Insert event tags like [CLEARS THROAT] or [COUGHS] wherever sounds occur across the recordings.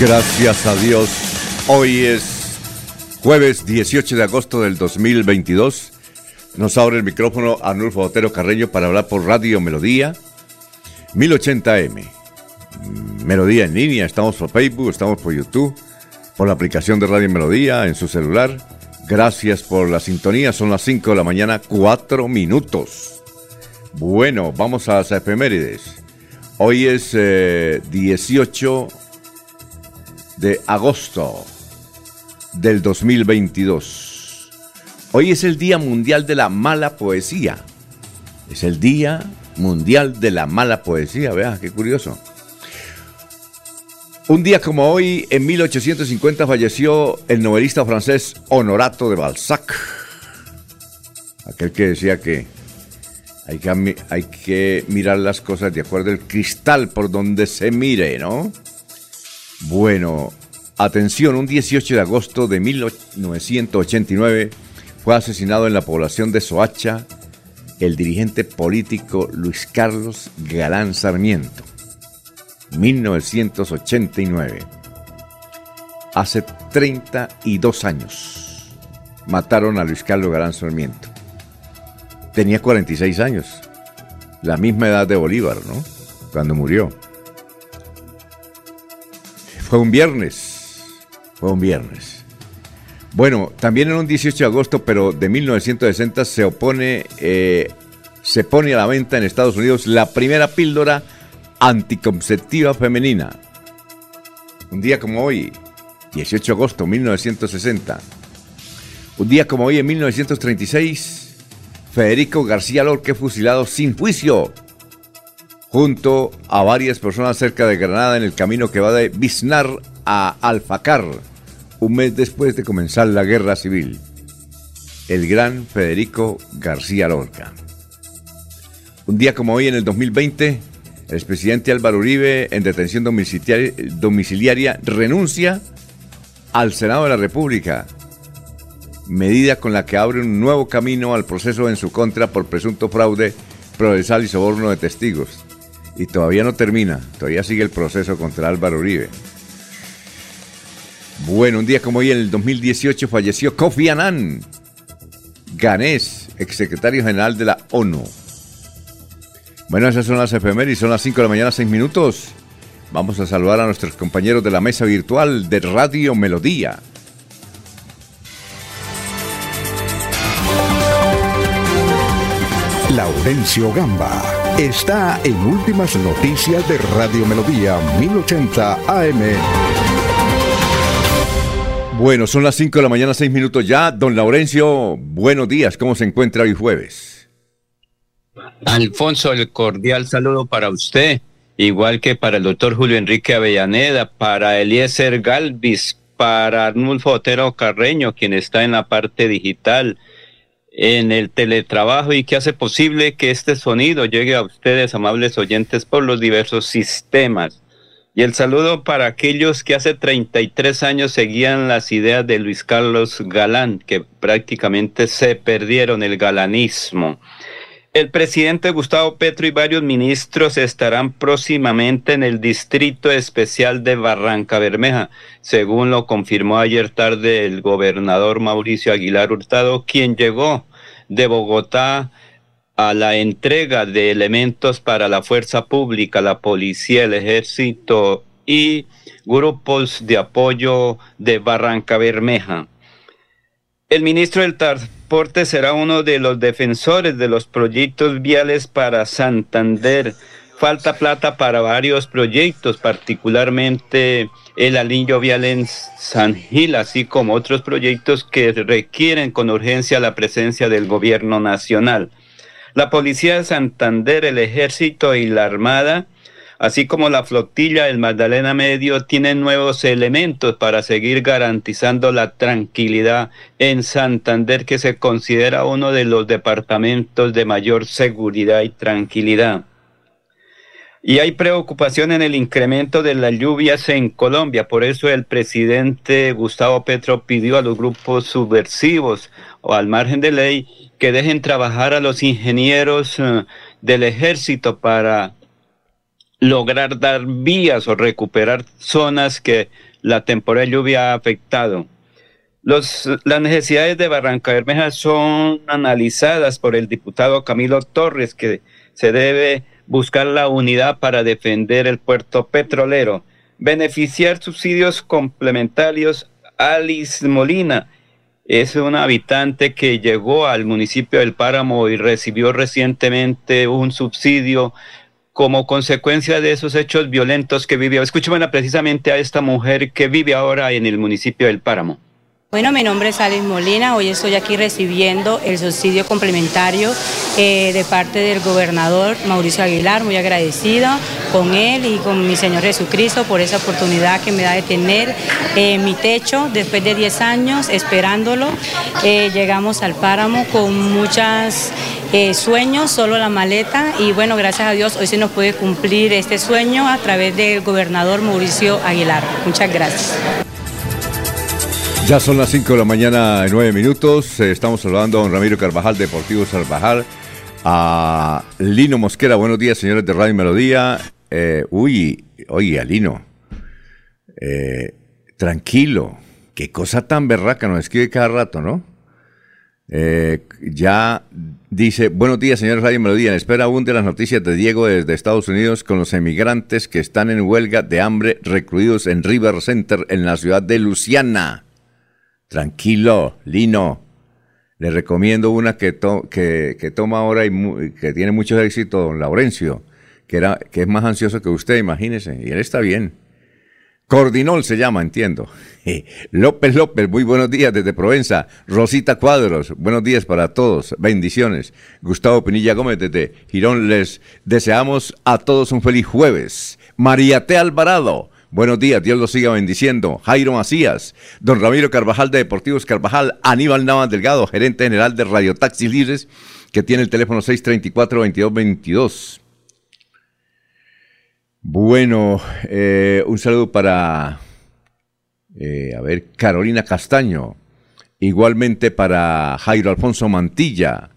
Gracias a Dios. Hoy es jueves 18 de agosto del 2022. Nos abre el micrófono Arnulfo Otero Carreño para hablar por Radio Melodía 1080M. Melodía en línea, estamos por Facebook, estamos por YouTube, por la aplicación de Radio Melodía en su celular. Gracias por la sintonía, son las 5 de la mañana, 4 minutos. Bueno, vamos a las efemérides. Hoy es 18 eh, de agosto del 2022. Hoy es el Día Mundial de la Mala Poesía. Es el Día Mundial de la Mala Poesía, vea, qué curioso. Un día como hoy, en 1850, falleció el novelista francés Honorato de Balzac. Aquel que decía que hay que, hay que mirar las cosas de acuerdo al cristal por donde se mire, ¿no? Bueno, atención, un 18 de agosto de 1989 fue asesinado en la población de Soacha el dirigente político Luis Carlos Galán Sarmiento. 1989. Hace 32 años mataron a Luis Carlos Galán Sarmiento. Tenía 46 años, la misma edad de Bolívar, ¿no? Cuando murió. Fue un viernes. Fue un viernes. Bueno, también en un 18 de agosto, pero de 1960, se opone, eh, se pone a la venta en Estados Unidos la primera píldora anticonceptiva femenina. Un día como hoy, 18 de agosto de 1960. Un día como hoy, en 1936, Federico García Lorque fusilado sin juicio junto a varias personas cerca de Granada en el camino que va de Biznar a Alfacar, un mes después de comenzar la guerra civil. El gran Federico García Lorca. Un día como hoy, en el 2020, el expresidente Álvaro Uribe, en detención domiciliaria, renuncia al Senado de la República, medida con la que abre un nuevo camino al proceso en su contra por presunto fraude procesal y soborno de testigos y todavía no termina, todavía sigue el proceso contra Álvaro Uribe. Bueno, un día como hoy, en el 2018, falleció Kofi Annan, ganés, exsecretario general de la ONU. Bueno, esas son las efemérides, son las 5 de la mañana, 6 minutos. Vamos a saludar a nuestros compañeros de la mesa virtual de Radio Melodía. Laurencio Gamba está en Últimas Noticias de Radio Melodía 1080 AM. Bueno, son las 5 de la mañana, 6 minutos ya. Don Laurencio, buenos días. ¿Cómo se encuentra hoy jueves? Alfonso, el cordial saludo para usted, igual que para el doctor Julio Enrique Avellaneda, para Eliezer Galvis, para Arnulfo Otero Carreño, quien está en la parte digital, en el teletrabajo y que hace posible que este sonido llegue a ustedes, amables oyentes, por los diversos sistemas. Y el saludo para aquellos que hace 33 años seguían las ideas de Luis Carlos Galán, que prácticamente se perdieron el galanismo. El presidente Gustavo Petro y varios ministros estarán próximamente en el Distrito Especial de Barranca Bermeja, según lo confirmó ayer tarde el gobernador Mauricio Aguilar Hurtado, quien llegó de Bogotá a la entrega de elementos para la fuerza pública, la policía, el ejército y grupos de apoyo de Barranca Bermeja. El ministro del Transporte será uno de los defensores de los proyectos viales para Santander. Falta plata para varios proyectos, particularmente el anillo vial en San Gil, así como otros proyectos que requieren con urgencia la presencia del gobierno nacional. La Policía de Santander, el Ejército y la Armada así como la flotilla del Magdalena Medio, tienen nuevos elementos para seguir garantizando la tranquilidad en Santander, que se considera uno de los departamentos de mayor seguridad y tranquilidad. Y hay preocupación en el incremento de las lluvias en Colombia. Por eso el presidente Gustavo Petro pidió a los grupos subversivos o al margen de ley que dejen trabajar a los ingenieros eh, del ejército para lograr dar vías o recuperar zonas que la temporada de lluvia ha afectado. Los, las necesidades de Barranca Bermeja son analizadas por el diputado Camilo Torres, que se debe buscar la unidad para defender el puerto petrolero, beneficiar subsidios complementarios. Alice Molina es una habitante que llegó al municipio del Páramo y recibió recientemente un subsidio como consecuencia de esos hechos violentos que vivió. Escúchame precisamente a esta mujer que vive ahora en el municipio del Páramo. Bueno, mi nombre es Alice Molina, hoy estoy aquí recibiendo el subsidio complementario eh, de parte del gobernador Mauricio Aguilar, muy agradecida con él y con mi Señor Jesucristo por esa oportunidad que me da de tener eh, mi techo después de 10 años esperándolo. Eh, llegamos al páramo con muchos sueños, solo la maleta y bueno, gracias a Dios hoy se nos puede cumplir este sueño a través del gobernador Mauricio Aguilar. Muchas gracias. Ya son las 5 de la mañana, 9 minutos. Eh, estamos hablando a don Ramiro Carvajal, Deportivo Salvajal. A Lino Mosquera, buenos días, señores de Radio Melodía. Eh, uy, oye, Lino. Eh, tranquilo. Qué cosa tan berraca nos escribe cada rato, ¿no? ya dice, buenos días, señores Radio Melodía. En espera aún de las noticias de Diego desde Estados Unidos con los emigrantes que están en huelga de hambre recluidos en River Center en la ciudad de Luciana. Tranquilo, Lino. Le recomiendo una que, toma ahora y que tiene mucho éxito, don Laurencio, que, que es más ansioso que usted, imagínese. Y él está bien. Cordinol se llama, entiendo. [LAUGHS] López López, muy buenos días desde Provenza. Rosita Cuadros, buenos días para todos. Bendiciones. Gustavo Pinilla Gómez desde Girón, les deseamos a todos un feliz jueves. María T. Alvarado, Buenos días, Dios los siga bendiciendo. Jairo Macías, don Ramiro Carvajal de Deportivos Carvajal, Aníbal Navas Delgado, gerente general de Radio Taxi Libres, que tiene el teléfono 634-2222. Bueno, eh, un saludo para, eh, a ver, Carolina Castaño, igualmente para Jairo Alfonso Mantilla,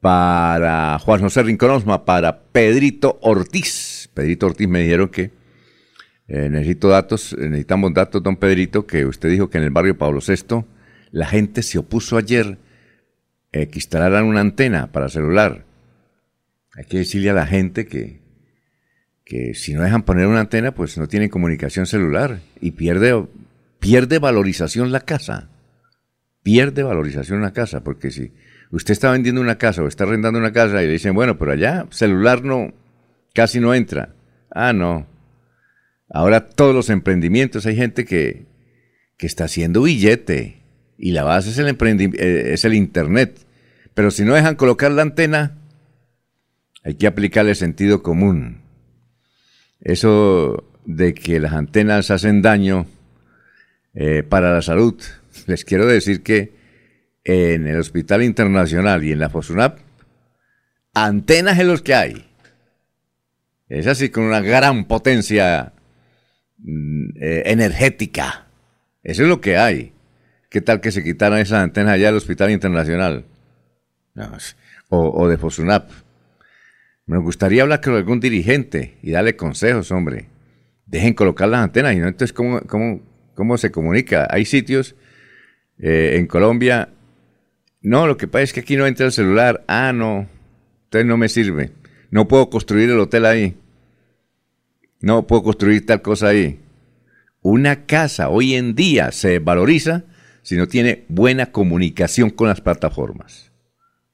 para Juan José Rinconosma, para Pedrito Ortiz. Pedrito Ortiz me dijeron que eh, necesito datos, eh, necesitamos datos, don Pedrito, que usted dijo que en el barrio Pablo VI la gente se opuso ayer eh, que instalaran una antena para celular. Hay que decirle a la gente que, que si no dejan poner una antena, pues no tienen comunicación celular y pierde, pierde valorización la casa. Pierde valorización la casa, porque si usted está vendiendo una casa o está arrendando una casa y le dicen, bueno, pero allá celular no, casi no entra. Ah, no, Ahora todos los emprendimientos, hay gente que, está haciendo billete y la base es el, eh, es el Internet. Pero si no dejan colocar la antena, hay que aplicarle sentido común. Eso de que las antenas hacen daño eh, para la salud, [LAUGHS] les quiero decir que en el Hospital Internacional y en la FOSUNAP, antenas es los que hay. Es así con una gran potencia eh, energética. Eso es lo que hay. ¿Qué tal que se quitaran esas antenas allá del Hospital Internacional? o, de Fosunap. Me gustaría hablar con algún dirigente y darle consejos, hombre. Dejen colocar las antenas y no, entonces, ¿cómo, cómo, cómo se comunica? Hay sitios eh, en Colombia. No, lo que pasa es que aquí no entra el celular. Ah, no. Entonces no me sirve. No puedo construir el hotel ahí. No puedo construir tal cosa ahí. Una casa hoy en día se valoriza si no tiene buena comunicación con las plataformas.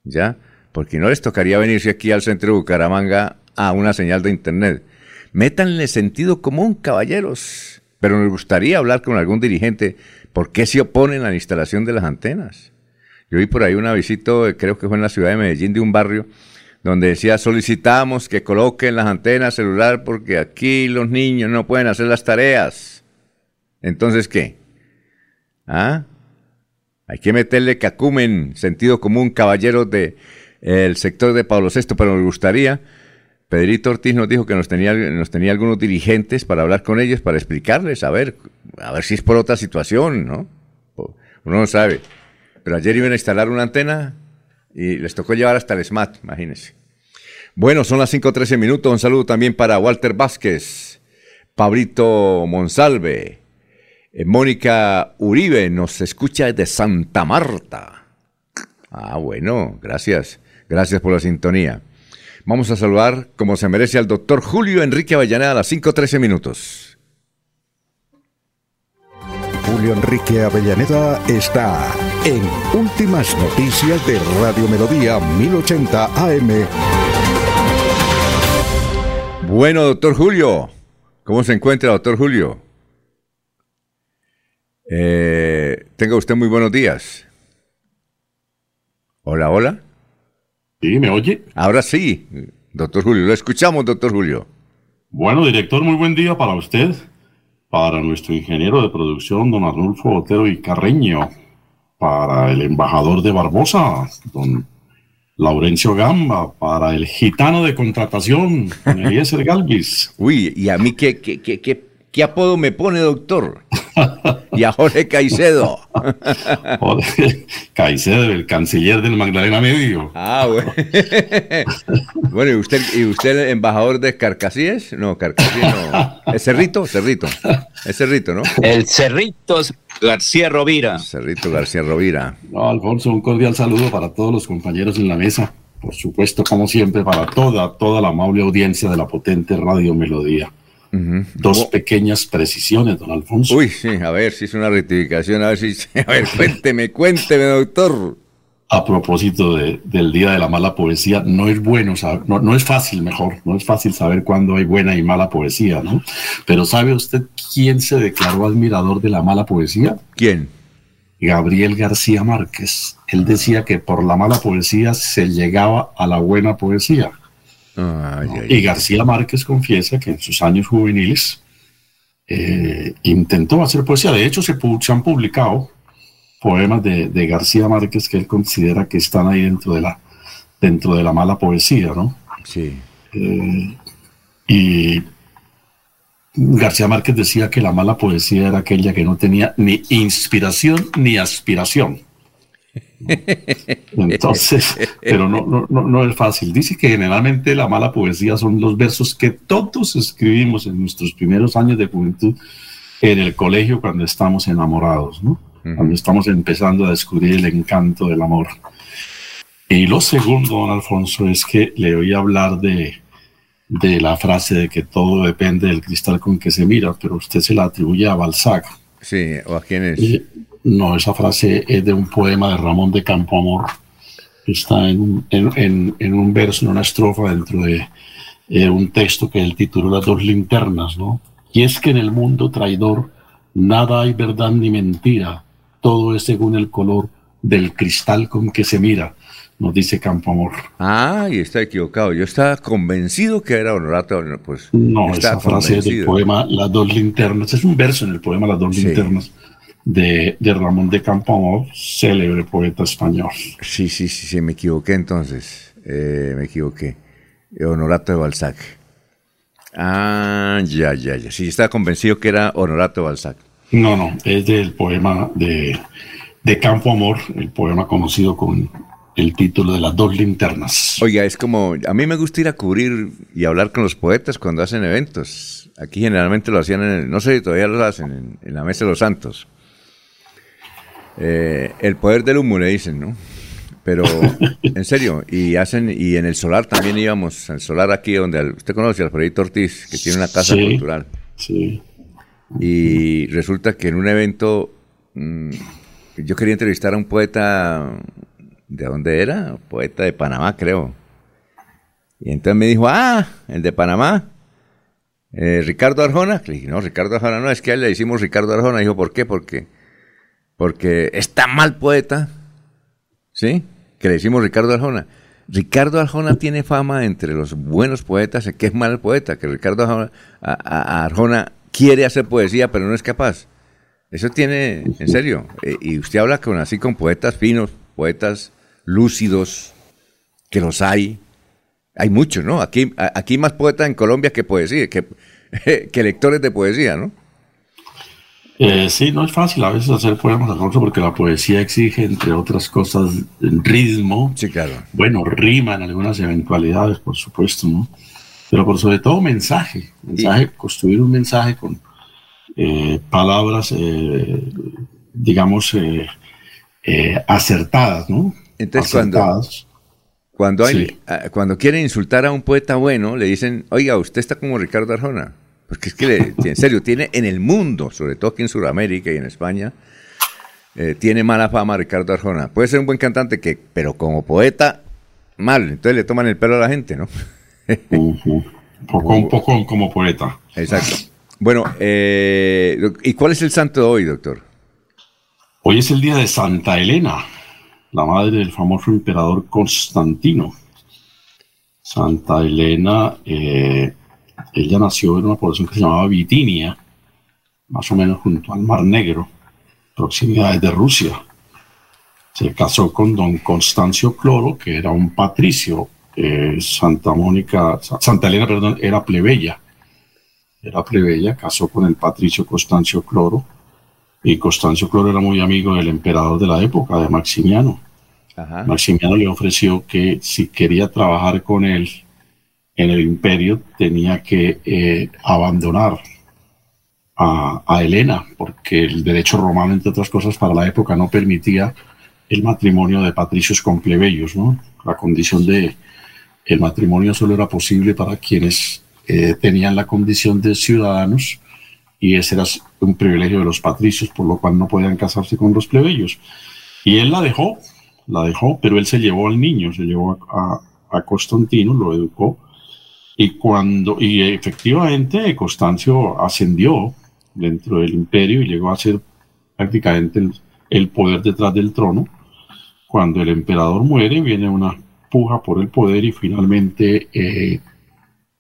¿Ya? Porque no les tocaría venirse aquí al centro de Bucaramanga a una señal de internet. Métanle sentido común, caballeros. Pero nos gustaría hablar con algún dirigente. ¿Por qué se oponen a la instalación de las antenas? Yo vi por ahí una visita, creo que fue en la ciudad de Medellín, de un barrio, donde decía, solicitamos que coloquen las antenas celular porque aquí los niños no pueden hacer las tareas. Entonces, ¿qué? ¿Ah? Hay que meterle cacumen, sentido común, caballeros del el sector de Pablo VI, pero me gustaría, Pedrito Ortiz nos dijo que nos tenía, nos tenía algunos dirigentes para hablar con ellos, para explicarles, a ver, a ver si es por otra situación, ¿no? Uno no sabe. Pero ayer iban a instalar una antena y les tocó llevar hasta el SMAT, imagínense. Bueno, son las 5.13 minutos. Un saludo también para Walter Vázquez, Pablito Monsalve, eh, Mónica Uribe, nos escucha desde Santa Marta. Ah, bueno, gracias. Gracias por la sintonía. Vamos a saludar, como se merece, al doctor Julio Enrique Avellaneda a las 5.13 minutos. Julio Enrique Avellaneda está en Últimas Noticias de Radio Melodía 1080 AM. Bueno, doctor Julio, ¿cómo se encuentra, doctor Julio? Eh, tenga usted muy buenos días. Hola, hola. Sí, ¿me oye? Ahora sí, doctor Julio, lo escuchamos, doctor Julio. Bueno, director, muy buen día para usted, para nuestro ingeniero de producción, don Arnulfo Otero y Carreño, para el embajador de Barbosa, don Laurencio Gamba, para el gitano de contratación, don Eliezer Galvis. [LAUGHS] Uy, ¿y a mí qué, qué, qué, qué, apodo me pone, doctor? y a Jorge Caicedo. Caicedo, el canciller del Magdalena Medio. Ah, bueno. bueno, ¿y usted, ¿y usted embajador de Carcasíes? No, Carcasíes no. ¿Es Cerrito? Cerrito. Es Cerrito, ¿no? El Cerrito García Rovira. Cerrito García Rovira. No, Alfonso, un cordial saludo para todos los compañeros en la mesa. Por supuesto, como siempre, para toda, toda la amable audiencia de la potente Radio Melodía. Dos pequeñas precisiones, don Alfonso. Uy, sí, a ver si es una rectificación, a ver si... [LAUGHS] A ver, cuénteme, cuénteme, doctor. A propósito del Día de la Mala Poesía, no es bueno saber, no, no es fácil, mejor, no es fácil saber cuándo hay buena y mala poesía, ¿no? Pero ¿sabe usted quién se declaró admirador de la mala poesía? ¿Quién? Gabriel García Márquez. Él decía que por la mala poesía se llegaba a la buena poesía. Ay, ay, Y García Márquez confiesa que en sus años juveniles eh, intentó hacer poesía. De hecho, se, pu- se han publicado poemas de, de García Márquez que él considera que están ahí dentro de la, dentro de la mala poesía, ¿no? Sí. Eh, y García Márquez decía que la mala poesía era aquella que no tenía ni inspiración ni aspiración. [LAUGHS] Entonces, pero no, no, no, no es fácil. Dice que generalmente la mala poesía son los versos que todos escribimos en nuestros primeros años de juventud en el colegio cuando estamos enamorados, ¿no? Cuando estamos empezando a descubrir el encanto del amor. Y lo segundo, don Alfonso, es que le oí hablar de, de la frase de que todo depende del cristal con que se mira, pero usted se la atribuye a Balzac. Sí, ¿o a quién es? Y no, esa frase es de un poema de Ramón de Campoamor. Está en un, en, en- en un verso, en una estrofa dentro de eh, un texto que él tituló Las dos linternas, ¿no? Y es que en el mundo traidor nada hay verdad ni mentira, todo es según el color del cristal con que se mira, nos dice Campoamor. Ah, y está equivocado. Yo estaba convencido que era Honorato, no, pues. No, esa frase es del convencido. poema Las dos linternas. Es un verso en el poema Las dos Sí. linternas de, de Ramón de Campoamor, célebre poeta español. Sí, sí, sí, sí, me equivoqué entonces. Eh, me equivoqué. Honorato de Balzac. Ah, ya, ya, ya. Sí, estaba convencido que era Honorato de Balzac. No, no, es del poema de, de Campo Amor, el poema conocido con el título de Las dos linternas. Oiga, es como, a mí me gusta ir a cubrir y hablar con los poetas cuando hacen eventos. Aquí generalmente lo hacían en, el- no sé si todavía lo hacen, en, en la Mesa de los Santos. Eh, el poder del humo, le dicen, ¿no? Pero, [LAUGHS] en serio, y hacen, y en el solar también íbamos, al solar aquí donde usted conoce al Alfredito Ortiz, que tiene una casa cultural. Sí. Y resulta que en un evento, mm, yo quería entrevistar a un poeta, ¿de dónde era? Poeta de Panamá, creo. Y entonces me dijo, ah, el de Panamá. Eh, Ricardo Arjona. Le dije, no, Ricardo Arjona no, es que a él le decimos Ricardo Arjona. Dijo, ¿por qué? Porque, porque es tan mal poeta, ¿sí? Que le decimos Ricardo Arjona. Ricardo Arjona tiene fama entre los buenos poetas, que es mal poeta, que Ricardo Arjona, quiere hacer poesía, pero no es capaz. Eso tiene, en serio. Eh, y usted habla con así con poetas finos, poetas lúcidos, que los hay, hay muchos, ¿no? Aquí, aquí más poetas en Colombia que poesía, que [LAUGHS] lectores de poesía, ¿no? Eh, sí, no es fácil a veces hacer poemas, Alfonso, porque la poesía exige, entre otras cosas, ritmo. Sí, claro. Bueno, rima en algunas eventualidades, por supuesto, ¿no? Pero por sobre todo mensaje, mensaje, construir un mensaje con eh, palabras, eh, digamos, acertadas, ¿no? Entonces, acertadas. Cuando, hay, ah, cuando quieren insultar a un poeta bueno, le dicen, oiga, usted está como Ricardo Arjona. Porque es que, en serio, tiene en el mundo, sobre todo aquí en Sudamérica y en España, eh, tiene mala fama Ricardo Arjona. Puede ser un buen cantante, que, pero como poeta, mal. Entonces le toman el pelo a la gente, ¿no? [LAUGHS] un, poco, como poeta. Exacto. Bueno, eh, ¿y cuál es el santo de hoy, doctor? Hoy es el día de Santa Elena la madre del famoso emperador Constantino. Santa Elena, eh, ella nació en una población que se llamaba Bitinia, más o menos junto al Mar Negro, proximidades de Rusia. Se casó con don Constancio Cloro, que era un patricio. Santa Mónica, Santa Elena, perdón, era plebeya. Era plebeya, casó con el patricio Constancio Cloro. Y Constancio Cloro era muy amigo del emperador de la época, de Maximiano. Maximiano le ofreció que si quería trabajar con él en el imperio tenía que eh, abandonar a, a, Helena, porque el derecho romano, entre otras cosas, para la época no permitía el matrimonio de patricios con plebeyos, ¿no? La condición de el matrimonio solo era posible para quienes eh, tenían la condición de ciudadanos y ese era un privilegio de los patricios, por lo cual no podían casarse con los plebeyos. Y él la dejó, la dejó, pero él se llevó al niño, se llevó a, Constantino, lo educó, y cuando, y efectivamente Constancio ascendió dentro del imperio y llegó a ser prácticamente el, poder detrás del trono. Cuando el emperador muere, viene una puja por el poder y finalmente eh,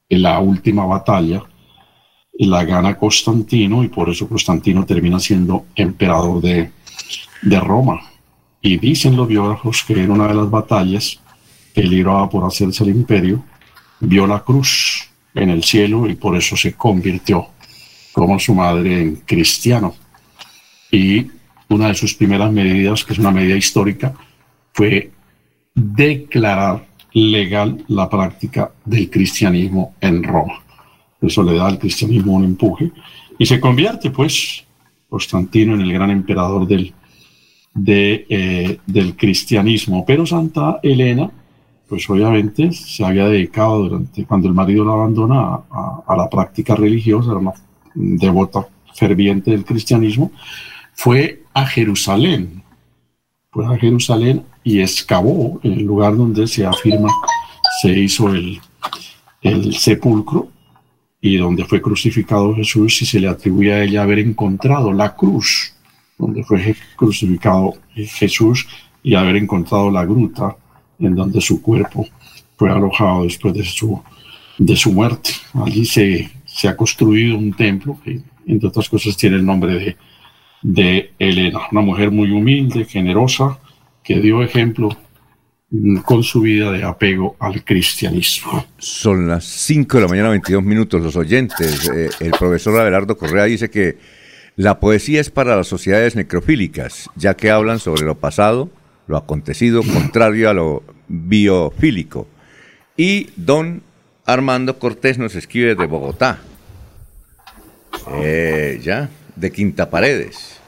en la última batalla la gana Constantino y por eso Constantino termina siendo emperador de, de Roma. Y dicen los biógrafos que en una de las batallas, peligraba por hacerse el imperio, vio la cruz en el cielo y por eso se convirtió como su madre en cristiano. Y una de sus primeras medidas, que es una medida histórica, fue declarar legal la práctica del cristianismo en Roma. Eso le da al cristianismo un empuje y se convierte, pues, Constantino en el gran emperador del de, eh, del cristianismo. Pero Santa Elena, pues obviamente se había dedicado durante, cuando el marido la abandona, a, la práctica religiosa, era una devota ferviente del cristianismo, fue a Jerusalén. Fue a Jerusalén y excavó en el lugar donde se afirma se hizo el, el sepulcro y donde fue crucificado Jesús y se le atribuye a ella haber encontrado la cruz donde fue crucificado Jesús y haber encontrado la gruta en donde su cuerpo fue alojado después de su, de su muerte. Allí se, se ha construido un templo que, entre otras cosas, tiene el nombre de, de Elena, una mujer muy humilde, generosa, que dio ejemplo con su vida de apego al cristianismo. Son las 5 de la mañana, 22 minutos. Los oyentes, eh, el profesor Abelardo Correa dice que la poesía es para las sociedades necrofílicas, ya que hablan sobre lo pasado, lo acontecido, contrario a lo biofílico. Y don Armando Cortés nos escribe de Bogotá. Eh, ya, de Quinta Paredes.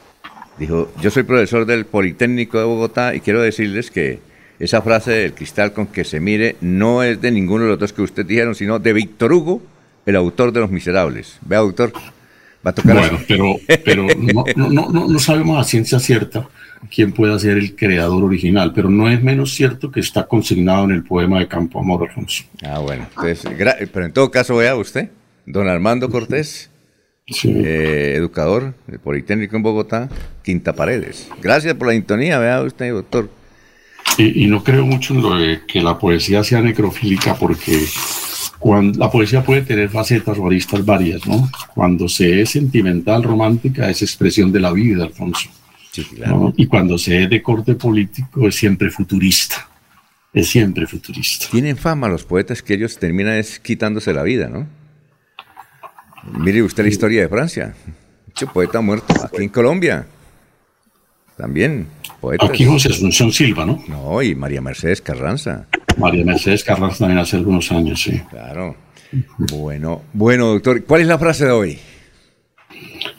Dijo, yo soy profesor del Politécnico de Bogotá y quiero decirles que esa frase del cristal con que se mire no es de ninguno de los dos que usted dijeron, sino de Víctor Hugo, el autor de Los Miserables. Vea, doctor, va a tocar Bueno, pero, pero [LAUGHS] no, no, no, no sabemos a ciencia cierta quién pueda ser el creador original, pero no es menos cierto que está consignado en el poema de Campo Amor, Alfonso. Ah, bueno. Entonces, pero en todo caso, vea usted, don Armando Cortés, eh, educador Politécnico en Bogotá, Quinta Paredes. Gracias por la sintonía, vea usted, doctor. Y, no creo mucho en lo de que la poesía sea necrofílica porque cuando, la poesía puede tener facetas o aristas varias, ¿no? Cuando se es sentimental, romántica, es expresión de la vida, Alfonso. Y cuando se es de corte político, es siempre futurista. Es siempre futurista. Tienen fama los poetas que ellos terminan es quitándose la vida, ¿no? Mire usted la historia de Francia. Mucho poeta muerto aquí en Colombia. También. Poetas. Aquí José Asunción Silva, ¿no? No, y María Mercedes Carranza. María Mercedes Carranza también hace algunos años, sí. Claro. Bueno, bueno, doctor, ¿cuál es la frase de hoy?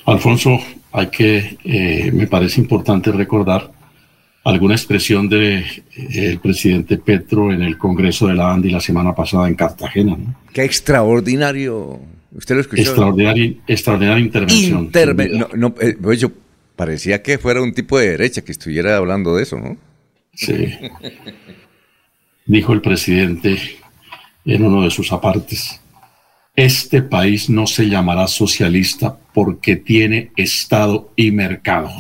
Alfonso, hay que, eh, me parece importante recordar alguna expresión del de, eh, presidente Petro en el Congreso de la ANDI la semana pasada en Cartagena. ¿no? Qué extraordinario. ¿Usted lo escuchó? Extraordinaria, extraordinaria intervención. no, eh, pues parecía que fuera un tipo de derecha que estuviera hablando de eso, ¿no? Sí. [LAUGHS] Dijo el presidente en uno de sus apartes este país no se llamará socialista porque tiene Estado y mercado.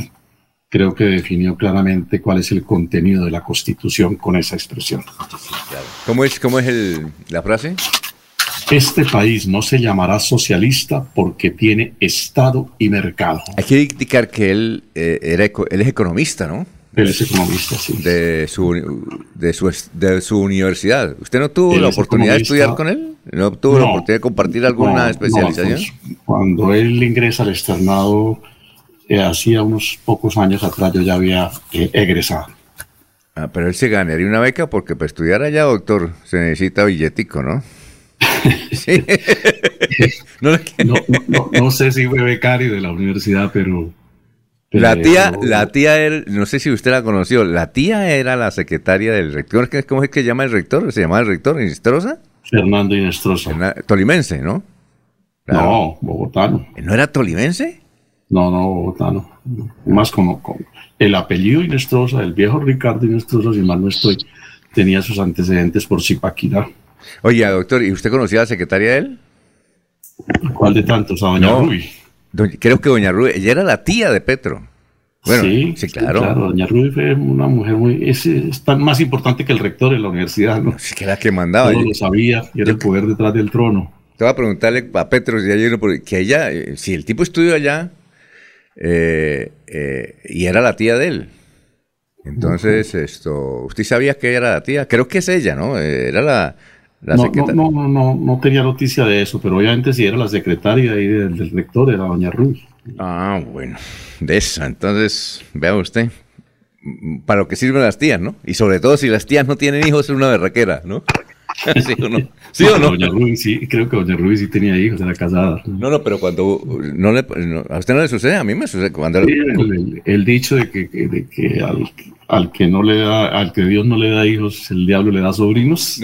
Creo que definió claramente cuál es el contenido de la Constitución con esa expresión. ¿Cómo es, cómo es la frase? Este país no se llamará socialista porque tiene Estado y mercado. Hay que indicar que él, eh, era, él es economista, ¿no? Él es economista, sí. De su, de su, de su universidad. ¿Usted no tuvo la oportunidad de estudiar con él? ¿No tuvo la oportunidad de compartir alguna especialización? Pues, cuando él ingresa al externado, eh, hacía unos pocos años atrás, yo ya había eh, egresado. Ah, pero él se ganaría una beca porque para estudiar allá, doctor, se necesita billetico, ¿no? [LAUGHS] sí. [LAUGHS] no, no, no sé si fue becario de la universidad, pero la tía, la tía, era, no sé si usted la conoció, la tía era la secretaria del rector, ¿cómo es que se llama el rector? ¿Se llama el rector? ¿Inestrosa? Fernando Inestrosa. Tolimense, ¿no? No, bogotano. ¿No era tolimense? No, no, bogotano. Más como, el apellido Inestrosa, el viejo Ricardo Inestrosa, si mal no estoy, tenía sus antecedentes por Zipaquirá. Oye, doctor, ¿y usted conocía a la secretaria de él? ¿Cuál de tantos? A doña no creo que Doña Rubí, ella era la tía de Petro. Bueno, sí, claro. Doña Rubí fue una mujer muy. Es, tan más importante que el rector de la universidad, ¿no? Sí, que era que mandaba. Todo lo sabía, y era el poder detrás del trono. Te voy a preguntarle a Petro si hay que ella, eh, si el tipo estudió allá eh, eh, y era la tía de él. Entonces, esto, ¿usted sabía que era la tía? Creo que es ella, ¿no? Era la, no, no, no, no, no, tenía noticia de eso, pero obviamente si era la secretaria ahí del, rector, era doña Ruth. Ah, bueno, de eso. Entonces, vea usted, para lo que sirven las tías, ¿no? Y sobre todo si las tías no tienen hijos, es una berraquera, ¿no? [LAUGHS] ¿Sí o no? ¿Sí o no? Doña Ruby sí, creo que Doña Ruby sí tenía hijos, era casada. No, no, pero cuando no le, a usted no le sucede, a mí me sucede cuando el, el, dicho de que, de que al, al que no le da, al que Dios no le da hijos, el diablo le da sobrinos.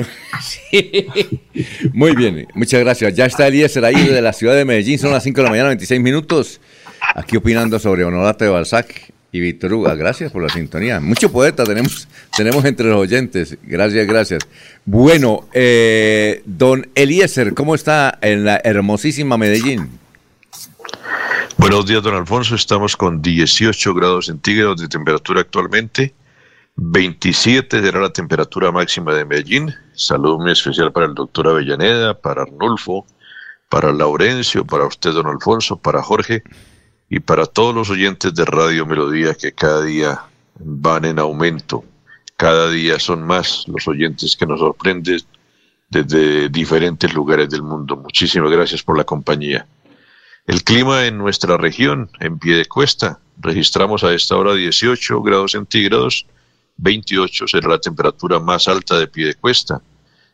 [LAUGHS] Muy bien, muchas gracias. Ya está Eliezer ahí de la ciudad de Medellín, son las 5 de la mañana, 26 minutos, aquí opinando sobre Honorate de Balzac y Víctor Hugo. Gracias por la sintonía. Mucho poeta tenemos, tenemos entre los oyentes. Gracias, gracias. Bueno, eh, don Eliezer, ¿cómo está en la hermosísima Medellín? Buenos días, don Alfonso. Estamos con 18 grados centígrados de temperatura actualmente. 27 será la temperatura máxima de Medellín. Saludo muy especial para el doctor Avellaneda, para Arnulfo, para Laurencio, para usted, don Alfonso, para Jorge y para todos los oyentes de Radio Melodía que cada día van en aumento. Cada día son más los oyentes que nos sorprenden desde diferentes lugares del mundo. Muchísimas gracias por la compañía. El clima en nuestra región, en pie de cuesta, registramos a esta hora 18 grados centígrados, 28 será la temperatura más alta de pie de cuesta.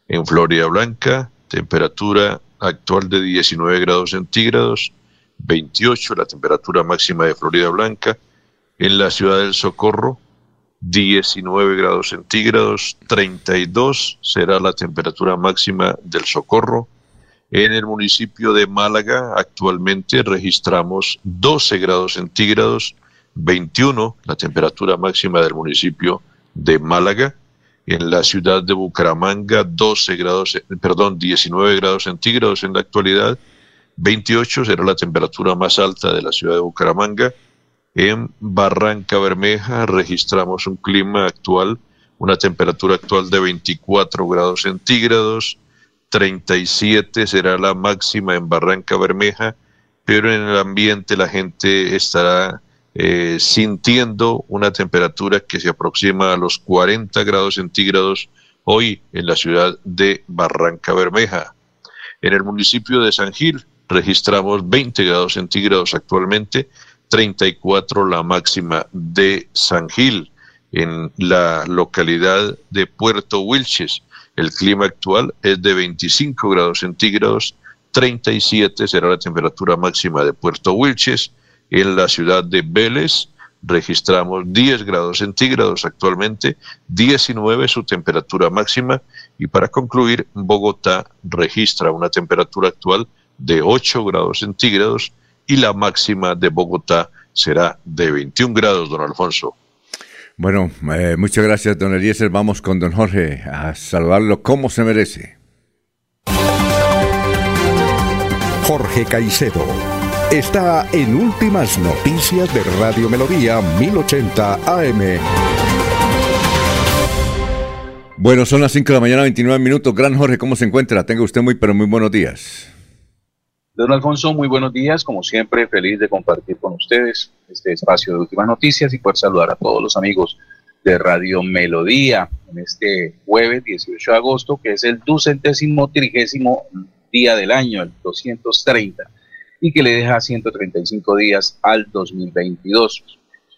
En Florida Blanca, temperatura actual de 19 grados centígrados, 28 la temperatura máxima de Florida Blanca. En la ciudad del Socorro, 19 grados centígrados, 32 será la temperatura máxima del Socorro. En el municipio de Málaga actualmente registramos 12 grados centígrados, 21 la temperatura máxima del municipio de Málaga. En la ciudad de Bucaramanga 12 grados, perdón, 19 grados centígrados en la actualidad. 28 será la temperatura más alta de la ciudad de Bucaramanga. En Barranca Bermeja registramos un clima actual, una temperatura actual de 24 grados centígrados, 37 será la máxima en Barranca Bermeja, pero en el ambiente la gente estará eh, sintiendo una temperatura que se aproxima a los 40 grados centígrados hoy en la ciudad de Barranca Bermeja. En el municipio de San Gil registramos 20 grados centígrados actualmente, 34 la máxima de San Gil, en la localidad de Puerto Wilches. El clima actual es de 25 grados centígrados, 37 será la temperatura máxima de Puerto Wilches. En la ciudad de Vélez registramos 10 grados centígrados actualmente, 19 su temperatura máxima. Y para concluir, Bogotá registra una temperatura actual de 8 grados centígrados, y la máxima de Bogotá será de 21 grados, don Alfonso. Bueno, eh, muchas gracias, don Eliezer. Vamos con don Jorge a saludarlo como se merece. Jorge Caicedo está en Últimas Noticias de Radio Melodía 1080 AM. Bueno, son las 5 de la mañana, 29 minutos. Gran Jorge, ¿cómo se encuentra? Tenga usted muy, pero muy buenos días. Don Alfonso, muy buenos días. Como siempre, feliz de compartir con ustedes este espacio de últimas noticias y poder saludar a todos los amigos de Radio Melodía en este jueves 18 de agosto, que es el ducentésimo trigésimo día del año, el 230, y que le deja 135 días al 2022.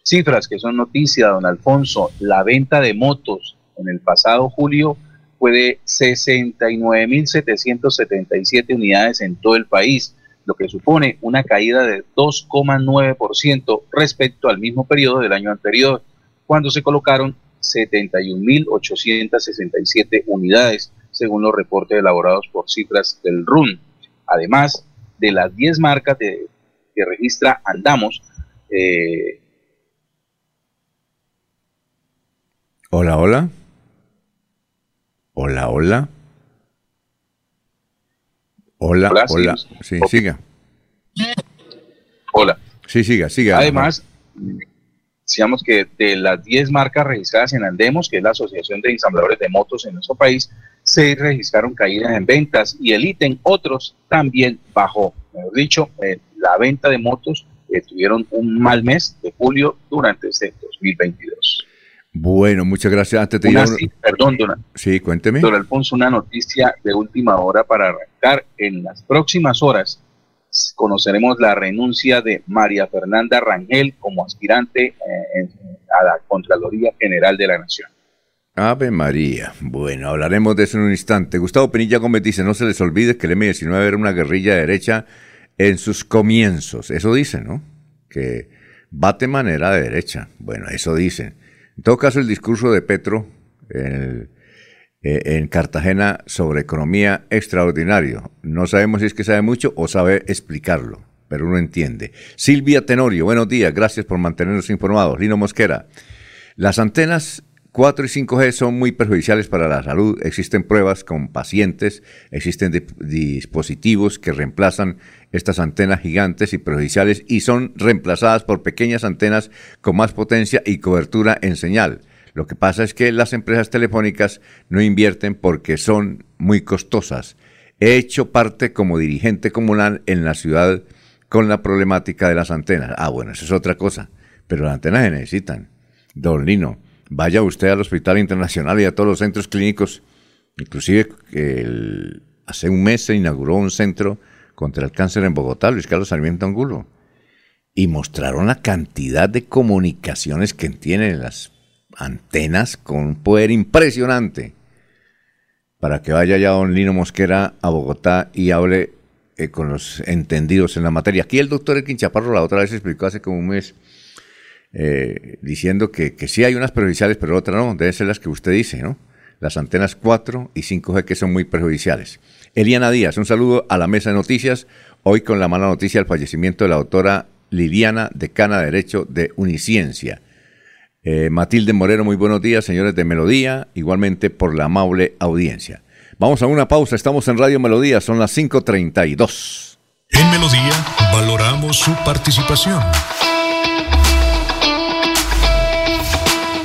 Cifras que son noticia, don Alfonso, la venta de motos en el pasado julio fue de 69.777 unidades en todo el país, lo que supone una caída de 2,9% respecto al mismo periodo del año anterior, cuando se colocaron 71.867 unidades, según los reportes elaborados por cifras del RUN. Además de las 10 marcas que registra Andamos, eh, Hola, hola. Hola, hola. Hola, hola. Sí, siga. Hola. Sí, siga, siga. Además, decíamos que de las 10 marcas registradas en Andemos, que es la Asociación de Ensambladores de Motos en nuestro país, se registraron caídas en ventas y el ítem otros también bajó. Mejor dicho, eh, la venta de motos eh, tuvieron un mal mes de julio durante este 2022. Bueno, muchas gracias. Antes de Perdón, don, sí, cuénteme. Don Alfonso, una noticia de última hora para arrancar. En las próximas horas conoceremos la renuncia de María Fernanda Rangel como aspirante eh, a la Contraloría General de la Nación. Ave María. Bueno, hablaremos de eso en un instante. Gustavo Penilla Gómez dice, no se les olvide que el M-19 era una guerrilla derecha en sus comienzos. Eso dice, ¿no? Que bate manera de derecha. Bueno, eso dicen. En todo caso, el discurso de Petro eh, en, Cartagena sobre economía extraordinario. No sabemos si es que sabe mucho o sabe explicarlo, pero uno entiende. Silvia Tenorio, buenos días, gracias por mantenernos informados. Lino Mosquera, las antenas 4 y 5G son muy perjudiciales para la salud. Existen pruebas con pacientes, existen dispositivos que reemplazan estas antenas gigantes y perjudiciales y son reemplazadas por pequeñas antenas con más potencia y cobertura en señal. Lo que pasa es que las empresas telefónicas no invierten porque son muy costosas. He hecho parte como dirigente comunal en la ciudad con la problemática de las antenas. Ah, bueno, eso es otra cosa, pero las antenas se necesitan. Don Lino, vaya usted al Hospital Internacional y a todos los centros clínicos. Inclusive hace un mes se inauguró un centro contra el cáncer en Bogotá, Luis Carlos Sarmiento Angulo. Y mostraron la cantidad de comunicaciones que tienen las antenas con un poder impresionante. Para que vaya ya don Lino Mosquera a Bogotá y hable eh, con los entendidos en la materia. Aquí el doctor Elkin la otra vez explicó hace como un mes eh, diciendo que, que sí hay unas perjudiciales, pero otras no, deben ser las que usted dice, ¿no? Las antenas 4 y 5G que son muy perjudiciales. Eliana Díaz, un saludo a la mesa de noticias. Hoy con la mala noticia del fallecimiento de la doctora Liliana, decana de Derecho de Uniciencia. Eh, Matilde Moreno, muy buenos días, señores de Melodía, igualmente por la amable audiencia. Vamos a una pausa, estamos en Radio Melodía, son las 5.32. En Melodía valoramos su participación.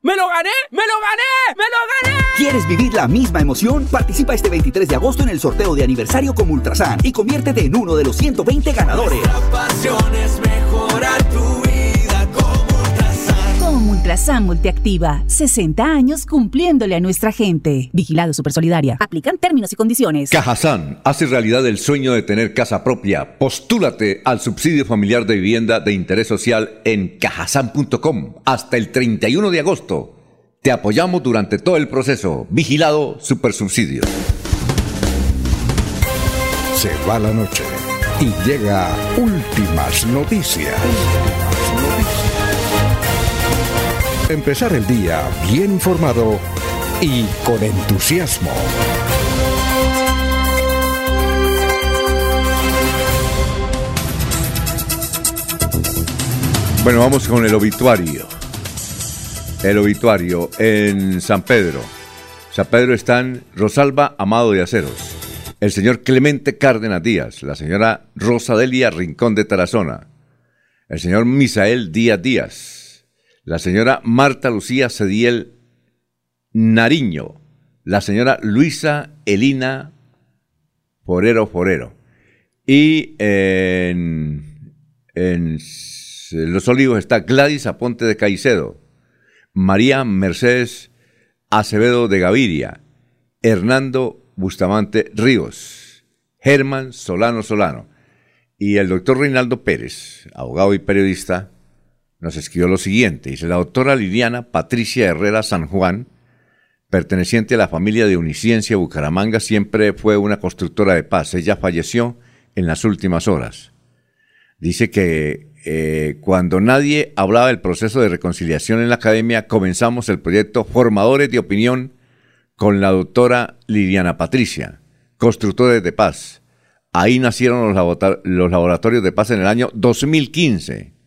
¡Me lo gané! ¡Me lo gané! ¡Me lo gané! ¿Quieres vivir la misma emoción? Participa este 23 de agosto en el sorteo de aniversario con Ultrasan y conviértete en uno de los 120 ganadores. pasión es mejorar tu vida Ultrasan. Multiactiva, 60 años cumpliéndole a nuestra gente. Vigilado Supersolidaria. Aplican términos y condiciones. Cajazán hace realidad el sueño de tener casa propia. Postúlate al subsidio familiar de vivienda de interés social en cajazán.com hasta el 31 de agosto. Te apoyamos durante todo el proceso. Vigilado Supersubsidio. Se va la noche y llega últimas noticias. Empezar el día bien informado y con entusiasmo. Bueno, vamos con el obituario. El obituario en San Pedro. San Pedro están Rosalba Amado de Aceros, el señor Clemente Cárdenas Díaz, la señora Rosa Delia Rincón de Tarazona, el señor Misael Díaz Díaz, la señora Marta Lucía Cediel Nariño, la señora Luisa Elina Forero Forero. Y en, en Los Olivos está Gladys Aponte de Caicedo, María Mercedes Acevedo de Gaviria, Hernando Bustamante Ríos, Germán Solano Solano y el doctor Reinaldo Pérez, abogado y periodista, nos escribió lo siguiente. Dice, la doctora Liliana Patricia Herrera San Juan, perteneciente a la familia de Uniciencia Bucaramanga, siempre fue una constructora de paz. Ella falleció en las últimas horas. Dice que eh, cuando nadie hablaba del proceso de reconciliación en la academia, comenzamos el proyecto Formadores de Opinión con la doctora Liliana Patricia, constructores de paz. Ahí nacieron los, los laboratorios de paz en el año 2015.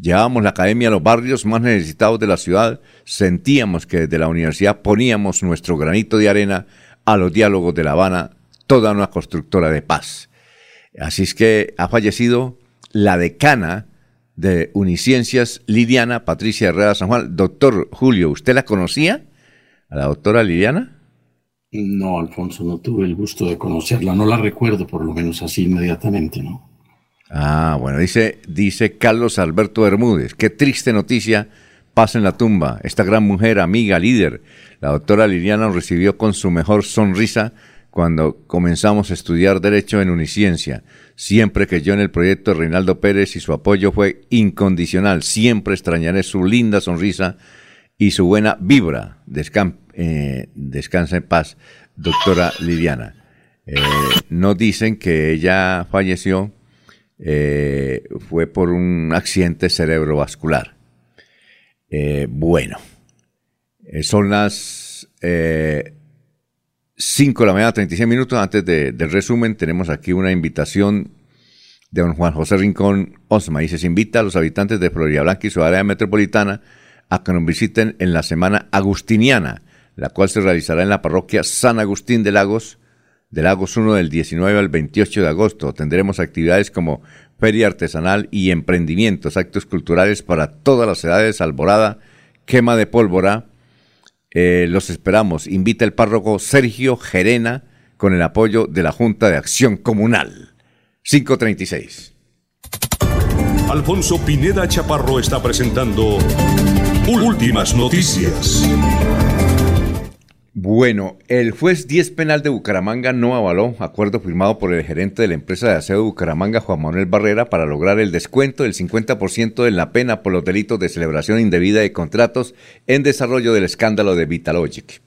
Llevábamos la academia a los barrios más necesitados de la ciudad, sentíamos que desde la universidad poníamos nuestro granito de arena a los diálogos de La Habana, toda una constructora de paz. Así es que ha fallecido la decana de Uniciencias, Liliana Patricia Herrera San Juan. Doctor Julio, ¿usted la conocía? ¿A la doctora Liliana? No, Alfonso, no tuve el gusto de conocerla. No la recuerdo, por lo menos así inmediatamente, ¿no? Ah, bueno, dice, dice Carlos Alberto Bermúdez. Qué triste noticia pasa en la tumba. Esta gran mujer, amiga, líder, la doctora Liliana nos recibió con su mejor sonrisa cuando comenzamos a estudiar Derecho en Uniciencia. Siempre que yo en el proyecto de Reinaldo Pérez y su apoyo fue incondicional. Siempre extrañaré su linda sonrisa y su buena vibra. Eh, descansa en paz, doctora Liliana. Eh, no dicen que ella falleció, eh, fue por un accidente cerebrovascular. bueno, son las 5 de la mañana, 36 minutos. Antes del resumen, tenemos aquí una invitación de don Juan José Rincón Osma. Dice, se invita a los habitantes de Florida Blanca y su área metropolitana a que nos visiten en la Semana Agustiniana, la cual se realizará en la parroquia San Agustín de Lagos, de Lagos 1 del 19 al 28 de agosto. Tendremos actividades como feria artesanal y emprendimientos, actos culturales para todas las edades, alborada, quema de pólvora, eh, los esperamos. Invita el párroco Sergio Gerena con el apoyo de la Junta de Acción Comunal. 536. Alfonso Pineda Chaparro está presentando Últimas Noticias. Bueno, el juez 10 penal de Bucaramanga no avaló acuerdo firmado por el gerente de la empresa de aseo de Bucaramanga, Juan Manuel Barrera, para lograr el descuento del 50% de la pena por los delitos de celebración indebida de contratos en desarrollo del escándalo de Vitalogic.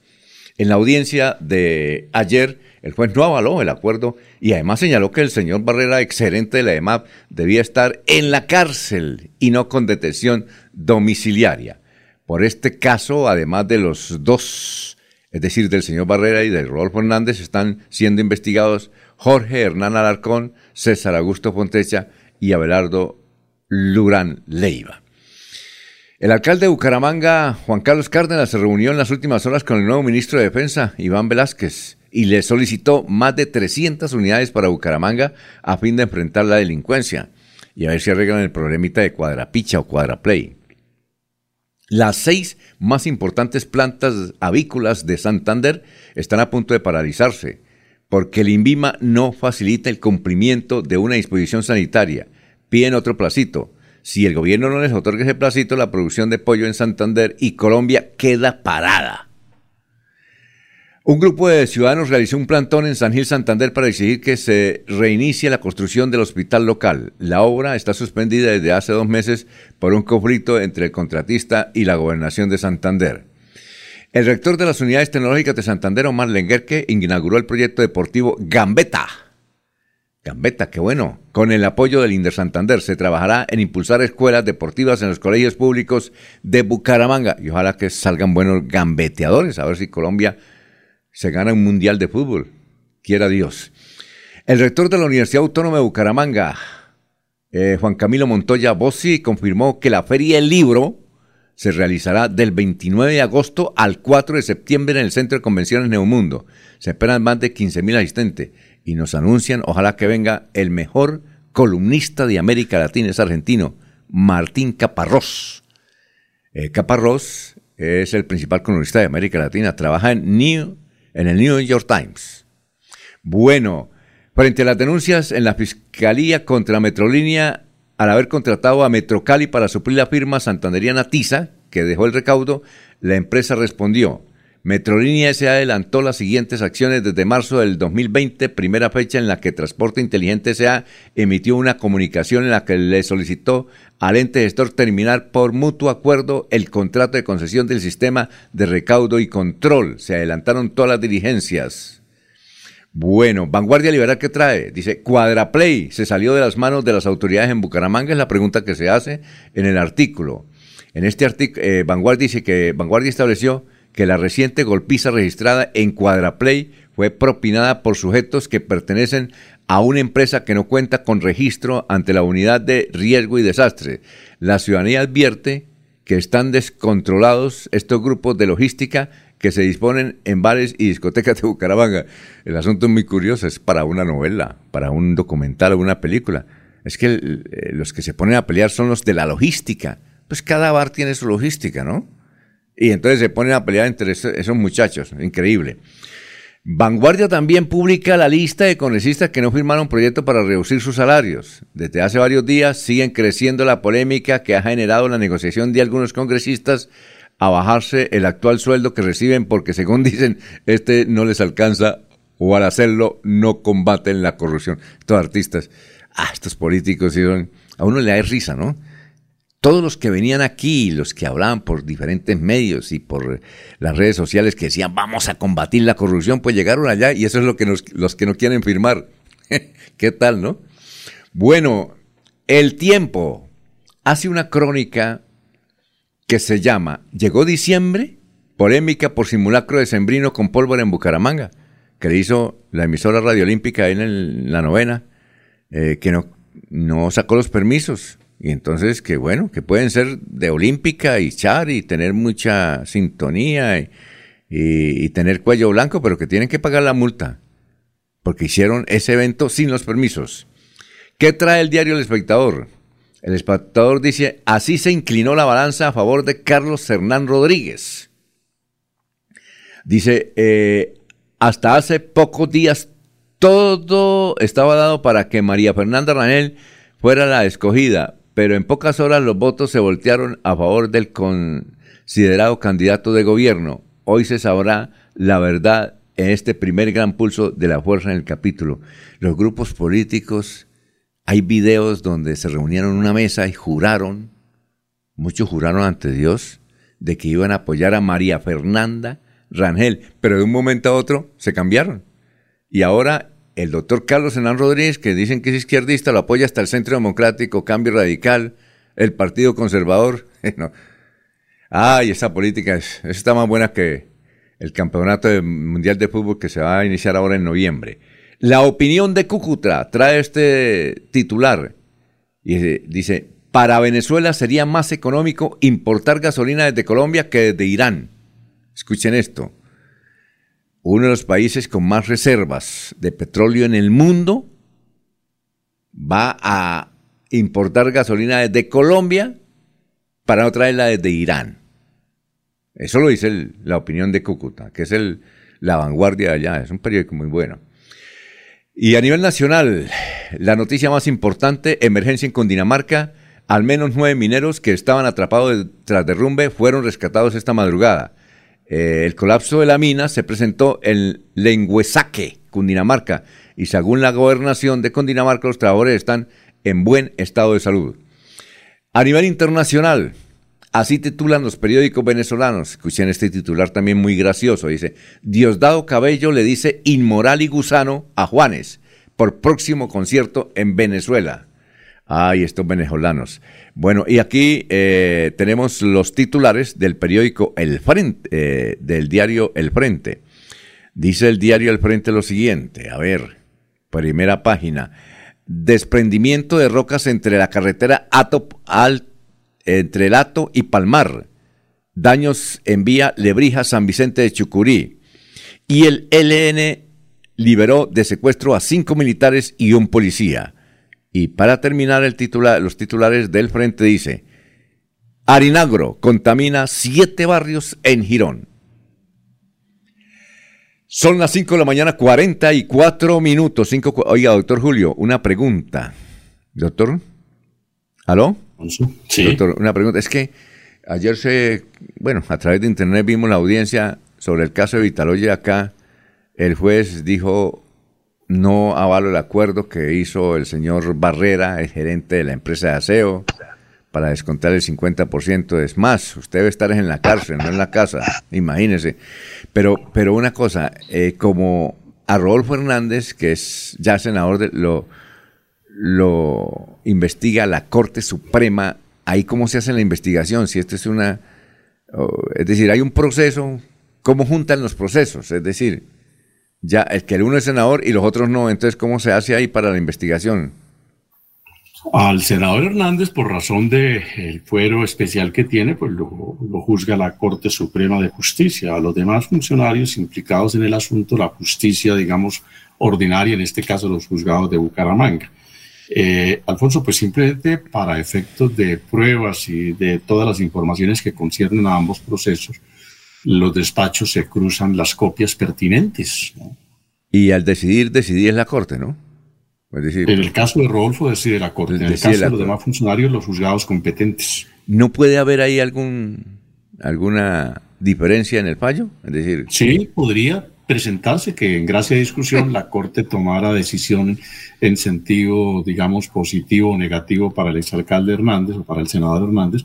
En la audiencia de ayer, el juez no avaló el acuerdo y además señaló que el señor Barrera, excelente de la EMAP, debía estar en la cárcel y no con detención domiciliaria. Por este caso, además de los dos es decir, del señor Barrera y de Rodolfo Hernández, están siendo investigados Jorge Hernán Alarcón, César Augusto Fontecha y Abelardo Lurán Leiva. El alcalde de Bucaramanga, Juan Carlos Cárdenas, se reunió en las últimas horas con el nuevo ministro de Defensa, Iván Velázquez, y le solicitó más de 300 unidades para Bucaramanga a fin de enfrentar la delincuencia y a ver si arreglan el problemita de cuadrapicha o cuadraplay. Las seis más importantes plantas avícolas de Santander están a punto de paralizarse porque el INVIMA no facilita el cumplimiento de una disposición sanitaria. Piden otro placito. Si el gobierno no les otorga ese placito, la producción de pollo en Santander y Colombia queda parada. Un grupo de ciudadanos realizó un plantón en San Gil Santander para exigir que se reinicie la construcción del hospital local. La obra está suspendida desde hace dos meses por un conflicto entre el contratista y la gobernación de Santander. El rector de las unidades tecnológicas de Santander, Omar Lenguerque, inauguró el proyecto deportivo Gambeta. Gambeta, qué bueno. Con el apoyo del Inder Santander se trabajará en impulsar escuelas deportivas en los colegios públicos de Bucaramanga y ojalá que salgan buenos gambeteadores, a ver si Colombia se gana un mundial de fútbol. Quiera Dios. El rector de la Universidad Autónoma de Bucaramanga, eh, Juan Camilo Montoya Bossi, confirmó que la Feria del Libro se realizará del 29 de agosto al 4 de septiembre en el Centro de Convenciones Neomundo. Se esperan más de 15.000 asistentes y nos anuncian, ojalá que venga el mejor columnista de América Latina, es argentino, Martín Caparrós. Eh, Caparrós es el principal columnista de América Latina, trabaja en New en el New York Times. Bueno, frente a las denuncias en la Fiscalía contra Metrolínea al haber contratado a Metrocali para suplir la firma santanderiana Tiza, que dejó el recaudo, la empresa respondió. Metrolínea se adelantó las siguientes acciones desde marzo del 2020, primera fecha en la que Transporte Inteligente SA emitió una comunicación en la que le solicitó al ente gestor terminar por mutuo acuerdo el contrato de concesión del sistema de recaudo y control. Se adelantaron todas las diligencias. Bueno, Vanguardia Liberal, ¿qué trae? Dice, Cuadraplay se salió de las manos de las autoridades en Bucaramanga, es la pregunta que se hace en el artículo. En este artículo, eh, Vanguardia dice que Vanguardia estableció que la reciente golpiza registrada en Cuadraplay fue propinada por sujetos que pertenecen a una empresa que no cuenta con registro ante la unidad de riesgo y desastre. La ciudadanía advierte que están descontrolados estos grupos de logística que se disponen en bares y discotecas de Bucaramanga. El asunto es muy curioso, es para una novela, para un documental o una película. Es que eh, los que se ponen a pelear son los de la logística. Pues cada bar tiene su logística, ¿no? Y entonces se ponen a pelear entre esos muchachos. Increíble. Vanguardia también publica la lista de congresistas que no firmaron proyecto para reducir sus salarios. Desde hace varios días siguen creciendo la polémica que ha generado la negociación de algunos congresistas a bajarse el actual sueldo que reciben porque según [LAUGHS] dicen este no les alcanza o al hacerlo no combaten la corrupción. Estos artistas, ah, estos políticos, a uno le da risa, ¿no? Todos los que venían aquí, los que hablaban por diferentes medios y por las redes sociales que decían vamos a combatir la corrupción, pues llegaron allá y eso es lo que los que no quieren firmar. [LAUGHS] ¿Qué tal, no? Bueno, el tiempo hace una crónica que se llama Llegó diciembre, polémica por simulacro de sembrino con pólvora en Bucaramanga, que le hizo la emisora radiolímpica en la novena, eh, que no, no sacó los permisos y entonces, que bueno, que pueden ser de olímpica y char y tener mucha sintonía y, y, tener cuello blanco, pero que tienen que pagar la multa, porque hicieron ese evento sin los permisos. ¿Qué trae el diario El Espectador? El espectador dice, así se inclinó la balanza a favor de Carlos Hernán Rodríguez. Dice, eh, hasta hace pocos días todo estaba dado para que María Fernanda Ranel fuera la escogida, pero en pocas horas los votos se voltearon a favor del considerado candidato de gobierno. Hoy se sabrá la verdad en este primer gran pulso de la fuerza en el capítulo. Los grupos políticos, hay videos donde se reunieron en una mesa y juraron, muchos juraron ante Dios, de que iban a apoyar a María Fernanda Rangel, pero de un momento a otro se cambiaron. Y ahora el doctor Carlos Hernán Rodríguez, que dicen que es izquierdista, lo apoya hasta el Centro Democrático, Cambio Radical, el Partido Conservador. [LAUGHS] Ay, esa política es, está más buena que el Campeonato Mundial de Fútbol que se va a iniciar ahora en noviembre. La opinión de Cúcuta trae este titular y dice, para Venezuela sería más económico importar gasolina desde Colombia que desde Irán. Escuchen esto uno de los países con más reservas de petróleo en el mundo, va a importar gasolina desde Colombia para no traerla desde Irán. Eso lo dice la opinión de Cúcuta, que es el, la vanguardia de allá, es un periódico muy bueno. Y a nivel nacional, la noticia más importante, emergencia en Cundinamarca, al menos nueve mineros que estaban atrapados tras derrumbe fueron rescatados esta madrugada. Eh, el colapso de la mina se presentó en Lenguesaque, Cundinamarca, y según la gobernación de Cundinamarca, los trabajadores están en buen estado de salud. A nivel internacional, así titulan los periódicos venezolanos. Escuchen este titular también muy gracioso. Dice, Diosdado Cabello le dice inmoral y gusano a Juanes por próximo concierto en Venezuela. Ay, estos venezolanos. Bueno, y aquí eh, tenemos los titulares del periódico El Frente, eh, del diario El Frente. Dice el diario El Frente lo siguiente, a ver, primera página. Desprendimiento de rocas entre la carretera Ato, al, entre el Ato y Palmar. Daños en vía Lebrija San Vicente de Chucurí. Y el LN liberó de secuestro a cinco militares y un policía. Y para terminar el titular, los titulares del frente dice, Arinagro contamina siete barrios en Girón. Son las 5 de la mañana, 44 minutos. Cinco, oiga, doctor Julio, una pregunta. Doctor, ¿aló? Sí. Doctor, una pregunta. Es que ayer se, bueno, a través de internet vimos la audiencia sobre el caso de Vitaloye acá. El juez dijo no avalo el acuerdo que hizo el señor Barrera, el gerente de la empresa de aseo, para descontar el 50%. Es más, usted debe estar en la cárcel, no en la casa, imagínese. Pero, pero una cosa, eh, como a Rodolfo Hernández, que es ya senador, de, lo, lo investiga la Corte Suprema, ahí cómo se hace la investigación, si esto es una... Es decir, hay un proceso, ¿cómo juntan los procesos? Es decir, ya el que el uno es senador y los otros no, entonces ¿cómo se hace ahí para la investigación? Al senador Hernández, por razón del fuero especial que tiene, pues lo, lo, juzga la Corte Suprema de Justicia. A los demás funcionarios implicados en el asunto, la justicia, digamos, ordinaria, en este caso los juzgados de Bucaramanga. Eh, Alfonso, pues simplemente para efectos de pruebas y de todas las informaciones que conciernen a ambos procesos, los despachos se cruzan las copias pertinentes. Y al decidir, decidir es la Corte, ¿no? en el caso de Rodolfo decide la Corte, en el caso de los demás funcionarios, los juzgados competentes. ¿No puede haber ahí algún, alguna diferencia en el fallo? Es decir, sí, podría presentarse que en gracia de discusión la Corte tomara decisión en sentido, digamos, positivo o negativo para el exalcalde Hernández o para el senador Hernández,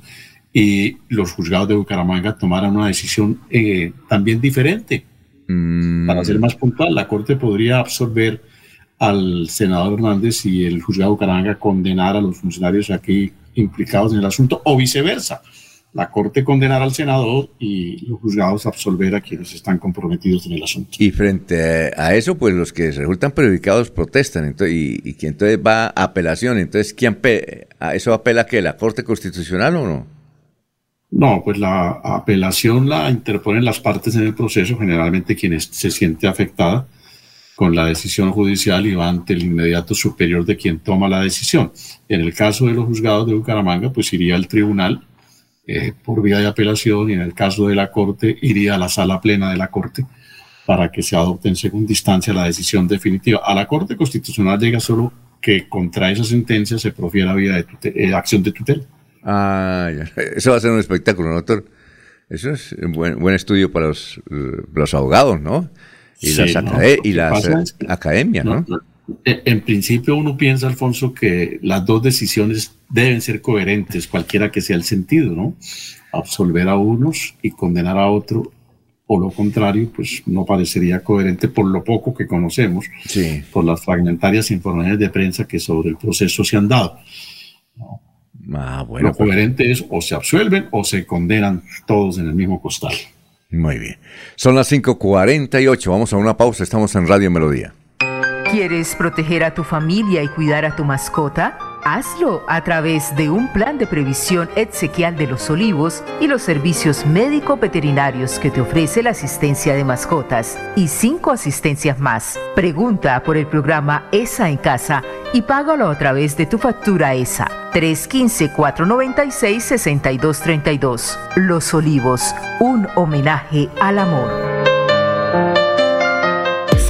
y los juzgados de Bucaramanga tomaran una decisión eh, también diferente. Mm. Para ser más puntual, la Corte podría absorber al senador Hernández y el juzgado de Bucaramanga condenar a los funcionarios aquí implicados en el asunto, o viceversa. La Corte condenar al senador y los juzgados absolver a quienes están comprometidos en el asunto. Y frente a eso, pues los que resultan perjudicados protestan entonces, y, y que entonces va a apelación. Entonces, ¿quién ¿a eso apela que la Corte Constitucional o no? No, pues la apelación la interponen las partes en el proceso, generalmente quien se siente afectada con la decisión judicial y va ante el inmediato superior de quien toma la decisión. En el caso de los juzgados de Bucaramanga, pues iría al tribunal eh, por vía de apelación y en el caso de la Corte iría a la sala plena de la Corte para que se adopte en segunda instancia la decisión definitiva. A la Corte Constitucional llega solo que contra esa sentencia se profiera vía de eh, acción de tutela. Ah, eso va a ser un espectáculo, doctor. Eso es un buen, buen estudio para los, los abogados, ¿no? Y Sí, las, ¿no? y las eh, es que- academias, ¿no? No, En principio uno piensa, Alfonso, que las dos decisiones deben ser coherentes, cualquiera que sea el sentido, ¿no? Absolver a unos y condenar a otro, o lo contrario, pues no parecería coherente por lo poco que conocemos, Sí. por las fragmentarias informaciones de prensa que sobre el proceso se han dado. Ah, bueno, lo pues, coherente es o se absuelven o se condenan todos en el mismo costal. muy bien. Son las 5.48, vamos a una pausa, estamos en Radio Melodía. ¿Quieres proteger a tu familia y cuidar a tu mascota? Hazlo a través de un plan de previsión exequial de los olivos y los servicios médico-veterinarios que te ofrece la asistencia de mascotas y cinco asistencias más. Pregunta por el programa ESA en casa y págalo a través de tu factura ESA 315-496-6232. Los olivos, un homenaje al amor.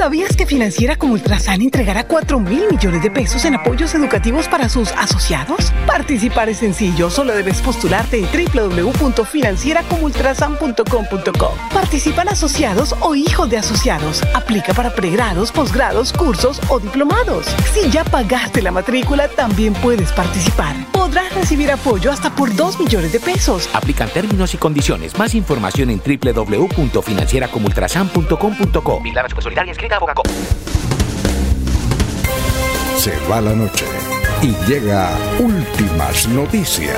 ¿Sabías que Financiera como Ultrasan entregará 4 mil millones de pesos en apoyos educativos para sus asociados? Participar es sencillo, solo debes postularte en www.financieracomultrasan.com.co. Participan asociados o hijos de asociados. Aplica para pregrados, posgrados, cursos o diplomados. Si ya pagaste la matrícula, también puedes participar. Podrás recibir apoyo hasta por 2 millones de pesos. Aplican términos y condiciones. Más información en www.financieracomultrasan.com.co. Vigilada Supersolidaria inscrita Se va la noche y llega últimas noticias.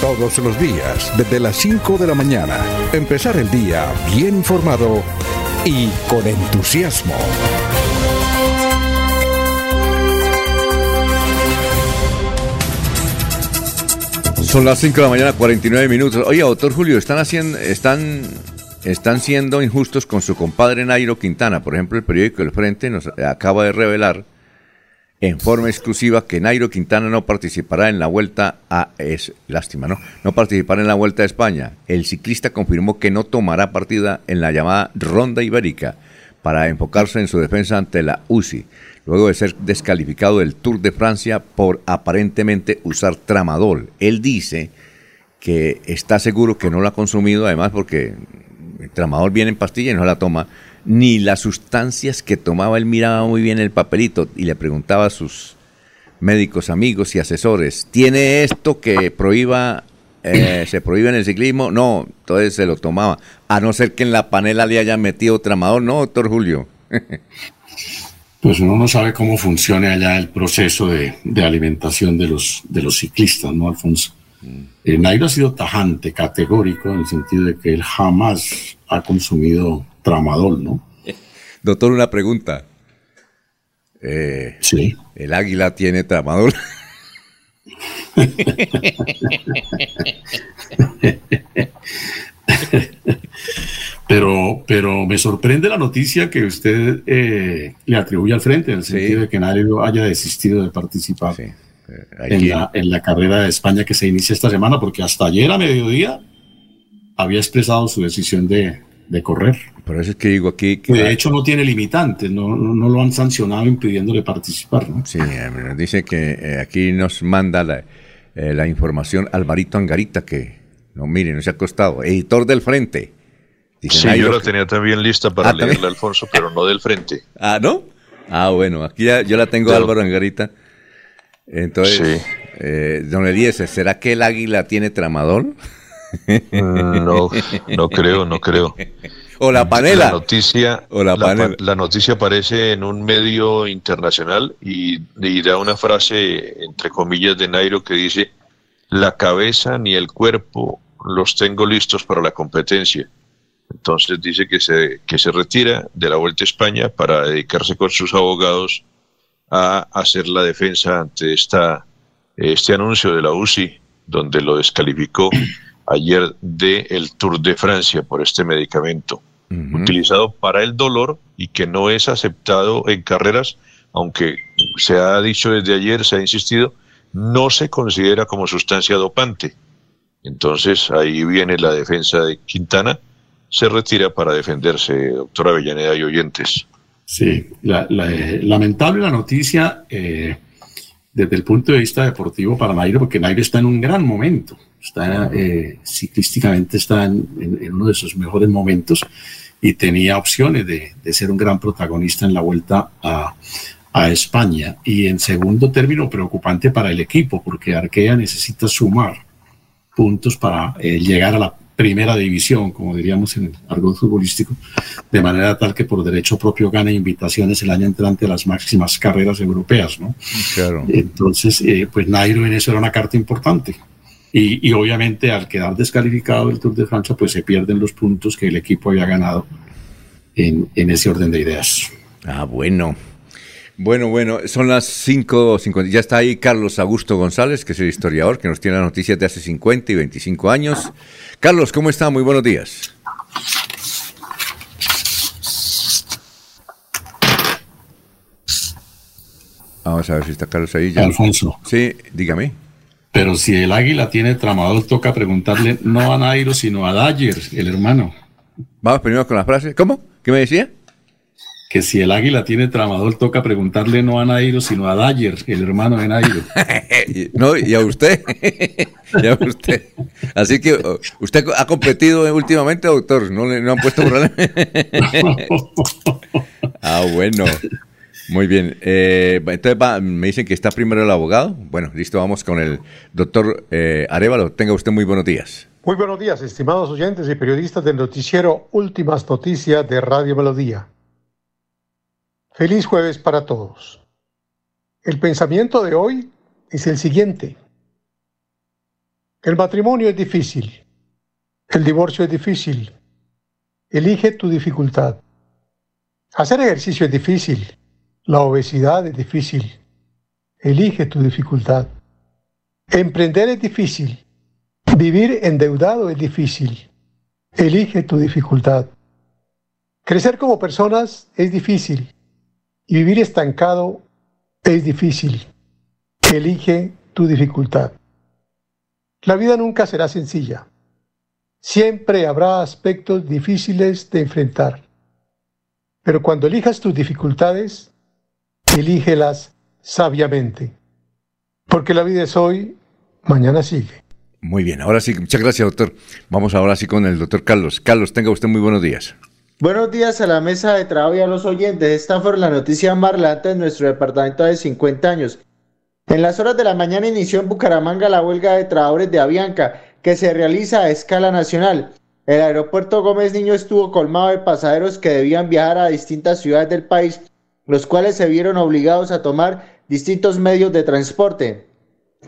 Todos los días, desde las 5 de la mañana, empezar el día bien informado y con entusiasmo. Son las 5 de la mañana, 49 minutos. Oye, doctor Julio, están haciendo, están, están siendo injustos con su compadre Nairo Quintana. Por ejemplo, el periódico El Frente nos acaba de revelar en forma exclusiva que Nairo Quintana no participará en la vuelta a es lástima, ¿no? No participará en la vuelta a España. El ciclista confirmó que no tomará partida en la llamada Ronda Ibérica para enfocarse en su defensa ante la UCI, luego de ser descalificado del Tour de Francia por aparentemente usar tramadol. Él dice que está seguro que no lo ha consumido, además porque el tramadol viene en pastilla y no la toma, ni las sustancias que tomaba, él miraba muy bien el papelito y le preguntaba a sus médicos, amigos y asesores, ¿tiene esto que prohíba, eh, se prohíbe en el ciclismo? No, entonces se lo tomaba, a no ser que en la panela le hayan metido tramador, ¿no, doctor Julio? [LAUGHS] Pues uno no sabe cómo funciona allá el proceso de, de alimentación de los, de los ciclistas, ¿no, Alfonso? Eh, Nairo ha sido tajante, categórico, en el sentido de que él jamás ha consumido tramadol, ¿no? [LAUGHS] Doctor, una pregunta. Eh, sí. ¿El águila tiene tramador? [LAUGHS] Pero, pero me sorprende la noticia que usted eh, le atribuye al frente, en el sentido de que Nairo haya desistido de participar hay en, que- la, en la carrera de España que se inicia esta semana, porque hasta ayer a mediodía había expresado su decisión de, de correr. Por eso es que digo aquí que de hecho no tiene limitantes, no, no, no lo han sancionado impidiéndole participar. ¿no? Sí, eh, nos dice que eh, aquí nos manda la, eh, la información Alvarito Angarita, que no, mire, no se ha acostado, editor del Frente. Dice, Sí, yo la que- tenía también lista para Ah, ¿también? leerla, Alfonso, pero no del frente. [LAUGHS] Ah, ¿no? Ah, bueno, aquí ya, yo la tengo Pero- Álvaro Angarita. Entonces, eh, don Eliezer, ¿será que el águila tiene tramador? Mm, No, no creo, no creo. [LAUGHS] O la panela. La noticia, O la la, pa- panela. la noticia aparece en un medio internacional y, y da una frase, entre comillas, de Nairo que dice, la cabeza ni el cuerpo los tengo listos para la competencia. Entonces dice que se, que se retira de la Vuelta a España para dedicarse con sus abogados a hacer la defensa ante esta, este anuncio de la UCI, donde lo descalificó [CLEARS THROAT] ayer del Tour de Francia por este medicamento, utilizado para el dolor y que no es aceptado en carreras, aunque se ha dicho desde ayer, se ha insistido, no se considera como sustancia dopante. Entonces ahí viene la defensa de Quintana, se retira para defenderse, doctora Avellaneda y oyentes. Sí, la- la- eh, lamentable la noticia eh, desde el punto de vista deportivo para Nairo, porque Nairo está en un gran momento, está eh, ciclísticamente está en, uno de sus mejores momentos y tenía opciones de, de ser un gran protagonista en la vuelta a, a España. Y en segundo término, preocupante para el equipo, porque Arkea necesita sumar puntos para eh, llegar a la primera división, como diríamos en el argot futbolístico, de manera tal que por derecho propio gane invitaciones el año entrante a las máximas carreras europeas, ¿no? Claro. Entonces, eh, pues Nairo en eso era una carta importante. Y, y, obviamente al quedar descalificado el Tour de Francia, pues se pierden los puntos que el equipo había ganado en, en ese orden de ideas. Ah, bueno. Bueno, bueno, son las 5.50. Ya está ahí Carlos Augusto González, que es el historiador, que nos tiene las noticias de hace 50 y 25 años. Carlos, ¿cómo está? Muy buenos días. Vamos a ver si está Carlos ahí ya. Alfonso. Sí, dígame. Pero si el águila tiene tramador, toca preguntarle no a Nairo, sino a Dyer, el hermano. Vamos primero con la frase. ¿Cómo? ¿Qué me decía? Que si el águila tiene tramador, toca preguntarle no a Nairo, sino a Dyer, el hermano de Nairo. [LAUGHS] no, y a usted. [LAUGHS] y a usted. Así que, ¿usted ha competido últimamente, doctor? ¿No le no han puesto problema? [LAUGHS] ah, bueno. Muy bien. Eh, entonces me dicen que está primero el abogado. Bueno, listo, vamos con el doctor eh, Arevalo. Tenga usted muy buenos días. Muy buenos días, estimados oyentes y periodistas del noticiero Últimas Noticias de Radio Melodía. Feliz jueves para todos. El pensamiento de hoy es el siguiente. El matrimonio es difícil. El divorcio es difícil. Elige tu dificultad. Hacer ejercicio es difícil. La obesidad es difícil. Elige tu dificultad. Emprender es difícil. Vivir endeudado es difícil. Elige tu dificultad. Crecer como personas es difícil. Y vivir estancado es difícil. Elige tu dificultad. La vida nunca será sencilla. Siempre habrá aspectos difíciles de enfrentar. Pero cuando elijas tus dificultades, elígelas sabiamente. Porque la vida es hoy, mañana sigue. Muy bien, ahora sí, muchas gracias, doctor. Vamos ahora sí con el doctor Carlos. Carlos, tenga usted muy buenos días. Buenos días a la mesa de trabajo y a los oyentes. Esta fue la noticia más relevante de nuestro departamento de 50 años. En las horas de la mañana inició en Bucaramanga la huelga de trabajadores de Avianca, que se realiza a escala nacional. El aeropuerto Gómez Niño estuvo colmado de pasajeros que debían viajar a distintas ciudades del país, los cuales se vieron obligados a tomar distintos medios de transporte.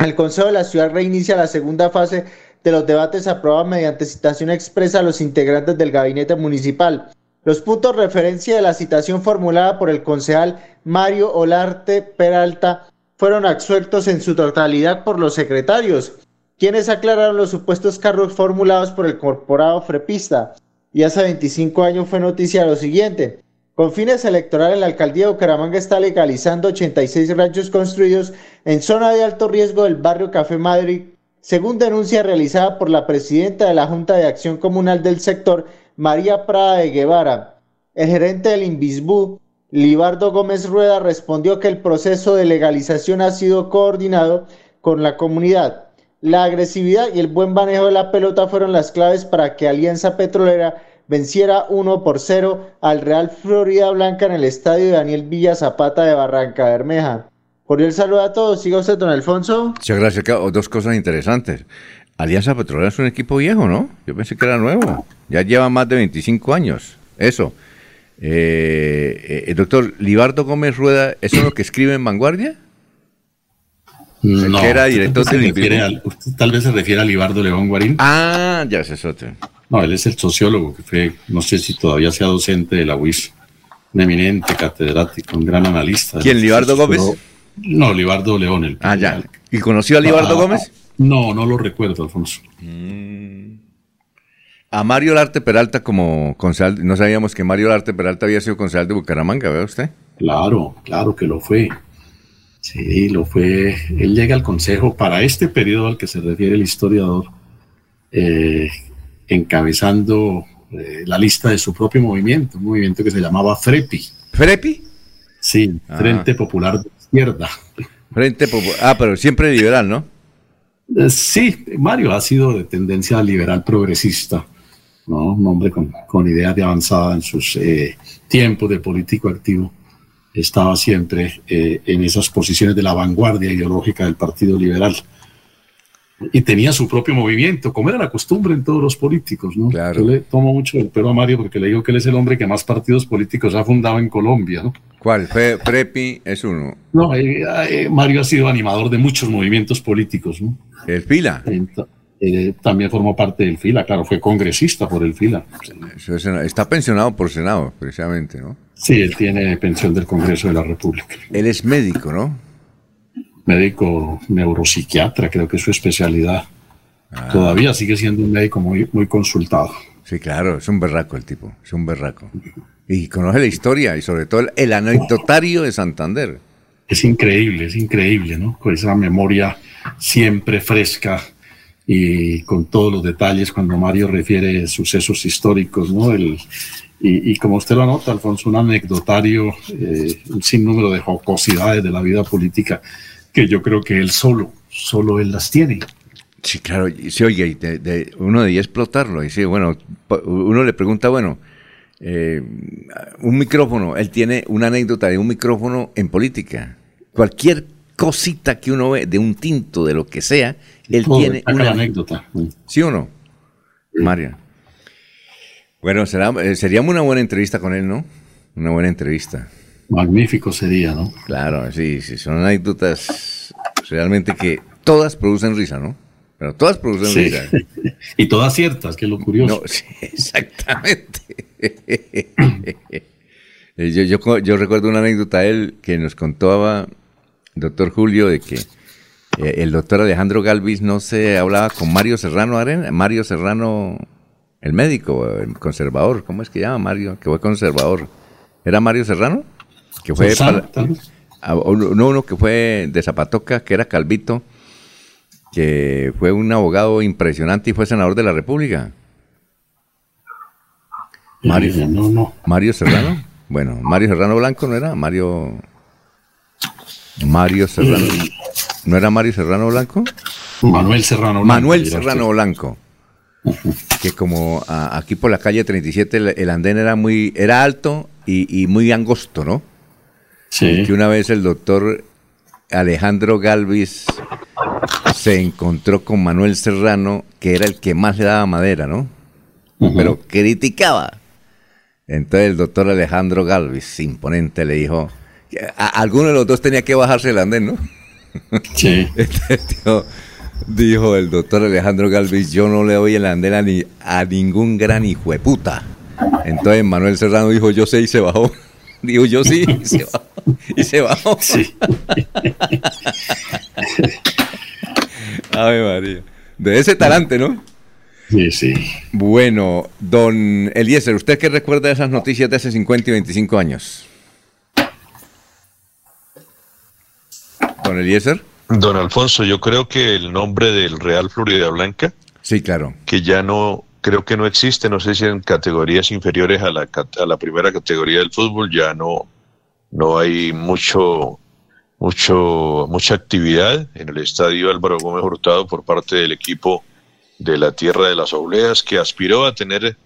El Consejo de la Ciudad reinicia la segunda fase de los debates aprobados mediante citación expresa a los integrantes del gabinete municipal. Los puntos referencia de la citación formulada por el concejal Mario Olarte Peralta fueron absueltos en su totalidad por los secretarios, quienes aclararon los supuestos cargos formulados por el corporado frepista. Y hace 25 años fue noticia lo siguiente. Con fines electorales, la alcaldía de Bucaramanga está legalizando 86 ranchos construidos en zona de alto riesgo del barrio Café Madrid, según denuncia realizada por la presidenta de la Junta de Acción Comunal del sector, María Prada de Guevara. El gerente del Invisbu, Libardo Gómez Rueda, respondió que el proceso de legalización ha sido coordinado con la comunidad. La agresividad y el buen manejo de la pelota fueron las claves para que Alianza Petrolera venciera 1 por 0 al Real Florida Blanca en el estadio Daniel Villa Zapata de Barranca Bermeja. el saludo a todos. Siga usted, don Alfonso. Muchas gracias. Dos cosas interesantes. Alianza Petrolera es un equipo viejo, ¿no? Yo pensé que era nuevo. Ya lleva más de 25 años. Eso. Eh, eh, el doctor Libardo Gómez Rueda, ¿eso es lo que escribe en Vanguardia? No, que era director del Tal vez se refiere a Libardo León Guarín. Ah, ya es otro. No, él es el sociólogo que fue, no sé si todavía sea docente de la UIS, un eminente catedrático, un gran analista. ¿Quién, Libardo Gómez? No, Libardo León. El ah, ya. ¿Y conoció a Libardo ah, Gómez? No, no lo recuerdo, Alfonso. Mm. A Mario Larte Peralta como concejal, no sabíamos que Mario Larte Peralta había sido concejal de Bucaramanga, ¿ve usted? Claro, claro que lo fue. Sí, lo fue. Él llega al consejo para este periodo al que se refiere el historiador, eh, encabezando eh, la lista de su propio movimiento, un movimiento que se llamaba FREPI. ¿FREPI? Sí, ah. Frente Popular de Izquierda. Frente Popular. Ah, pero siempre liberal, ¿no? Eh, sí, Mario ha sido de tendencia liberal progresista, ¿no? Un hombre con, con ideas de avanzada en sus eh, tiempos de político activo. Estaba siempre eh, en esas posiciones de la vanguardia ideológica del Partido Liberal. Y tenía su propio movimiento, como era la costumbre en todos los políticos, ¿no? Yo le tomo mucho el pelo a Mario porque le digo que él es el hombre que más partidos políticos ha fundado en Colombia, ¿no? ¿Cuál? Fe- Prepi es uno. No, eh, eh, Mario ha sido animador de muchos movimientos políticos, ¿no? El Fila. Eh, también formó parte del FILA, claro, fue congresista por el FILA. Está pensionado por Senado, precisamente, ¿no? Sí, él tiene pensión del Congreso de la República. Él es médico, ¿no? Médico neuropsiquiatra, creo que es su especialidad. Ah. Todavía sigue siendo un médico muy, muy consultado. Sí, claro, es un berraco el tipo, es un berraco. Y conoce la historia y sobre todo el, el anecdotario de Santander. Es increíble, es increíble, ¿no? Con esa memoria siempre fresca y con todos los detalles cuando Mario refiere sucesos históricos, ¿no? El, y, y como usted lo anota, Alfonso, un anecdotario, eh, un sinnúmero de jocosidades de la vida política que yo creo que él solo, solo él las tiene. Sí, claro, sí, oye, de- de- uno debía explotarlo. Y sí, bueno, uno le pregunta, bueno, eh, un micrófono, él tiene una anécdota de un micrófono en política. Cualquier cosita que uno ve, de un tinto, de lo que sea, él Todo, tiene una anécdota. ¿Sí o no? Mario. Bueno, será, eh, sería una buena entrevista con él, ¿no? Una buena entrevista. Magnífico sería, ¿no? Claro, sí, sí, son anécdotas realmente que todas producen risa, ¿no? Pero todas producen Sí. risa. [LAUGHS] y todas ciertas, que es lo curioso. No, [LAUGHS] sí, exactamente. [LAUGHS] Yo, yo, yo recuerdo una anécdota de él que nos contaba el doctor Julio de que eh, el doctor Alejandro Galvis no se hablaba con Mario Serrano Arena, Mario Serrano, el médico, el conservador, ¿cómo es que llama Mario? Que fue conservador. ¿Era Mario Serrano? Que fue Susana, para-. Ah, uno, no, uno que fue de Zapatoca, que era Calvito, que fue un abogado impresionante y fue senador de la República. Mario, Eh, no, no. Mario Serrano. Bueno, Mario Serrano Blanco no era Mario. Mario Serrano. ¿No era Mario Serrano Blanco? Manuel Serrano Blanco. Manuel Serrano. Blanco. Que como a- aquí por la calle 37 el, el andén era muy era alto y, y muy angosto, ¿no? Sí. Que una vez el doctor Alejandro Galvis se encontró con Manuel Serrano, que era el que más le daba madera, ¿no? Pero criticaba. Entonces el doctor Alejandro Galvis, imponente, le dijo, a, alguno de los dos tenía que bajarse del andén, ¿no? [LAUGHS] Sí. Dijo el doctor Alejandro Galvis, yo no le doy el andén a, ni, a ningún gran hijo de puta. Entonces Manuel Serrano dijo, yo sé y se bajó. Dijo, yo sí, y se bajó. [LAUGHS] [LAUGHS] Y se bajó. Sí. Ave María. De ese talante, ¿no? Sí, sí. Bueno, don Eliezer, ¿usted qué recuerda de esas noticias de hace 50 y 25 años? Don Eliezer. Don Alfonso, yo creo que el nombre del Real Florida Blanca, Sí, claro. que ya no, creo que no existe, no sé si en categorías inferiores a la, a la primera categoría del fútbol, ya no, no hay mucho, mucho, mucha actividad en el estadio Álvaro Gómez Hurtado por parte del equipo de la Tierra de las Obleas, que aspiró a tener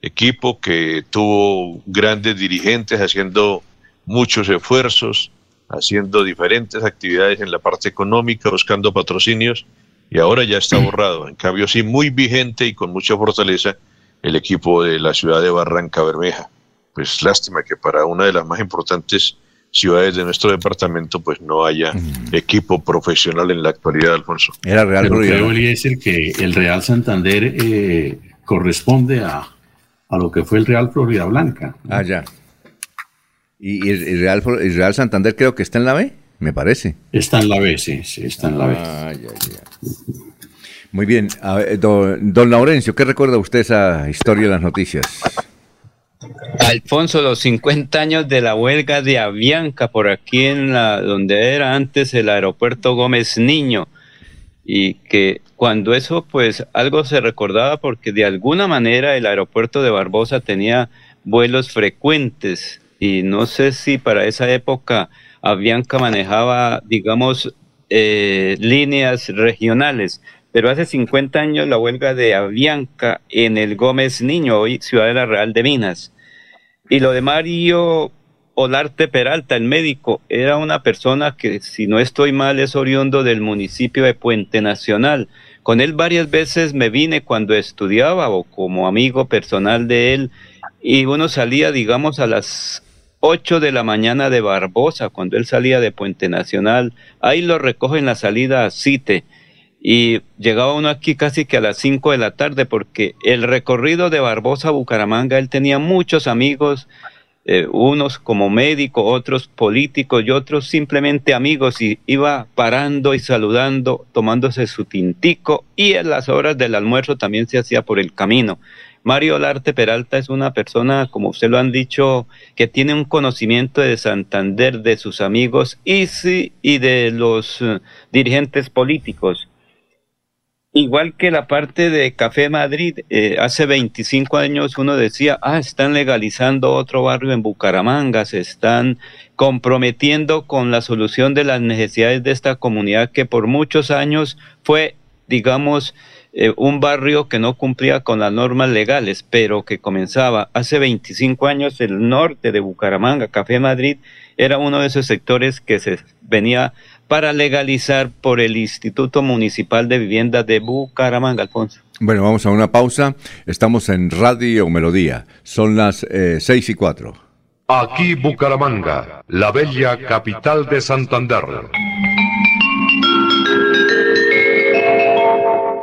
equipo, que tuvo grandes dirigentes haciendo muchos esfuerzos, haciendo diferentes actividades en la parte económica, buscando patrocinios, y ahora ya está borrado. En cambio, sí, muy vigente y con mucha fortaleza el equipo de la ciudad de Barranca Bermeja. Pues lástima que para una de las más importantes ciudades de nuestro departamento, pues no haya equipo profesional en la actualidad, Alfonso. Era Real Pero Florida. creo, Eliezer, que el Real Santander eh, corresponde a, a lo que fue el Real Florida Blanca. Ah, ya. ¿Y, y el Real, el Real Santander creo que está en la B? Me parece. Está en la B, sí, sí, está en la B. Ah, ya, ya. Muy bien. A ver, don, don Laurencio, ¿qué recuerda usted esa historia de las noticias? Alfonso, los 50 años de la huelga de Avianca por aquí en la donde era antes el aeropuerto Gómez Niño y que cuando eso pues algo se recordaba porque de alguna manera el aeropuerto de Barbosa tenía vuelos frecuentes y no sé si para esa época Avianca manejaba, digamos, eh, líneas regionales. Pero hace 50 años la huelga de Avianca en el Gómez Niño, hoy Ciudadela Real de Minas. Y lo de Mario Olarte Peralta, el médico, era una persona que, si no estoy mal, es oriundo del municipio de Puente Nacional. Con él varias veces me vine cuando estudiaba o como amigo personal de él y uno salía, digamos, a las 8 de la mañana de Barbosa, cuando él salía de Puente Nacional. Ahí lo recoge en la salida a Cite. Y llegaba uno aquí casi que a las 5 de la tarde, porque el recorrido de Barbosa a Bucaramanga, él tenía muchos amigos, eh, unos como médicos, otros políticos y otros simplemente amigos, y iba parando y saludando, tomándose su tintico, y en las horas del almuerzo también se hacía por el camino. Mario Larte Peralta es una persona, como usted lo han dicho, que tiene un conocimiento de Santander, de sus amigos y, y de los eh, dirigentes políticos. Igual que la parte de Café Madrid, eh, hace 25 años uno decía, ah, están legalizando otro barrio en Bucaramanga, se están comprometiendo con la solución de las necesidades de esta comunidad que por muchos años fue, digamos, eh, un barrio que no cumplía con las normas legales, pero que comenzaba hace 25 años el norte de Bucaramanga, Café Madrid, era uno de esos sectores que se venía para legalizar por el Instituto Municipal de Vivienda de Bucaramanga, Alfonso. Bueno, vamos a una pausa. Estamos en Radio Melodía. Son las eh, seis y cuatro. Aquí Bucaramanga, la bella capital de Santander.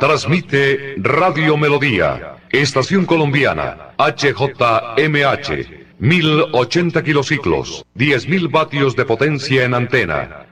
Transmite Radio Melodía, Estación Colombiana, HJMH, 1080 kilociclos, 10.000 vatios de potencia en antena,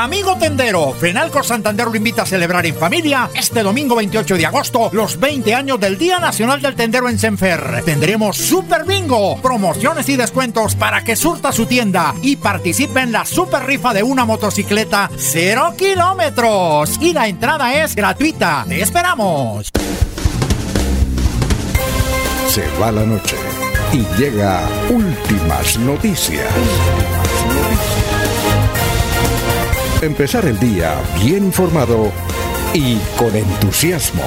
Amigo tendero, Fenalco Santander lo invita a celebrar en familia este domingo 28 de agosto los 20 años del Día Nacional del Tendero en Senfer. Tendremos Super Bingo, promociones y descuentos para que surta su tienda y participe en la super rifa de una motocicleta 0 kilómetros. Y la entrada es gratuita. ¡Te esperamos! Se va la noche y llega últimas noticias. Empezar el día bien informado y con entusiasmo.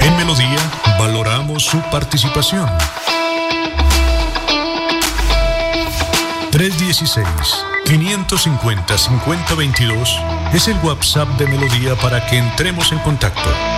En Melodía valoramos su participación. 316 550 5022 es el WhatsApp de Melodía para que entremos en contacto.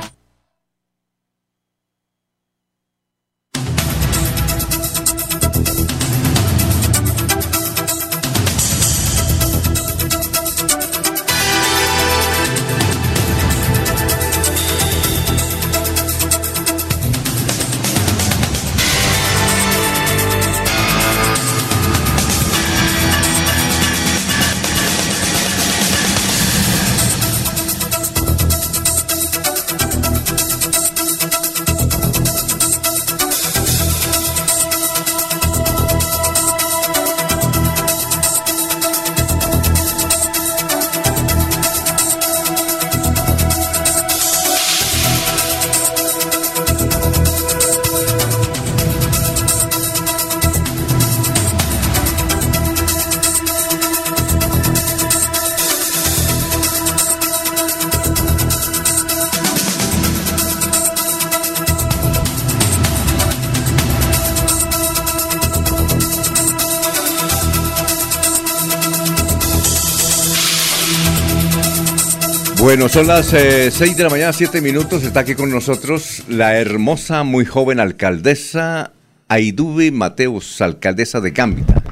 Bueno, son las 6 eh, de la mañana, 7 minutos. Está aquí con nosotros la hermosa, muy joven alcaldesa Aidubi Mateus, alcaldesa de Cámbita.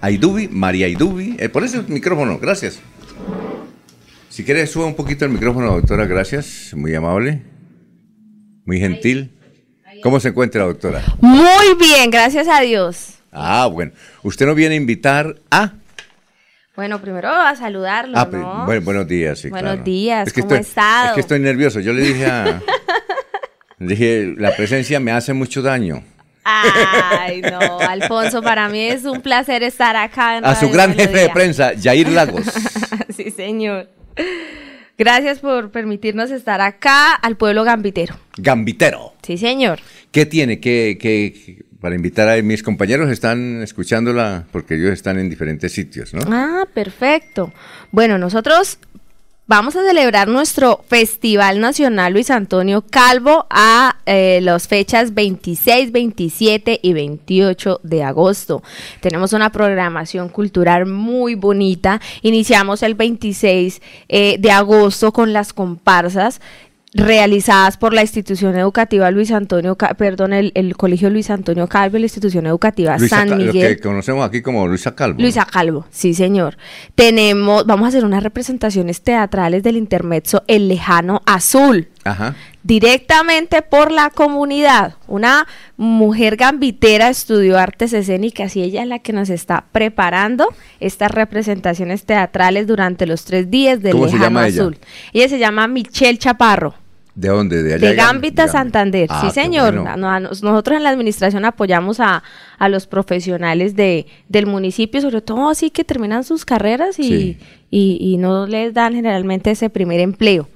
Aidubi, María Aidubi. Eh, por ese micrófono, gracias. Si quiere, suba un poquito el micrófono, doctora, gracias. Muy amable, muy gentil. ¿Cómo se encuentra, doctora? Muy bien, gracias a Dios. Ah, bueno. Usted nos viene a invitar a... Bueno, primero a saludarlo, Ah, ¿no? bueno, buenos días, sí, Buenos claro. días, Es que ¿cómo estoy- estado? Es que estoy nervioso. Yo le dije a... [LAUGHS] dije, la presencia me hace mucho daño. Ay, no, Alfonso, para mí es un placer estar acá en A su gran jefe de prensa, Jair Lagos. [LAUGHS] sí, señor. Gracias por permitirnos estar acá al pueblo gambitero. Gambitero. Sí, señor. ¿Qué tiene? ¿Qué, qué- para invitar a mis compañeros están escuchándola porque ellos están en diferentes sitios, ¿no? Ah, perfecto. Bueno, nosotros vamos a celebrar nuestro Festival Nacional Luis Antonio Calvo a eh, las fechas 26, 27 y 28 de agosto. Tenemos una programación cultural muy bonita. Iniciamos el 26 eh, de agosto con las comparsas realizadas por la institución educativa Luis Antonio, perdón, el, el Colegio Luis Antonio Calvo y la institución educativa Luisa San Ca- lo Miguel. que conocemos aquí como Luisa Calvo. Luisa Calvo, sí señor. Tenemos, vamos a hacer unas representaciones teatrales del intermezzo El Lejano Azul, Ajá. directamente por la comunidad. Una mujer gambitera estudió artes escénicas y ella es la que nos está preparando estas representaciones teatrales durante los tres días del ¿Cómo se Lejano llama ella? Azul. Ella se llama Michelle Chaparro. ¿De dónde? De allá. De Gambita Gam- Santander, Ah, sí qué señor. bueno. Nosotros en la administración apoyamos a, a los profesionales de, del municipio, sobre todo así que terminan sus carreras y, Sí. y, y no les dan generalmente ese primer empleo.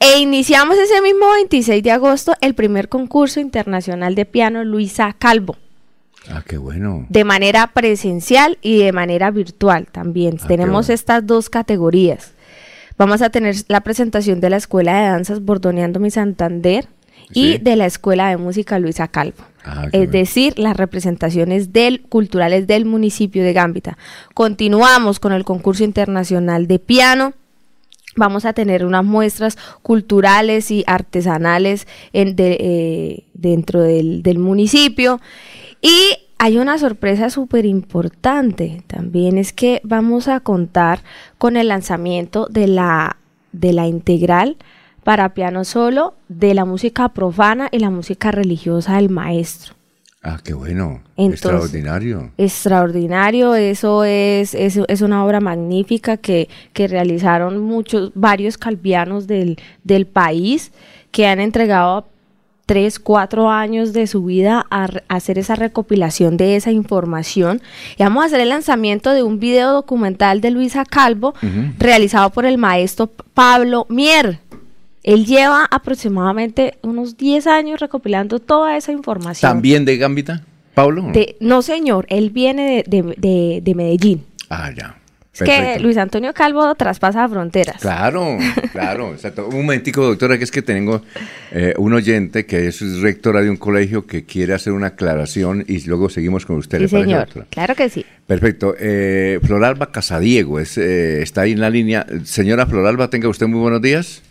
E iniciamos ese mismo 26 de agosto el primer concurso internacional de piano Luisa Calvo, Ah, qué bueno. de manera presencial y de manera virtual también. Ah, Tenemos estas dos categorías. Vamos a tener la presentación de la Escuela de Danzas Bordoneando Mi Santander y Sí. de la Escuela de Música Luisa Calvo. Ah, es decir, las representaciones del, culturales del municipio de Gambita. Continuamos con el concurso internacional de piano. Vamos a tener unas muestras culturales y artesanales en- de- eh, dentro del, del municipio. Y hay una sorpresa súper importante también, es que vamos a contar con el lanzamiento de la, de la integral para piano solo de la música profana y la música religiosa del maestro. Ah, qué bueno. Entonces- Extraordinario. Extraordinario, eso es, es, es una obra magnífica que, que realizaron muchos, varios calvianos del, del país que han entregado tres, cuatro años de su vida a, hacer esa recopilación de esa información. Y vamos a hacer el lanzamiento de un video documental de Luisa Calvo, realizado por el maestro Pablo Mier. Él lleva aproximadamente unos 10 años recopilando toda esa información. ¿También de Gambita, Pablo? De- no, señor, él viene de- de Medellín. Ah, ya. Es que. Luis Antonio Calvo traspasa fronteras. Claro, claro, [LAUGHS] exacto. Un momentico, doctora, que es que tengo eh, un oyente que es rectora de un colegio que quiere hacer una aclaración y luego seguimos con usted. Sí, ¿le parece, señor. doctora? Claro que sí. Perfecto. Eh, Floralba Casadiego es, eh, está ahí en la línea. Señora Floralba, tenga usted muy buenos días.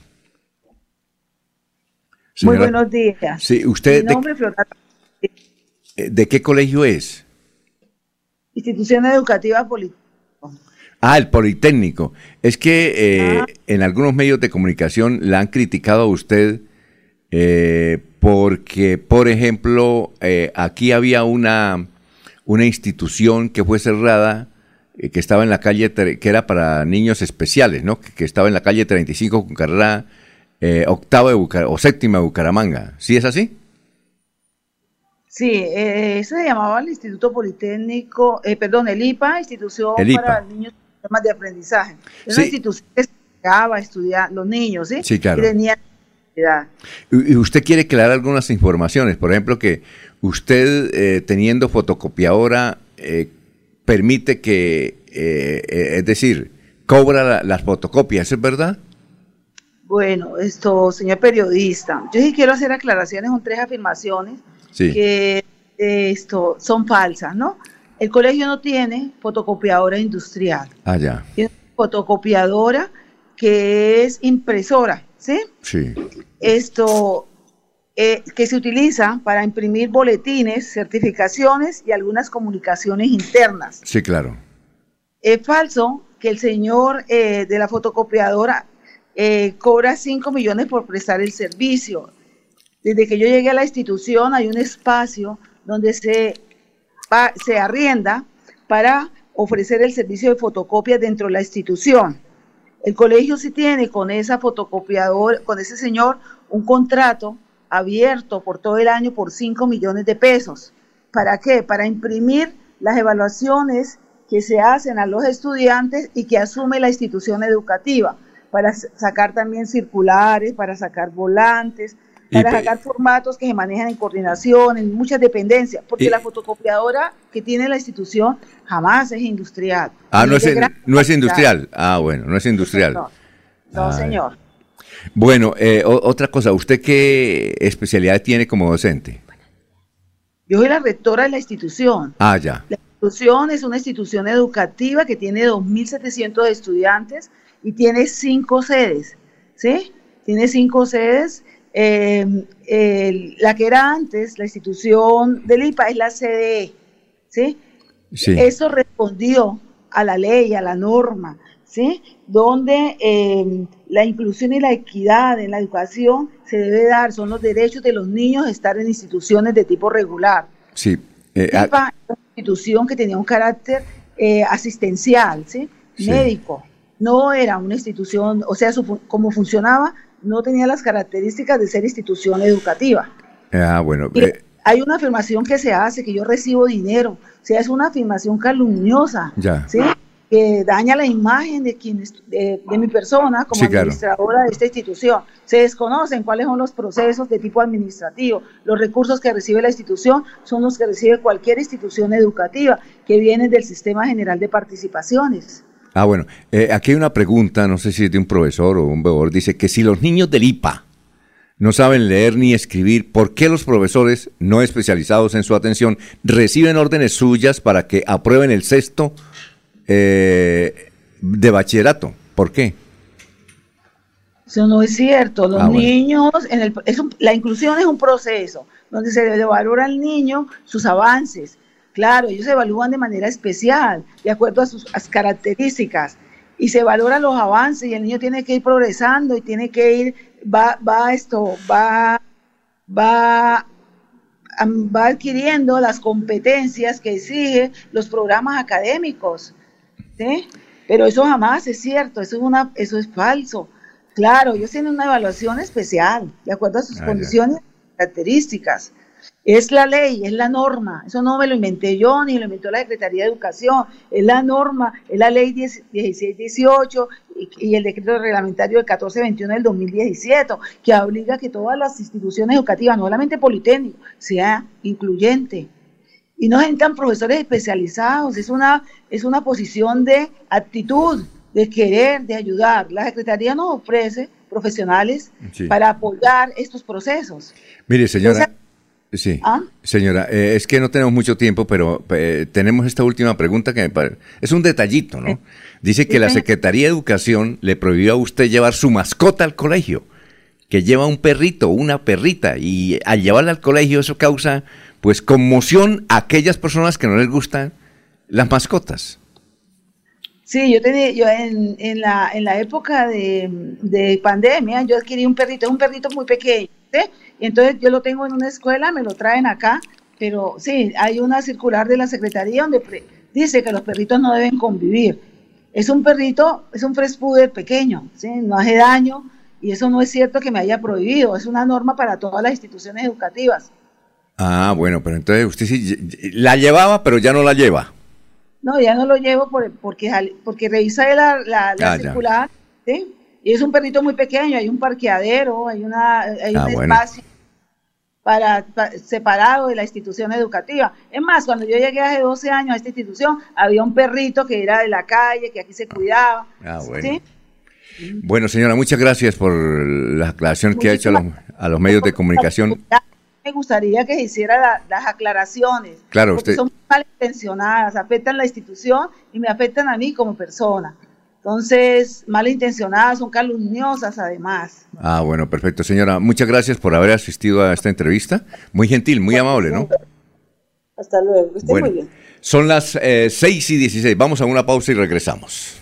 Muy buenos días. Sí, usted Mi de, nombre es Florada, eh, ¿de qué colegio es? Institución Educativa Política. Ah, el Politécnico. Es que eh, Ah. en algunos medios de comunicación la han criticado a usted eh, porque, por ejemplo, eh, aquí había una, una institución que fue cerrada, eh, que estaba en la calle, que era para niños especiales, ¿no? Que, que estaba en la calle 35 con carrera eh, octava de Bucar- o séptima de Bucaramanga. ¿Sí es así? Sí, eh, eso se llamaba el Instituto Politécnico, eh, perdón, el IPA, Institución El IPA. para Niños Problemas de Aprendizaje. Es Sí. una institución que a estudiar los niños, ¿sí? Sí, claro. Y tenía usted quiere aclarar algunas informaciones, por ejemplo, que usted eh, teniendo fotocopiadora eh, permite que, eh, es decir, cobra la- las fotocopias, ¿es verdad? Bueno, esto, señor periodista, yo sí quiero hacer aclaraciones, son tres afirmaciones Sí. que esto son falsas, ¿no? El colegio no tiene fotocopiadora industrial. Ah, ya, Tiene fotocopiadora que es impresora, ¿sí? sí. Esto eh, que se utiliza para imprimir boletines, certificaciones y algunas comunicaciones internas. Sí, claro. Es falso que el señor eh, de la fotocopiadora eh, cobra 5 millones por prestar el servicio. Desde que yo llegué a la institución hay un espacio donde se, se arrienda para ofrecer el servicio de fotocopia dentro de la institución. El colegio sí tiene con esa fotocopiador, con ese señor, un contrato abierto por todo el año por 5 millones de pesos. ¿Para qué? Para imprimir las evaluaciones que se hacen a los estudiantes y que asume la institución educativa, para sacar también circulares, para sacar volantes, para sacar formatos que se manejan en coordinación, en muchas dependencias, porque Y- la fotocopiadora que tiene la institución jamás es industrial. Ah, no es, no industrial. Ah, bueno, no es industrial. No, no, Ah, señor. Bueno, eh, o- otra cosa, ¿usted qué especialidad tiene como docente? Yo soy la rectora de la institución. Ah, ya. La institución es una institución educativa que tiene 2.700 estudiantes y tiene cinco sedes, ¿sí? Tiene cinco sedes. Eh, el- la que era antes, la institución del IPA, es la CDE, ¿sí? Sí. Eso respondió a la ley, a la norma, ¿sí? Donde eh, la inclusión y la equidad en la educación se debe dar, son los derechos de los niños estar en instituciones de tipo regular. Sí. eh, ah, IPA era una institución que tenía un carácter eh, asistencial, ¿sí? Sí. médico. No era una institución, o sea, su como funcionaba, no tenía las características de ser institución educativa. ah, bueno. Eh, hay una afirmación que se hace, que yo recibo dinero, o sea, es una afirmación calumniosa, ya. ¿sí? que daña la imagen de, quien de, de mi persona como Sí, claro. administradora de esta institución. Se desconocen cuáles son los procesos de tipo administrativo. Los recursos que recibe la institución son los que recibe cualquier institución educativa que vienen del Sistema General de Participaciones. Ah, bueno. eh, aquí hay una pregunta, no sé si es de un profesor o un bebor, dice que si los niños del IPA no saben leer ni escribir, ¿por qué los profesores no especializados en su atención reciben órdenes suyas para que aprueben el sexto eh, de bachillerato? ¿Por qué? Eso no es cierto. Los Ah, bueno. niños, en el, es un- la inclusión es un proceso donde se le valora al niño sus avances. Claro, ellos se evalúan de manera especial, de acuerdo a sus, a sus características, y se valoran los avances y el niño tiene que ir progresando y tiene que ir, va, va esto, va, va, va adquiriendo las competencias que exige los programas académicos. ¿sí? Pero eso jamás es cierto, eso es, una, eso es falso. Claro, ellos tienen una evaluación especial, de acuerdo a sus Ah, condiciones y características. Es la ley, es la norma. Eso no me lo inventé yo ni lo inventó la Secretaría de Educación. Es la norma, es la ley 10 1618 y, y el decreto reglamentario del 1421 del 2017, que obliga a que todas las instituciones educativas, no solamente Politécnico, sea incluyente. Y no necesitan profesores especializados, es una, es una posición de actitud, de querer, de ayudar. La Secretaría nos ofrece profesionales Sí. para apoyar estos procesos. Mire, señora. Entonces, Sí. ¿Ah? Señora, eh, es que no tenemos mucho tiempo, pero eh, tenemos esta última pregunta que me parece. Es un detallito, ¿no? Dice que la Secretaría de Educación le prohibió a usted llevar su mascota al colegio, que lleva un perrito, una perrita, y al llevarla al colegio eso causa, pues, conmoción a aquellas personas que no les gustan las mascotas. Sí, yo tenía, yo en, en la, en la época de, de pandemia, yo adquirí un perrito, es un perrito muy pequeño, ¿sí? Y entonces yo lo tengo en una escuela, me lo traen acá, pero sí, hay una circular de la Secretaría donde dice que los perritos no deben convivir. Es un perrito, es un fresh pequeño, ¿sí? No hace daño y eso no es cierto que me haya prohibido, es una norma para todas las instituciones educativas. Ah, bueno, pero entonces usted sí la llevaba, pero ya no la lleva. No, ya no lo llevo por- porque, porque revisé la, la, la Ah, circular, ¿sí? Y es un perrito muy pequeño, hay un parqueadero, hay, una, hay Ah, un bueno. espacio para, pa- separado de la institución educativa. Es más, cuando yo llegué hace 12 años a esta institución, había un perrito que era de la calle, que aquí se cuidaba. Ah, bueno. ¿sí? Bueno, señora, muchas gracias por la aclaración que ha hecho a los, a los medios de comunicación. Me gustaría que se hicieran la- las aclaraciones. Claro, porque usted- son malintencionadas, afectan la institución y me afectan a mí como persona. Entonces, malintencionadas, son calumniosas además. Ah, bueno, perfecto. Señora, muchas gracias por haber asistido a esta entrevista. Muy gentil, muy amable, ¿no? Hasta luego. que esté Bueno, muy bien. son las eh, 6 y 16. Vamos a una pausa y regresamos.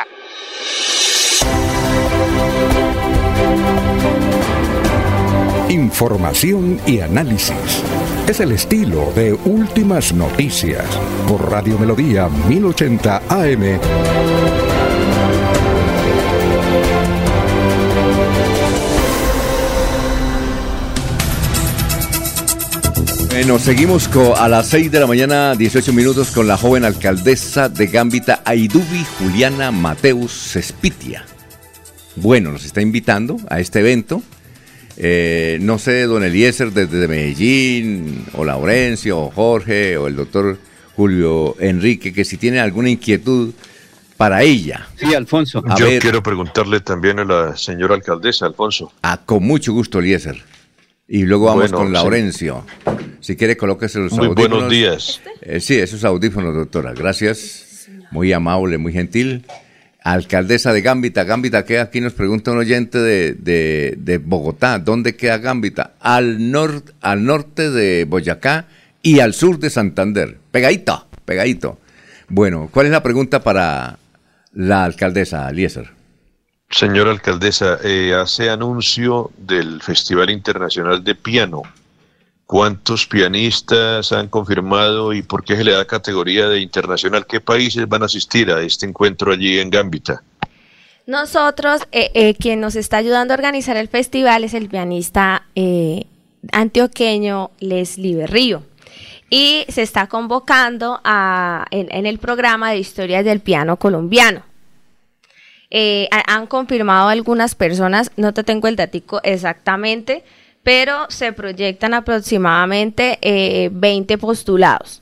Información y análisis. Es el estilo de Últimas Noticias por Radio Melodía 1080 AM. Bueno, seguimos a las 6 de la mañana, 18 minutos, con la joven alcaldesa de Gambita, Aidubi Juliana Mateus Cespitia. Bueno, nos está invitando a este evento. Eh, no sé, don Eliezer desde Medellín, o Laurencio, o Jorge, o el doctor Julio Enrique, que si tiene alguna inquietud para ella. Sí, Alfonso. Yo quiero preguntarle también a la señora alcaldesa, Alfonso. Ah, con mucho gusto, Eliezer. Y luego vamos con Laurencio. Si quiere, colóquese los Muy audífonos. buenos días. Eh, sí, esos audífonos, doctora. Gracias. Muy amable, muy gentil. Alcaldesa de Gambita. Gambita, que aquí nos pregunta un oyente de, de, de Bogotá. ¿Dónde queda Gambita? Al, nor, al norte de Boyacá y al sur de Santander. Pegadito, pegadito. Bueno, ¿cuál es la pregunta para la alcaldesa, Eliezer? Señora alcaldesa, eh, hace anuncio del Festival Internacional de Piano. ¿Cuántos pianistas han confirmado y por qué se le da categoría de internacional? ¿Qué países van a asistir a este encuentro allí en Gambita? Nosotros, eh, eh, quien nos está ayudando a organizar el festival es el pianista eh, antioqueño Leslie Berrío. Y se está convocando en, en el programa de historias del piano colombiano. Eh, ha- han confirmado algunas personas, no te tengo el datico exactamente, pero se proyectan aproximadamente eh, 20 postulados.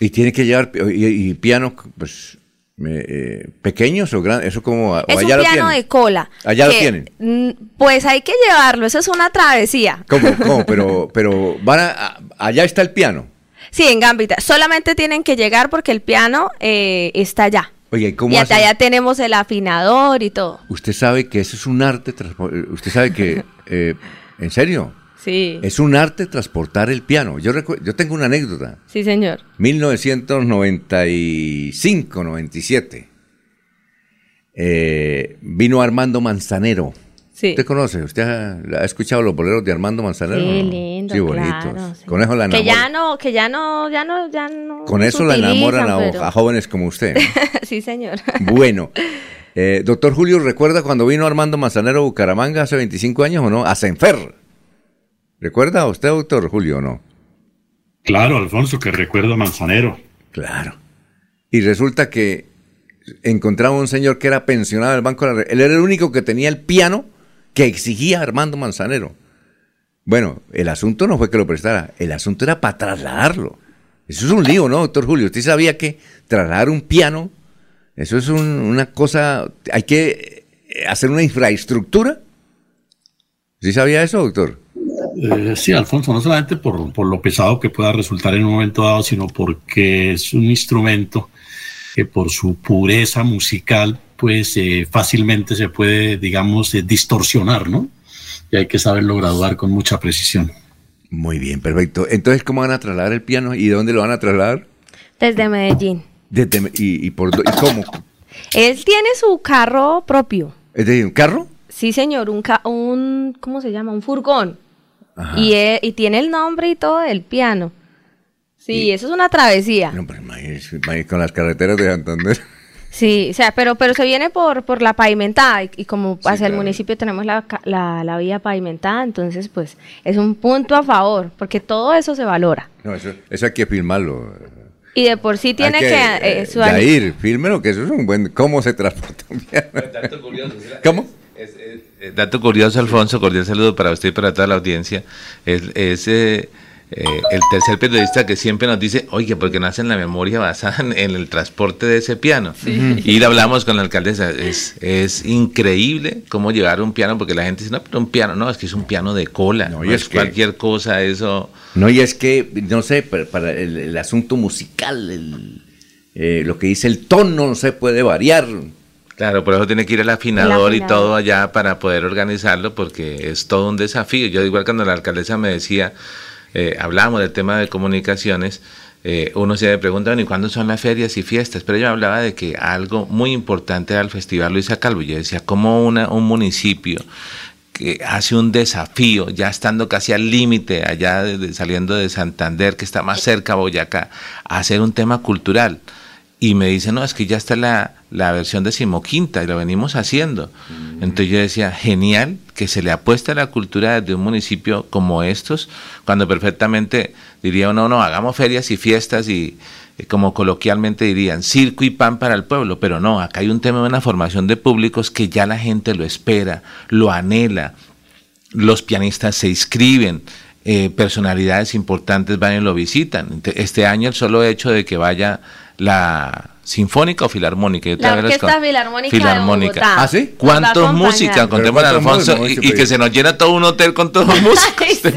Y tiene que llevar y, y piano, pues, eh, eh, pequeños o grandes, eso como, o Es un lo piano tienen. de cola. Allá lo tienen. Pues hay que llevarlo, eso es una travesía. ¿Cómo, [LAUGHS] cómo? Pero, pero van a, allá está el piano. Sí, en Gambita. Solamente tienen que llegar porque el piano eh, está allá. Oye, ¿y ¿cómo y hasta allá tenemos el afinador y todo. Usted sabe que eso es un arte, transpo- usted sabe que, [LAUGHS] eh, en serio, Sí, es un arte transportar el piano. Yo, yo tengo una anécdota. sí, señor. 1995, 97. Eh, vino Armando Manzanero. Sí. ¿Usted conoce? ¿Usted ha, ha escuchado los boleros de Armando Manzanero? Qué no? lindo, Sí, bonitos. claro, sí. Con eso la Que enamoran. ya no, que ya no, ya no, ya no. Con eso la enamoran pero- a jóvenes como usted. [LAUGHS] sí, señor. Bueno, [LAUGHS] eh, doctor Julio, ¿recuerda cuando vino Armando Manzanero a Bucaramanga hace 25 años o no? A Senfer. ¿Recuerda usted, doctor Julio, o no? Claro, Alfonso, que recuerdo a Manzanero. Claro. Y resulta que encontraba un señor que era pensionado del Banco de la Él era el único que tenía el piano que exigía Armando Manzanero. Bueno, el asunto no fue que lo prestara, el asunto era para trasladarlo. Eso es un lío, ¿no, doctor Julio? ¿Usted sabía que trasladar un piano, eso es un- una cosa, hay que eh, hacer una infraestructura? ¿Sí sabía eso, doctor? Eh, sí, Alfonso, no solamente por, por lo pesado que pueda resultar en un momento dado, sino porque es un instrumento que por su pureza musical, pues eh, fácilmente se puede, digamos, eh, distorsionar, ¿no? Y hay que saberlo graduar con mucha precisión. Muy bien, perfecto. Entonces, ¿cómo van a trasladar el piano y de dónde lo van a trasladar? Desde Medellín. Desde y, y por, ¿y cómo? Él tiene su carro propio. ¿Es decir, un carro? Sí, señor, un, ca- un ¿cómo se llama? Un furgón. Ajá. Y, e- y tiene el nombre y todo del piano. Sí, eso es una travesía. No, pero imagínese, imagínese con las carreteras de Santander. Sí, o sea, pero, pero se viene por, por la pavimentada y, y como hacia el municipio tenemos la, la, la vía pavimentada, entonces pues es un punto a favor, porque todo eso se valora. No, eso, eso hay que filmarlo. Y de por sí tiene Hay que... eh, eh, su- que eso es un buen... ¿Cómo se transporta un piano? ¿Cómo? Eh, Dato curioso, Alfonso, cordial saludo para usted y para toda la audiencia. Es, es, eh, eh, el tercer periodista que siempre nos dice, oye, porque no hacen la memoria basada en, el transporte de ese piano. Y le hablamos con la alcaldesa, es, es increíble cómo llevar un piano, porque la gente dice, no, pero un piano, no, es que es un piano de cola, no, y es, es que- cualquier cosa, eso... No, y es que, no sé, para, para el, el asunto musical, el, eh, lo que dice el tono no se puede variar. Claro, por eso tiene que ir el afinador, El y todo allá para poder organizarlo, porque es todo un desafío. Yo igual cuando la alcaldesa me decía, eh, hablábamos del tema de comunicaciones, eh, uno se pregunta, bueno, ¿y cuándo son las ferias y fiestas? Pero ella hablaba de que algo muy importante el Festival Luisa Calvo. Yo decía, ¿cómo una, un municipio que hace un desafío, ya estando casi al límite, allá de- saliendo de Santander, que está más cerca a Boyacá, a hacer un tema cultural? Y me dice, no, es que ya está la, la versión decimoquinta y lo venimos haciendo. Entonces yo decía, genial que se le apueste a la cultura de un municipio como estos, cuando perfectamente diría uno, no, hagamos ferias y fiestas y eh, como coloquialmente dirían, circo y pan para el pueblo, pero no, acá hay un tema de una formación de públicos que ya la gente lo espera, lo anhela, los pianistas se inscriben, eh, personalidades importantes van y lo visitan. Este año el solo hecho de que vaya la Sinfónica o Filarmónica. yo La Orquesta con- Filarmónica de Bogotá. ¿Ah, sí? ¿Cuántos músicos? Contemos ¿cuántos Alfonso músicos, y, y que se nos llena todo un hotel con todos [LAUGHS] los músicos. Ay, sí.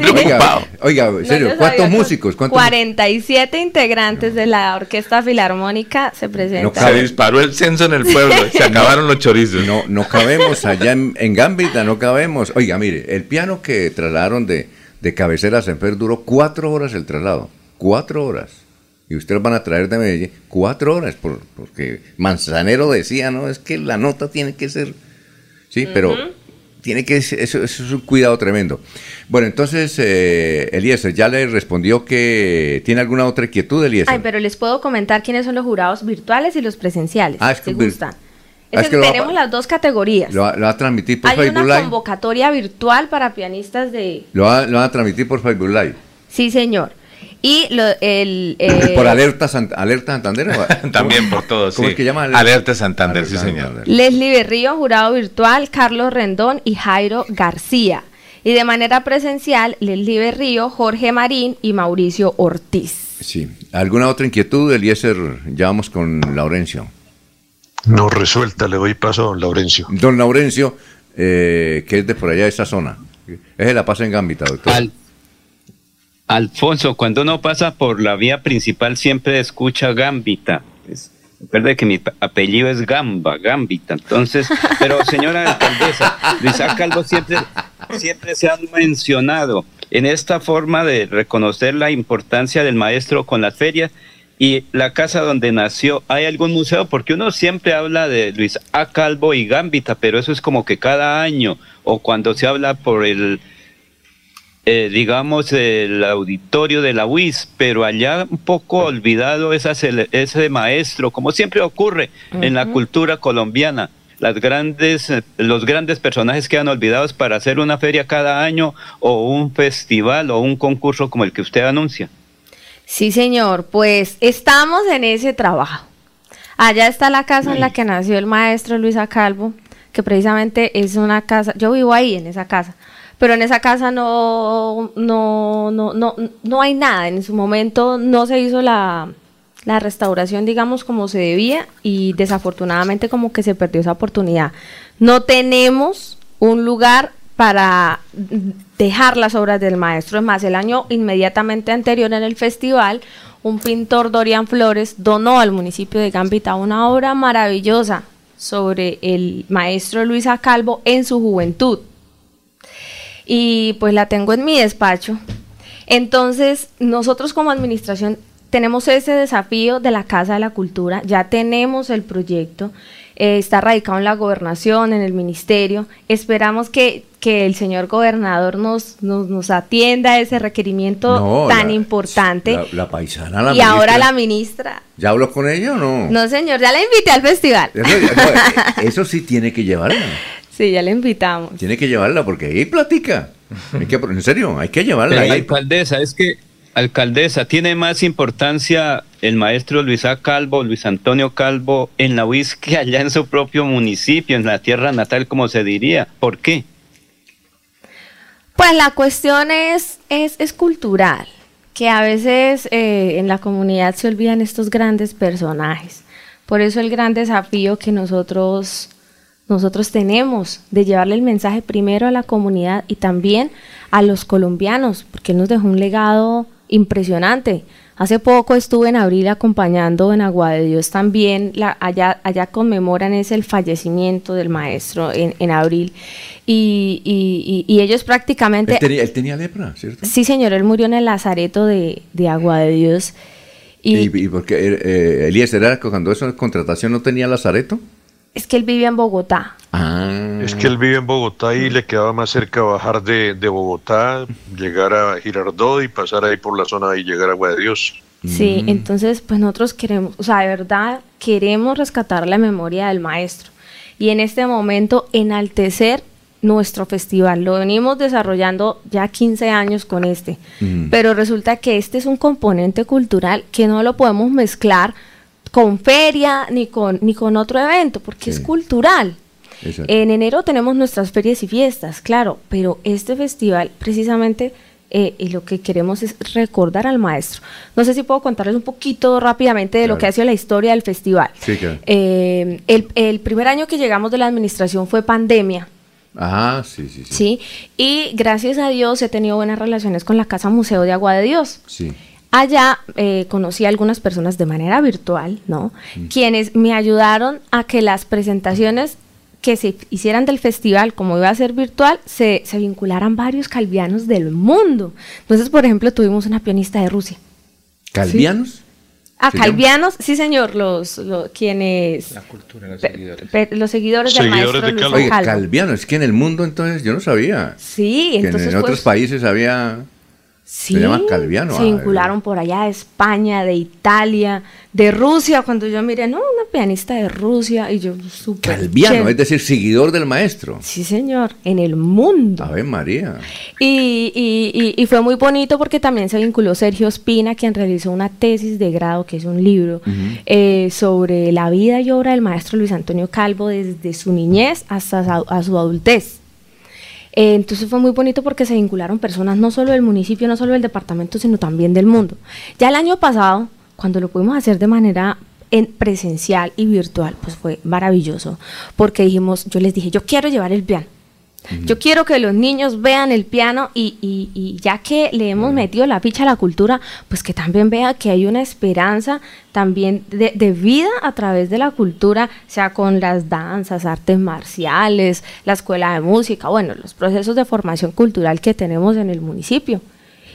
Oiga, en serio, No ¿cuántos músicos? ¿Cuántos 47 integrantes de la Orquesta Filarmónica se presentan. Se disparó el censo en el pueblo, se [LAUGHS] acabaron los chorizos. No, no cabemos allá en, en Gambita, no cabemos. Oiga, mire, el piano que trasladaron de, de cabecera a Senfer duró cuatro horas el traslado. Cuatro horas. Y ustedes van a traer de Medellín cuatro horas, por, porque Manzanero decía, ¿no? Es que la nota tiene que ser. Sí, pero tiene que ser- eso, eso es un cuidado tremendo. Bueno, entonces, eh, Eliezer, ya le respondió que tiene alguna otra inquietud, Eliezer. Ay, pero les puedo comentar quiénes son los jurados virtuales y los presenciales, Ah, es que si gustan. Ah, es que va tenemos las dos categorías. Lo, va- lo va a transmitir por Hay Facebook una Live. convocatoria virtual para pianistas de... Lo va, lo va a transmitir por Facebook Live. Sí, señor. Y lo, el... eh, Por alerta, alerta Santander. [LAUGHS] También por todos. ¿Cómo sí. es que llama? Alerta Santander, sí, señor. Leslie Berrío, jurado virtual, Carlos Rendón y Jairo García. Y de manera presencial, Leslie Berrío, Jorge Marín y Mauricio Ortiz. Sí. ¿Alguna otra inquietud, Eliezer? Ya vamos con Laurencio. No resuelta, le doy paso a don Laurencio. Don Laurencio, eh, que es de por allá de esa zona. Es de la paz en Gambita, doctor. Al- Alfonso, cuando uno pasa por la vía principal siempre escucha Gambita. Recuerde que mi apellido es Gamba, Gambita. Entonces, pero señora alcaldesa, Luisa Calvo siempre, siempre se ha mencionado en esta forma de reconocer la importancia del maestro con las ferias y la casa donde nació. ¿Hay algún museo? Porque uno siempre habla de Luis A. Calvo y Gambita, pero eso es como que cada año o cuando se habla por el eh, digamos, el auditorio de la UIS, pero allá un poco olvidado cele- ese maestro, como siempre ocurre en la cultura colombiana. Las grandes, eh, los grandes personajes quedan olvidados para hacer una feria cada año o un festival o un concurso como el que usted anuncia. Sí, señor, pues estamos en ese trabajo. Allá está la casa en la que nació el maestro Luisa Calvo, que precisamente es una casa, yo vivo ahí en esa casa, pero en esa casa no, no, no, no, no hay nada. En su momento no se hizo la, la restauración, digamos, como se debía y desafortunadamente como que se perdió esa oportunidad. No tenemos un lugar para dejar las obras del maestro. Es más, el año inmediatamente anterior en el festival, un pintor, Dorian Flores, donó al municipio de Gambita una obra maravillosa sobre el maestro Luisa Calvo en su juventud. Y pues la tengo en mi despacho. Entonces, nosotros como administración tenemos ese desafío de la Casa de la Cultura, ya tenemos el proyecto, eh, está radicado en la gobernación, en el ministerio. Esperamos que, que el señor gobernador nos, nos, nos atienda a ese requerimiento No, tan la- importante. La, la paisana, la y ahora la ministra. ¿Ya habló con ella o no? No, señor, ya la invité al festival. Eso, no, [LAUGHS] eso sí tiene que llevarla. Sí, ya la invitamos. Tiene que llevarla porque ahí platica. Hay que- en serio, hay que llevarla. Pero, ahí. alcaldesa, es que, alcaldesa, tiene más importancia el maestro Luis A. Calvo, Luis Antonio Calvo, en la UIS que allá en su propio municipio, en la tierra natal, como se diría. ¿Por qué? Pues la cuestión es, es, es cultural. que a veces eh, en la comunidad se olvidan estos grandes personajes. Por eso el gran desafío que nosotros, nosotros tenemos de llevarle el mensaje primero a la comunidad y también a los colombianos, porque él nos dejó un legado impresionante. Hace poco estuve en abril acompañando en Agua de Dios también, la, allá, allá conmemoran es el fallecimiento del maestro en, en abril y, y- y- y ellos prácticamente... Él tenía, él tenía lepra, ¿cierto? Sí, señor, él murió en el Lazareto de, de Agua de Dios. Y, Y, y porque eh, Elías era cuando esa contratación no tenía Lazareto. Es que él vivía en Bogotá. Ah. Es que él vive en Bogotá y le quedaba más cerca bajar de, de Bogotá, llegar a Girardot y pasar ahí por la zona y llegar a Agua de Dios. Sí, entonces pues nosotros queremos, o sea, de verdad queremos rescatar la memoria del maestro y en este momento enaltecer nuestro festival. Lo venimos desarrollando ya 15 años con este, pero resulta que este es un componente cultural que no lo podemos mezclar con feria ni con, ni con otro evento, porque es cultural. Exacto. En enero tenemos nuestras ferias y fiestas, claro, pero este festival precisamente eh, y lo que queremos es recordar al maestro. No sé si puedo contarles un poquito rápidamente de lo que ha sido la historia del festival. Sí, claro. Eh, el, el primer año que llegamos de la administración fue pandemia. Ajá, sí, sí, sí. ¿sí? Y gracias a Dios he tenido buenas relaciones con la Casa Museo de Agua de Dios. Sí. Allá eh, conocí a algunas personas de manera virtual, ¿no? Quienes me ayudaron a que las presentaciones que se hicieran del festival, como iba a ser virtual, se, se vincularan varios calvianos del mundo. Entonces, por ejemplo, tuvimos una pianista de Rusia. ¿Calvianos? Ah, calvianos, sí señor, los, los quienes... La cultura, los seguidores. pe- los seguidores del maestro Oye, Calvo. calviano, es que en el mundo entonces yo no sabía. Sí, que en- entonces en, otros pues, países había. Sí, se llama calviano. se ah, vincularon por allá de España, de Italia, de Rusia. Cuando yo miré, no, una pianista de Rusia y yo súper. Calviano, chévere. es decir, seguidor del maestro. Sí, señor, en el mundo. Ave María. Y, y- y- y fue muy bonito porque también se vinculó Sergio Espina, quien realizó una tesis de grado, que es un libro, eh, sobre la vida y obra del maestro Luis Antonio Calvo desde su niñez hasta a su adultez. Eh, entonces fue muy bonito porque se vincularon personas no solo del municipio, no solo del departamento, sino también del mundo. Ya el año pasado, cuando lo pudimos hacer de manera en presencial y virtual, pues fue maravilloso, porque dijimos, yo les dije, yo quiero llevar el Yo quiero que los niños vean el piano y, y- y ya que le hemos metido la ficha a la cultura, pues que también vea que hay una esperanza también de, de vida a través de la cultura, sea con las danzas, artes marciales, la escuela de música, bueno, los procesos de formación cultural que tenemos en el municipio.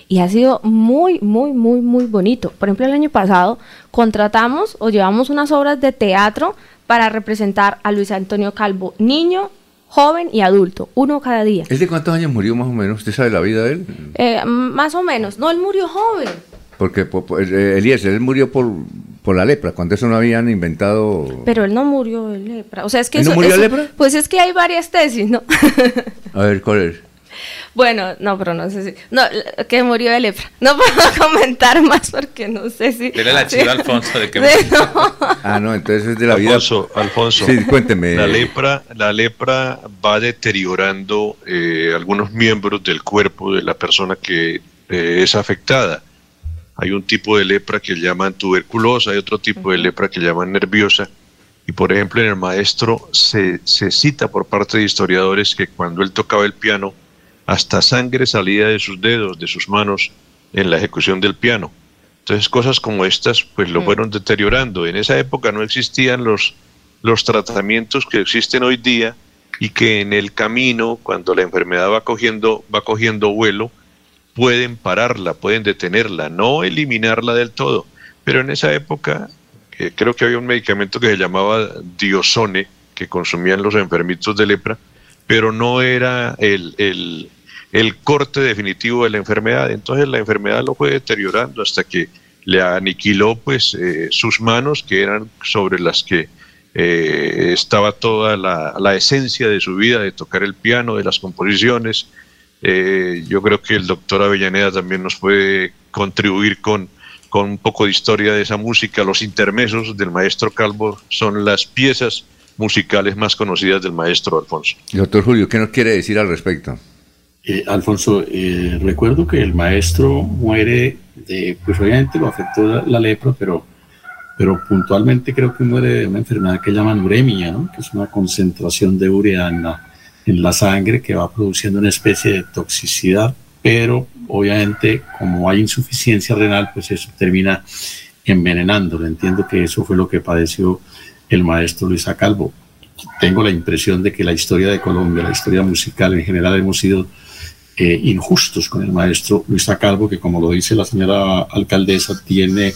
Y ha sido muy, muy, muy, muy bonito. Por ejemplo, el año pasado contratamos o llevamos unas obras de teatro para representar a Luis Antonio Calvo, niño, joven y adulto, uno cada día. ¿Él de cuántos años murió más o menos? ¿Usted sabe la vida de él? Eh, más o menos. No, él murió joven. Porque po- po- eh, Elías, él murió por, por la lepra, cuando eso no habían inventado... Pero él no murió de lepra. O sea, es que ¿Él no eso- murió de lepra? Pues es que hay varias tesis, ¿no? [LAUGHS] A ver, ¿cuál es? Bueno, no, pero no sé si. No, que murió de lepra. No [LAUGHS] puedo comentar más porque no sé si. Dile la chiva a Alfonso de que Sí, no. Ah, no, entonces es de la Alfonso, vida... Alfonso. Sí, cuénteme. La lepra, la lepra va deteriorando eh, algunos miembros del cuerpo de la persona que eh, es afectada. Hay un tipo de lepra que llaman tuberculosa, hay otro tipo de lepra que llaman nerviosa. Y por ejemplo, en el maestro se, se cita por parte de historiadores que cuando él tocaba el piano, hasta sangre salía de sus dedos, de sus manos, en la ejecución del piano. Entonces cosas como estas pues lo fueron deteriorando. En esa época no existían los, los tratamientos que existen hoy día y que en el camino, cuando la enfermedad va cogiendo, va cogiendo vuelo, pueden pararla, pueden detenerla, no eliminarla del todo. Pero en esa época eh, creo que había un medicamento que se llamaba diosone, que consumían los enfermitos de lepra, pero no era el, el- el corte definitivo de la enfermedad. Entonces la enfermedad lo fue deteriorando hasta que le aniquiló pues eh, sus manos, que eran sobre las que eh, estaba toda la, esencia de su vida, de tocar el piano, de las composiciones. Eh, yo creo que el doctor Avellaneda también nos puede contribuir con, con un poco de historia de esa música. Los intermesos del maestro Calvo son las piezas musicales más conocidas del maestro Alfonso. Doctor Julio, ¿qué nos quiere decir al respecto? Eh, Alfonso, eh, recuerdo que el maestro muere de, pues obviamente lo afectó la, la lepra, pero, pero puntualmente creo que muere de una enfermedad que llaman uremia, ¿no? que es una concentración de urea en la, en la sangre que va produciendo una especie de toxicidad, pero obviamente como hay insuficiencia renal, pues eso termina envenenándolo. Entiendo que eso fue lo que padeció el maestro Luis Calvo. Tengo la impresión de que la historia de Colombia, la historia musical en general, hemos sido eh, injustos con el maestro Luis Calvo, que como lo dice la señora alcaldesa, tiene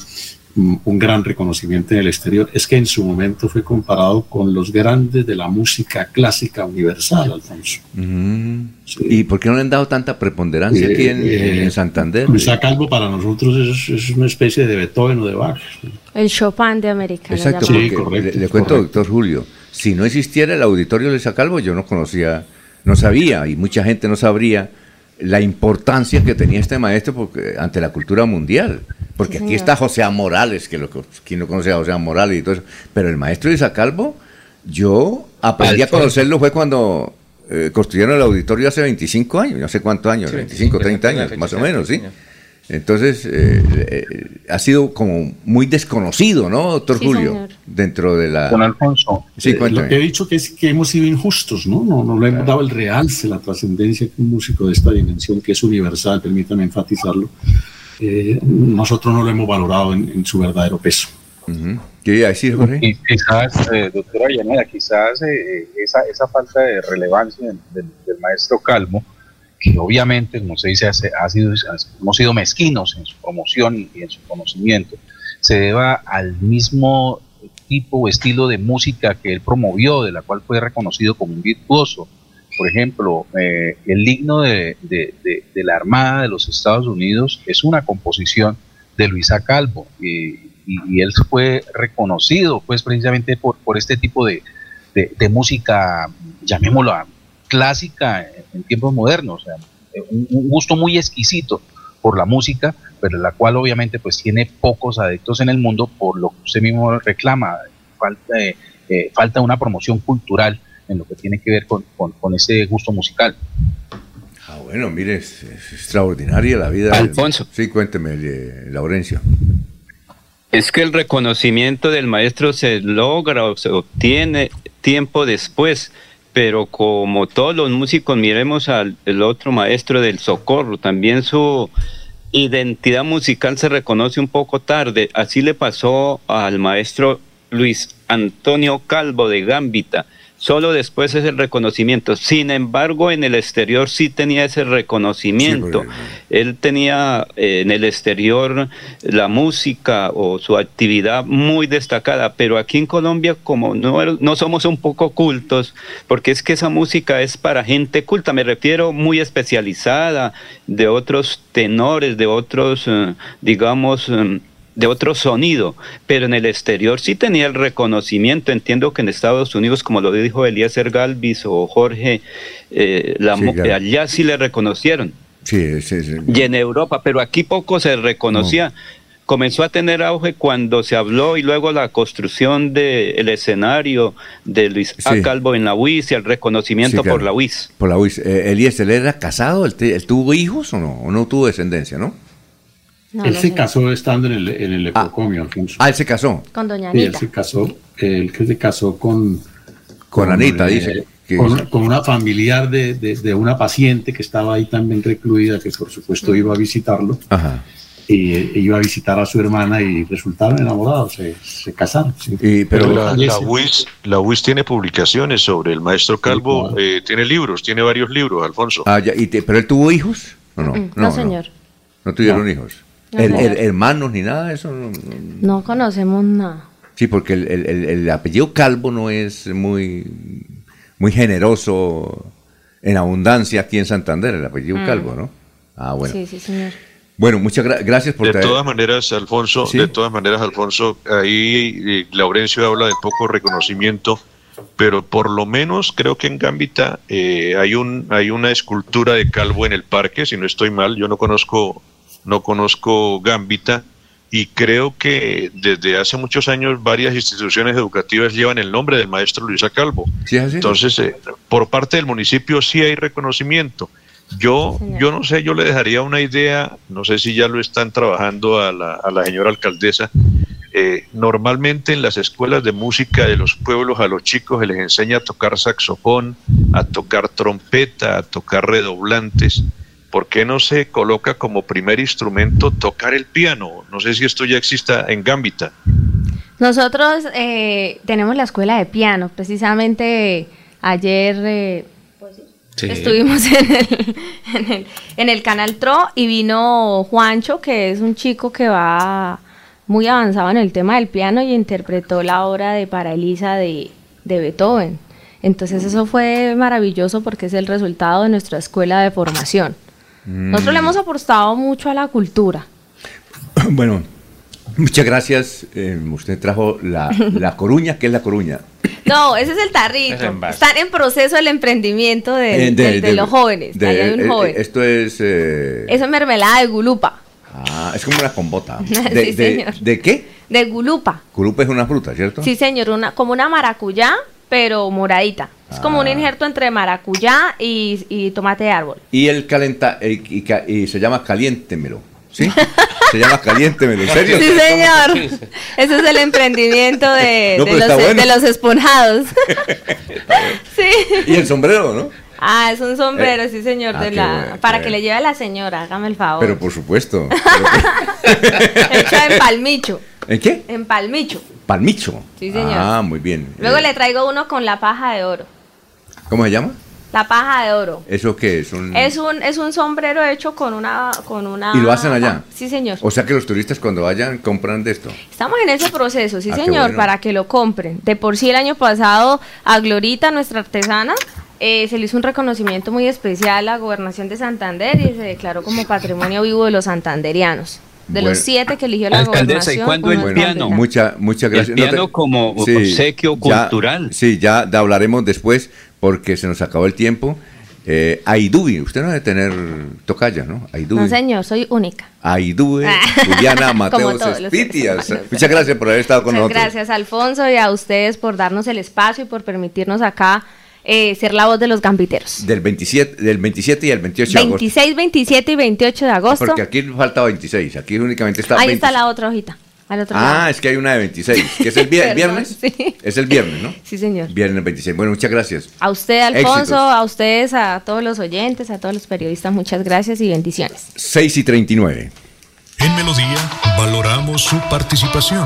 mm, un gran reconocimiento en el exterior. Es que en su momento fue comparado con los grandes de la música clásica universal, Alfonso. Mm. ¿Y por qué no le han dado tanta preponderancia aquí en, Eh, en Santander? Luis Calvo para nosotros es, es una especie de Beethoven o de Bach. El Chopin de América. Exacto, llaman. porque le, le cuento, doctor Julio, si no existiera el auditorio de Calvo, yo no conocía, no sabía, y mucha gente no sabría la importancia que tenía este maestro porque, ante la cultura mundial. Porque Sí, aquí está José A. Morales, que lo, quien no conoce a José A. Morales y todo eso, pero el maestro de Calvo, yo aprendí a conocerlo fue cuando eh, construyeron el auditorio hace 25 años, no sé cuántos años, Sí, 25, 30 la años, fecha más o menos, sí, ¿sí? Entonces, eh, eh, ha sido como muy desconocido, ¿no, doctor Sí, Julio? señor. Dentro de la... Don Alfonso. Sí, Eh, lo que he dicho que es que hemos sido injustos, ¿no? No, no le hemos dado el realce, la trascendencia que un músico de esta dimensión, que es universal, permítame enfatizarlo, eh, nosotros no lo hemos valorado en, en su verdadero peso. ¿Qué iba a decir, Jorge? Y quizás, eh, doctora Llanera, quizás eh, esa, esa falta de relevancia del, del- del maestro Calvo, que obviamente, como se dice, ha sido, hemos sido mezquinos en su promoción y, en su conocimiento, se deba al mismo tipo o estilo de música que él promovió, de la cual fue reconocido como un virtuoso. Por ejemplo, eh, el himno de, de- la Armada de los Estados Unidos es una composición de Luisa Calvo y, él fue reconocido pues precisamente por, por este tipo de, música, llamémosla clásica en, tiempos modernos, o sea, un, un gusto muy exquisito por la música, pero la cual obviamente pues tiene pocos adeptos en el mundo por lo que usted mismo reclama, falta, eh, eh, falta una promoción cultural en lo que tiene que ver con, con, con ese gusto musical. Ah, bueno, mire, es, es extraordinaria la vida. Alfonso. Sí, cuénteme, eh, Laurencio. Es que el reconocimiento del maestro se logra o se obtiene tiempo después, pero como todos los músicos, miremos al otro maestro del socorro, también su identidad musical se reconoce un poco tarde. Así le pasó al maestro Luis Antonio Calvo de Gambita. Solo después es el reconocimiento. Sin embargo, en el exterior sí tenía ese reconocimiento. Él tenía eh, en el exterior la música o su actividad muy destacada, pero aquí en Colombia como no, no somos un poco cultos, porque es que esa música es para gente culta, me refiero muy especializada, de otros tenores, de otros, eh, digamos, eh, de otro sonido, pero en el exterior sí tenía el reconocimiento. Entiendo que en Estados Unidos, como lo dijo Eliezer Galvis o Jorge, eh, la Sí, mu- claro. allá sí le reconocieron. Sí, sí, sí. Y en Europa, pero aquí poco se reconocía. Comenzó a tener auge cuando se habló y luego la construcción del escenario de Luis A. Calvo en la UIS y el reconocimiento claro. por la UIS. Por la UIS. Eh, Eliezer, ¿él era casado? ¿Él, te- él tuvo hijos o no? ¿O no tuvo descendencia, no? Él se casó estando en el, en el epocomio, Alfonso. Ah, él se casó. Con doña Sí, él Anita. se casó, él que se casó con... Con Anita, dice, que- Con, con una familiar de, de- de una paciente que estaba ahí también recluida, que por supuesto iba a visitarlo. Ajá. Y eh, iba a visitar a su hermana y resultaron enamorados, se, se casaron. sí. Pero la, la. UIS, la UIS tiene publicaciones sobre el maestro Calvo, eh, tiene libros, tiene varios libros, Alfonso. Ah, ya, y te- ¿Pero él tuvo hijos? ¿O no? Mm, no, señor. No, tuvieron No. hijos. Her- her- hermanos ni nada de eso. no- no- No conocemos nada. Sí, porque el, el- el- el apellido Calvo no es muy, muy generoso en abundancia aquí en Santander, el apellido Mm. Calvo, ¿no? Ah, bueno. Sí, sí, señor. Bueno, muchas gra- gracias por De traer- todas maneras, Alfonso, Sí. de todas maneras, Alfonso, ahí eh, Laurencio habla de poco reconocimiento, pero por lo menos creo que en Gambita eh, hay un hay una escultura de Calvo en el parque, si no estoy mal, yo no conozco no conozco Gambita y creo que desde hace muchos años varias instituciones educativas llevan el nombre del maestro Luisa Calvo. Sí, así. Entonces, eh, por parte del municipio sí hay reconocimiento. Yo, yo no sé, yo le dejaría una idea, no sé si ya lo están trabajando a la, a la señora alcaldesa. Eh, normalmente en las escuelas de música de los pueblos a los chicos se les enseña a tocar saxofón, a tocar trompeta, a tocar redoblantes. ¿Por qué no se coloca como primer instrumento tocar el piano? No sé si esto ya exista en Gambita. Nosotros eh, tenemos la escuela de piano, precisamente ayer eh, Sí. estuvimos [LAUGHS] en el, en, el, en el canal TRO y vino Juancho, que es un chico que va muy avanzado en el tema del piano y interpretó la obra de Para Elisa de, de Beethoven. Entonces eso fue maravilloso porque es el resultado de nuestra escuela de formación. Nosotros le hemos apostado mucho a la cultura. [COUGHS] Bueno, muchas gracias. Eh, usted trajo la, [LAUGHS] la coruña, ¿qué es la coruña? No, ese es el tarrito. Es. Están en proceso el emprendimiento de, Eh, de- de los jóvenes. de- un eh, joven. esto es. eh, Eso es mermelada de gulupa. ah, es como una combota. [LAUGHS] Sí, De, señor. ¿de qué? De gulupa. Curupa es una fruta, ¿cierto? Sí, señor, una, como una maracuyá, pero moradita. Es como Ah. un injerto entre maracuyá y, y tomate de árbol. Y el calenta. eh, y, se llama caliéntemelo. ¿Sí? [LAUGHS] se llama caliéntemelo. ¿En serio? Sí, señor. Ese es el emprendimiento de, [LAUGHS] No, de pero los, está bueno. de los esponjados. [LAUGHS] sí. Y el sombrero, ¿no? Ah, es un sombrero, Eh, sí, señor, ah, de qué la, bueno, para que le lleve a la señora, hágame el favor. Pero por supuesto. Hecho en palmicho. ¿En qué? En palmicho. Palmicho. Sí, señor. Ah, muy bien. Luego Eh, le traigo uno con la paja de oro. ¿Cómo se llama? La paja de oro. ¿Eso qué es? Un- Es un, es un sombrero hecho con una, con una. ¿Y lo hacen allá? Sí, señor. O sea que los turistas cuando vayan compran de esto. Estamos en ese proceso, sí, Ah, señor, bueno. para que lo compren. De por sí el año pasado a Glorita, nuestra artesana, eh, se le hizo un reconocimiento muy especial a la gobernación de Santander y se declaró como patrimonio vivo de los santanderianos. De Bueno. los siete que eligió la Alcaldesa, ¿y cuándo el piano? Mucha, muchas gracias. El piano como obsequio ya- cultural. sí, ya hablaremos después porque se nos acabó el tiempo. Eh, Aidubi, usted no debe tener tocaya, ¿no? Aidubi. No, señor, soy única. Aidubi, Juliana [LAUGHS] Como Mateos seres Muchas gracias por haber estado con Muchas nosotros. gracias, Alfonso, y a ustedes por darnos el espacio y por permitirnos acá eh, ser la voz de los gambiteros. Del 27, del 27 y el 28 de agosto. 26, 27 y 28 de agosto. Porque aquí falta 26, aquí únicamente está Ahí 20. está la otra hojita. Al otro Ah, lado. es que hay una de 26, que es el vier- [LAUGHS] Perdón, viernes. sí. Es el viernes, ¿no? Sí, señor. Viernes 26. Bueno, muchas gracias. A usted, Alfonso, Éxitos. a ustedes, a todos los oyentes, a todos los periodistas, muchas gracias y bendiciones. 6 y 39. En Melodía valoramos su participación.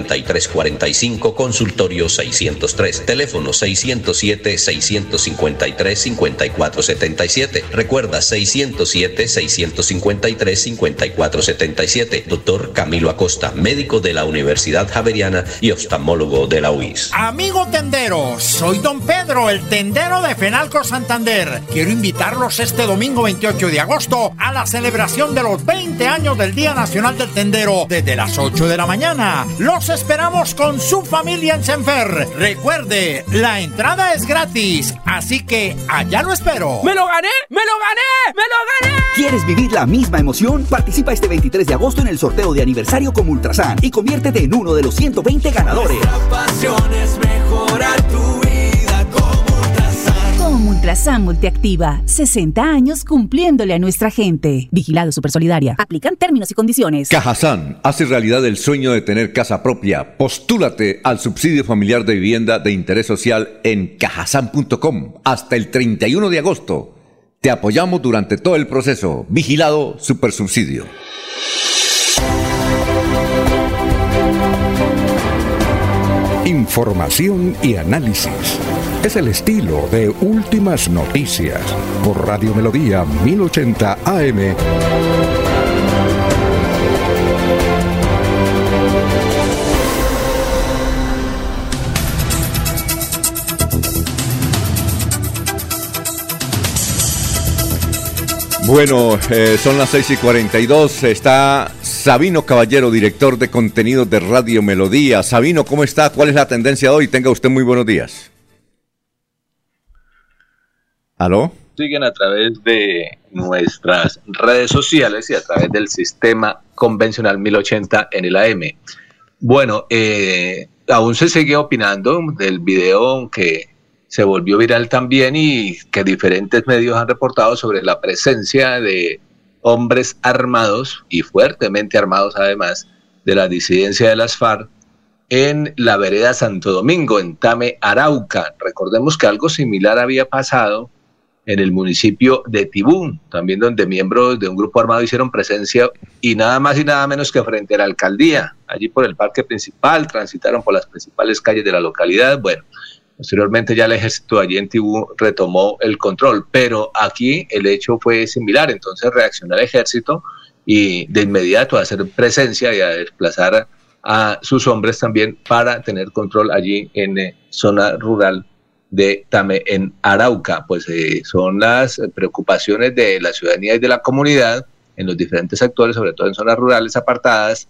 3345, consultorio 603, teléfono 607-653-5477. Recuerda 607-653-5477. Doctor Camilo Acosta, médico de la Universidad Javeriana y oftalmólogo de la UIS. Amigo tendero, soy don Pedro, el tendero de Fenalco Santander. Quiero invitarlos este domingo 28 de agosto a la celebración de los 20 años del Día Nacional del Tendero desde las 8 de la mañana. Los esperamos con su familia en Senfer. Recuerde, la entrada es gratis, así que allá lo espero. ¡Me lo gané! ¡Me lo gané! ¡Me lo gané! ¿Quieres vivir la misma emoción? Participa este 23 de agosto en el sorteo de aniversario con Ultrasan y conviértete en uno de los 120 ganadores. Pasión es mejorar tu Ultrasan. Multiactiva, 60 años cumpliéndole a nuestra gente. Vigilado Supersolidaria. Aplican términos y condiciones. Cajazán hace realidad el sueño de tener casa propia. Postúlate al subsidio familiar de vivienda de interés social en cajazán.com hasta el 31 de agosto. Te apoyamos durante todo el proceso. Vigilado Supersubsidio. Información y análisis. Es el estilo de Últimas Noticias por Radio Melodía 1080 AM. Bueno, eh, son las 6 y 42. Está Sabino Caballero, director de contenidos de Radio Melodía. Sabino, ¿cómo está? ¿Cuál es la tendencia de hoy? Tenga usted muy buenos días. ¿Aló? Siguen a través de nuestras redes sociales y a través del sistema convencional 1080 en el AM. Bueno, eh, aún se sigue opinando del video que se volvió viral también y que diferentes medios han reportado sobre la presencia de hombres armados y fuertemente armados además de la disidencia de las FARC en la vereda Santo Domingo, en Tame, Arauca. Recordemos que algo similar había pasado en el municipio de Tibú, también donde miembros de un grupo armado hicieron presencia y nada más y nada menos que frente a la alcaldía, allí por el parque principal, transitaron por las principales calles de la localidad. Bueno, Posteriormente ya el ejército allí en Tibú retomó el control, pero aquí el hecho fue similar, entonces reaccionó el ejército y de inmediato a hacer presencia y a desplazar a sus hombres también para tener control allí en eh, zona rural de Tame en Arauca. Pues eh, son las preocupaciones de la ciudadanía y de la comunidad en los diferentes sectores, sobre todo en zonas rurales apartadas,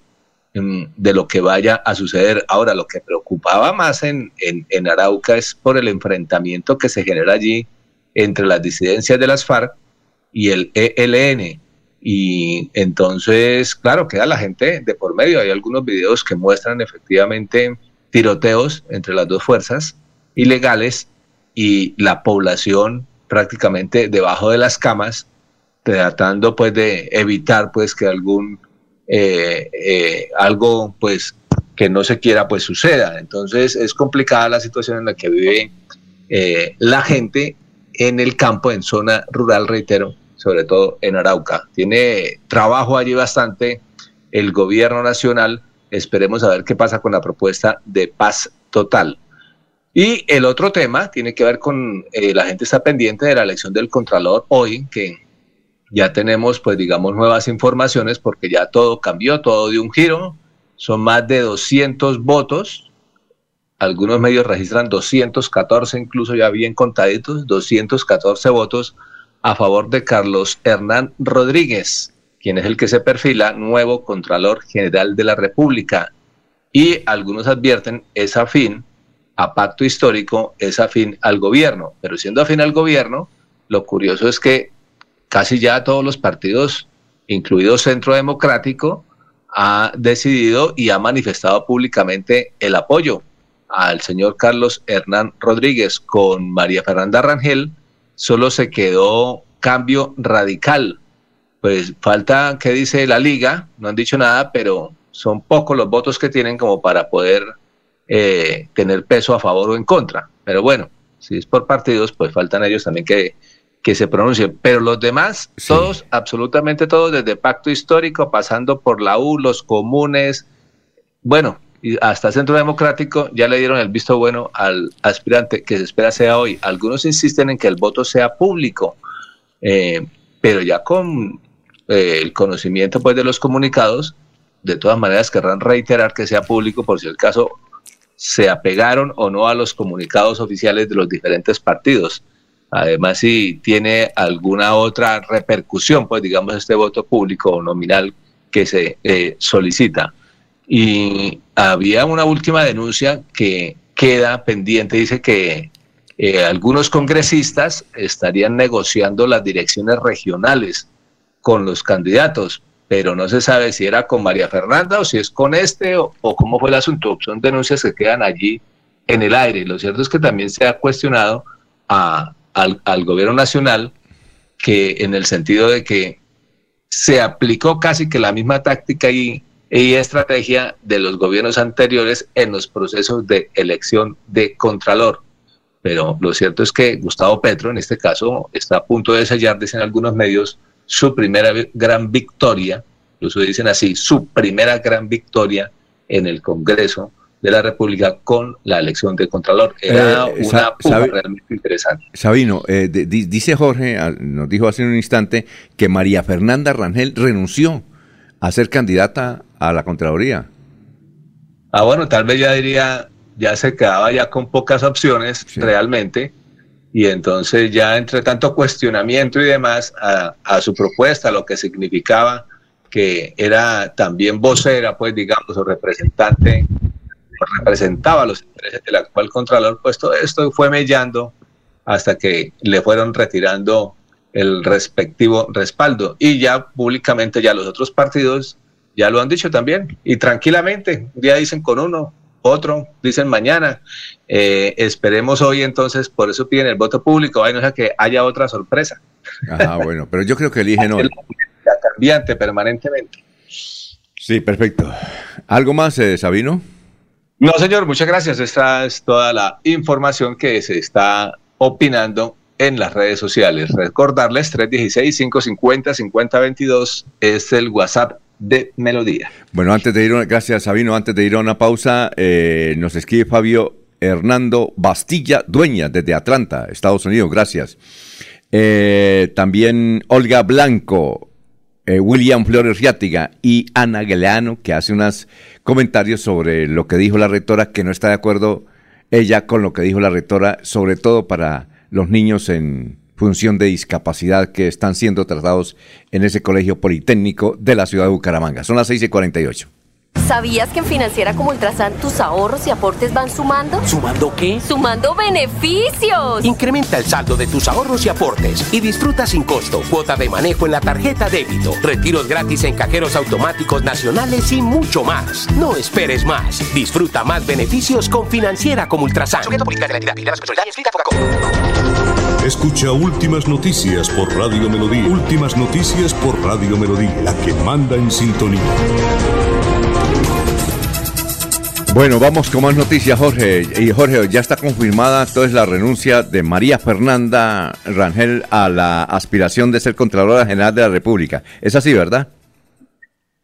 de lo que vaya a suceder. Ahora, lo que preocupaba más en, en, Arauca es por el enfrentamiento que se genera allí entre las disidencias de las FARC y el ELN. Y entonces, claro, queda la gente de por medio. Hay algunos videos que muestran efectivamente tiroteos entre las dos fuerzas ilegales y la población prácticamente debajo de las camas, tratando pues de evitar pues que algún eh, eh, algo pues que no se quiera pues suceda. Entonces es complicada la situación en la que vive eh, la gente en el campo, en zona rural, reitero, sobre todo en Arauca. Tiene trabajo allí bastante el gobierno nacional. Esperemos a ver qué pasa con la propuesta de paz total. Y el otro tema tiene que ver con la gente está pendiente de la elección del Contralor hoy, que ya tenemos, pues digamos, nuevas informaciones porque ya todo cambió, todo dio un giro. Son más de 200 votos. Algunos medios registran 214, incluso ya bien contaditos, 214 votos a favor de Carlos Hernán Rodríguez, quien es el que se perfila nuevo Contralor General de la República. Y algunos advierten es afín a pacto histórico, es afín al gobierno. Pero siendo afín al gobierno, lo curioso es que casi ya todos los partidos, incluido Centro Democrático, ha decidido y ha manifestado públicamente el apoyo al señor Carlos Hernán Rodríguez con María Fernanda Rangel, solo se quedó cambio radical. Pues falta, ¿qué dice la liga? No han dicho nada, pero son pocos los votos que tienen como para poder eh, tener peso a favor o en contra. Pero bueno, si es por partidos, pues faltan ellos también que que se pronuncie, pero los demás, todos, absolutamente todos, desde Pacto Histórico, pasando por la U, los comunes, bueno, y hasta Centro Democrático, ya le dieron el visto bueno al aspirante que se espera sea hoy. Algunos insisten en que el voto sea público, eh, pero ya con eh, el conocimiento pues, de los comunicados, de todas maneras querrán reiterar que sea público por si el caso se apegaron o no a los comunicados oficiales de los diferentes partidos. Además, si tiene alguna otra repercusión, pues digamos este voto público o nominal que se eh, solicita. Y había una última denuncia que queda pendiente, dice que eh, algunos congresistas estarían negociando las direcciones regionales con los candidatos, pero no se sabe si era con María Fernanda o si es con este o, cómo fue el asunto. Son denuncias que quedan allí en el aire. Lo cierto es que también se ha cuestionado al, gobierno nacional que en el sentido de que se aplicó casi que la misma táctica y, y, estrategia de los gobiernos anteriores en los procesos de elección de Contralor. pero lo cierto es que Gustavo Petro, en este caso, está a punto de sellar, dicen algunos medios, su primera gran victoria, incluso dicen así, su primera gran victoria en el Congreso de la República con la elección de Contralor. Era Eh, una realmente interesante. Sabino, eh, de- dice Jorge, nos dijo hace un instante, que María Fernanda Rangel renunció a ser candidata a la Contraloría. Ah, bueno, tal vez ya diría, ya se quedaba ya con pocas opciones realmente, y entonces ya entre tanto cuestionamiento y demás a, su propuesta, lo que significaba que era también vocera, pues digamos, o representante, representaba los intereses del actual Contralor, pues todo esto fue mellando hasta que le fueron retirando el respectivo respaldo. Y ya públicamente ya los otros partidos ya lo han dicho también, y tranquilamente, un día dicen con uno, otro dicen mañana. Eh, esperemos hoy entonces, por eso piden el voto público, ay, no sea que haya otra sorpresa. Ajá, [LAUGHS] bueno, pero yo creo que eligen hoy. La cambiante permanentemente. Sí, perfecto. ¿Algo más, eh, Sabino? No, señor, muchas gracias. Esta es toda la información que se está opinando en las redes sociales. Recordarles, 316-550-5022 es el WhatsApp de Melodía. Bueno, antes de ir, a- gracias Sabino, antes de ir a una pausa, eh, nos escribe Fabio Hernando Bastilla Dueña desde Atlanta, Estados Unidos, gracias. Eh, también Olga Blanco, eh, William Flores Riátiga y Ana Galeano, que hace unos comentarios sobre lo que dijo la rectora, que no está de acuerdo ella con lo que dijo la rectora, sobre todo para los niños en función de discapacidad que están siendo tratados en ese colegio politécnico de la ciudad de Bucaramanga. Son las 6 y 48. ¿Sabías que en Financiera como Ultrasan tus ahorros y aportes van sumando? ¿Sumando qué? ¡Sumando beneficios! Incrementa el saldo de tus ahorros y aportes y disfruta sin costo cuota de manejo en la tarjeta débito, retiros gratis en cajeros automáticos nacionales y mucho más. No esperes más. Disfruta más beneficios con Financiera como Ultrasan. Escucha Últimas Noticias por Radio Melodía. Últimas Noticias por Radio Melodía, la que manda en sintonía. Bueno, vamos con más noticias, Jorge. Y Jorge, ya está confirmada entonces la renuncia de María Fernanda Rangel a la aspiración de ser Contralora General de la República. Es así, ¿verdad?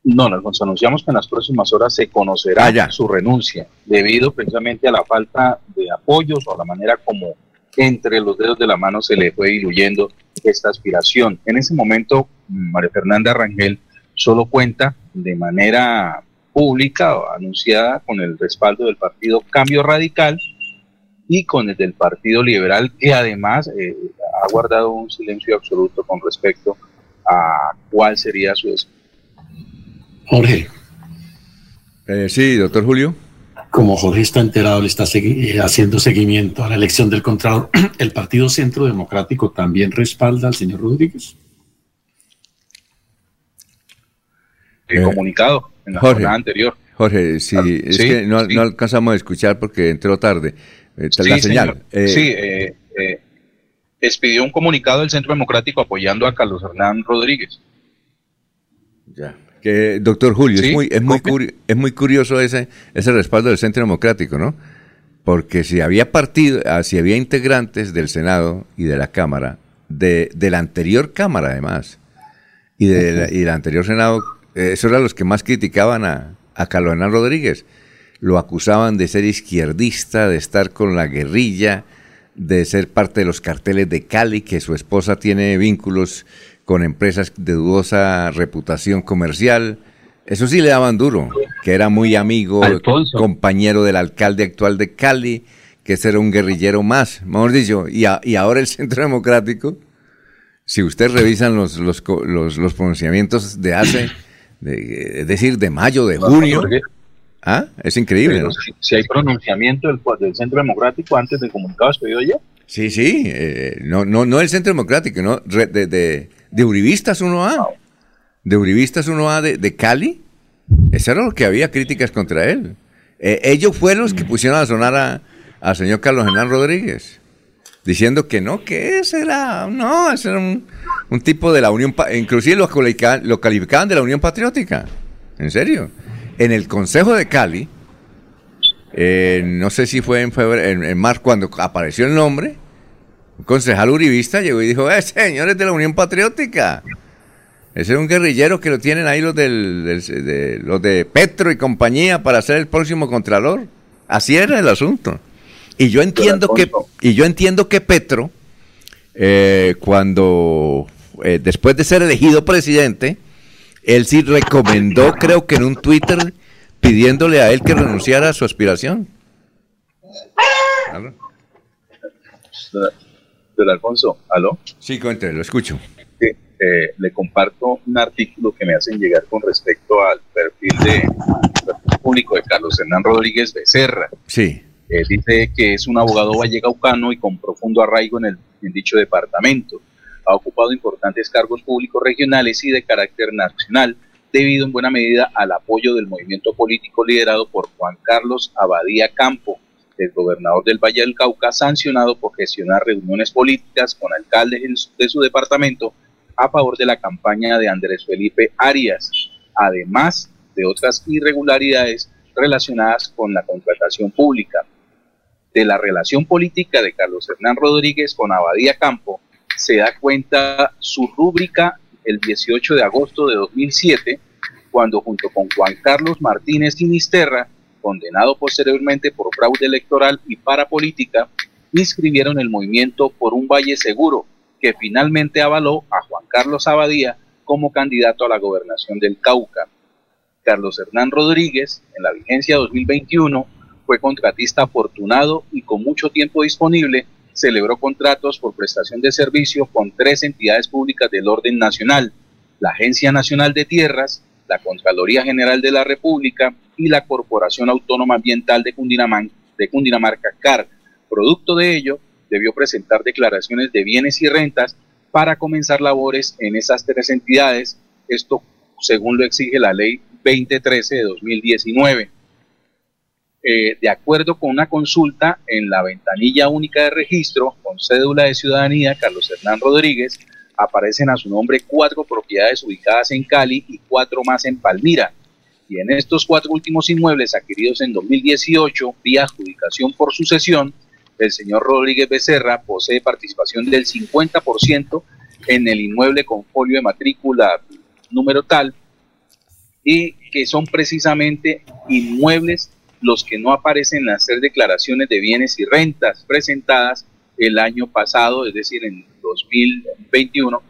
No, Alfonso, anunciamos que en las próximas horas se conocerá Ah, su renuncia, debido precisamente a la falta de apoyos o a la manera como entre los dedos de la mano se le fue diluyendo esta aspiración. En ese momento, María Fernanda Rangel solo cuenta de manera pública anunciada con el respaldo del partido Cambio Radical y con el del Partido Liberal, que además eh, ha guardado un silencio absoluto con respecto a cuál sería su Jorge. Eh, sí, doctor Julio. Como Jorge está enterado, le está segui- eh, haciendo seguimiento a la elección del Contralor, [CLEARS THROAT] ¿el Partido Centro Democrático también respalda al señor Rodríguez? el comunicado en la Jorge, jornada anterior. Jorge, sí, es sí, que no, sí. no alcanzamos a escuchar porque entró tarde. Eh, Sí, la señal. Eh, sí, eh, eh, expidió un comunicado del Centro Democrático apoyando a Carlos Hernán Rodríguez. que, doctor Julio, es, muy, es, muy curi- es muy curioso ese, ese respaldo del Centro Democrático, ¿no? Porque si había partido, ah, si había integrantes del Senado y de la Cámara, de, de la anterior Cámara además, y de la, y del anterior Senado, eh, esos eran los que más criticaban a, a Rodríguez. Lo acusaban de ser izquierdista, de estar con la guerrilla, de ser parte de los carteles de Cali, que su esposa tiene vínculos con empresas de dudosa reputación comercial. Eso sí le daban duro, que era muy amigo, Alfonso. compañero del alcalde actual de Cali, que ese era un guerrillero más, mejor dicho. Y, a- y ahora el Centro Democrático, si ustedes revisan los, los, los, los pronunciamientos de hace, de- es decir, de mayo, de junio, ¿ah? es increíble, si, si hay pronunciamiento del, del Centro Democrático antes del comunicado expedido ayer. Sí, sí, eh, no, no, no el Centro Democrático, no, re- de, de, de Uribistas 1A, de Uribistas 1A de, de Cali, eso era lo que había críticas contra él. Eh, ellos fueron los que pusieron a sonar a- al señor Carlos Hernán Rodríguez, diciendo que no, que ese era, no, ese era un, un tipo de la Unión, inclusive lo, calificaban- de la Unión Patriótica, en serio. En el Consejo de Cali, eh, no sé si fue en, febrero, en, en marzo cuando apareció el nombre, un concejal uribista llegó y dijo, eh, señores de la Unión Patriótica, ese es un guerrillero que lo tienen ahí los, del, del- de, los de Petro y compañía para ser el próximo contralor. Así era el asunto. Y yo entiendo que, y yo entiendo que Petro, eh, cuando eh, después de ser elegido presidente, él sí recomendó, creo que en un Twitter, pidiéndole a él que renunciara a su aspiración. ¿Aló? Don- Alfonso, ¿aló? Sí, cuéntale, lo escucho. eh, le comparto un artículo que me hacen llegar con respecto al perfil de perfil público de Carlos Hernán Rodríguez Becerra. Sí. Él dice que es un abogado vallecaucano y con profundo arraigo en, el, en dicho departamento. Ha ocupado importantes cargos públicos regionales y de carácter nacional, debido en buena medida al apoyo del movimiento político liderado por Juan Carlos Abadía Campo, el gobernador del Valle del Cauca, sancionado por gestionar reuniones políticas con alcaldes de su departamento a favor de la campaña de Andrés Felipe Arias, además de otras irregularidades relacionadas con la contratación pública. De la relación política de Carlos Hernán Rodríguez con Abadía Campo se da cuenta su rúbrica el 18 de agosto de 2007, cuando junto con Juan Carlos Martínez Sinisterra, condenado posteriormente por fraude electoral y parapolítica, inscribieron el movimiento por un Valle Seguro, que finalmente avaló a Juan Carlos Abadía como candidato a la gobernación del Cauca. Carlos Hernán Rodríguez, en la vigencia 2021, fue contratista afortunado y con mucho tiempo disponible, celebró contratos por prestación de servicio con tres entidades públicas del orden nacional, la Agencia Nacional de Tierras, la Contraloría General de la República y la Corporación Autónoma Ambiental de de Cundinamarca CAR. Producto de ello, debió presentar declaraciones de bienes y rentas para comenzar labores en esas tres entidades, esto según lo exige la ley 2013 de 2019. Eh, de acuerdo con una consulta en la ventanilla única de registro con cédula de ciudadanía Carlos Hernán Rodríguez, aparecen a su nombre cuatro propiedades ubicadas en Cali y cuatro más en Palmira. Y en estos cuatro últimos inmuebles adquiridos en 2018 vía adjudicación por sucesión, el señor Rodríguez Becerra posee participación del 50% en el inmueble con folio de matrícula número tal y que son precisamente inmuebles los que no aparecen en hacer declaraciones de bienes y rentas presentadas el año pasado, es decir, en 2021,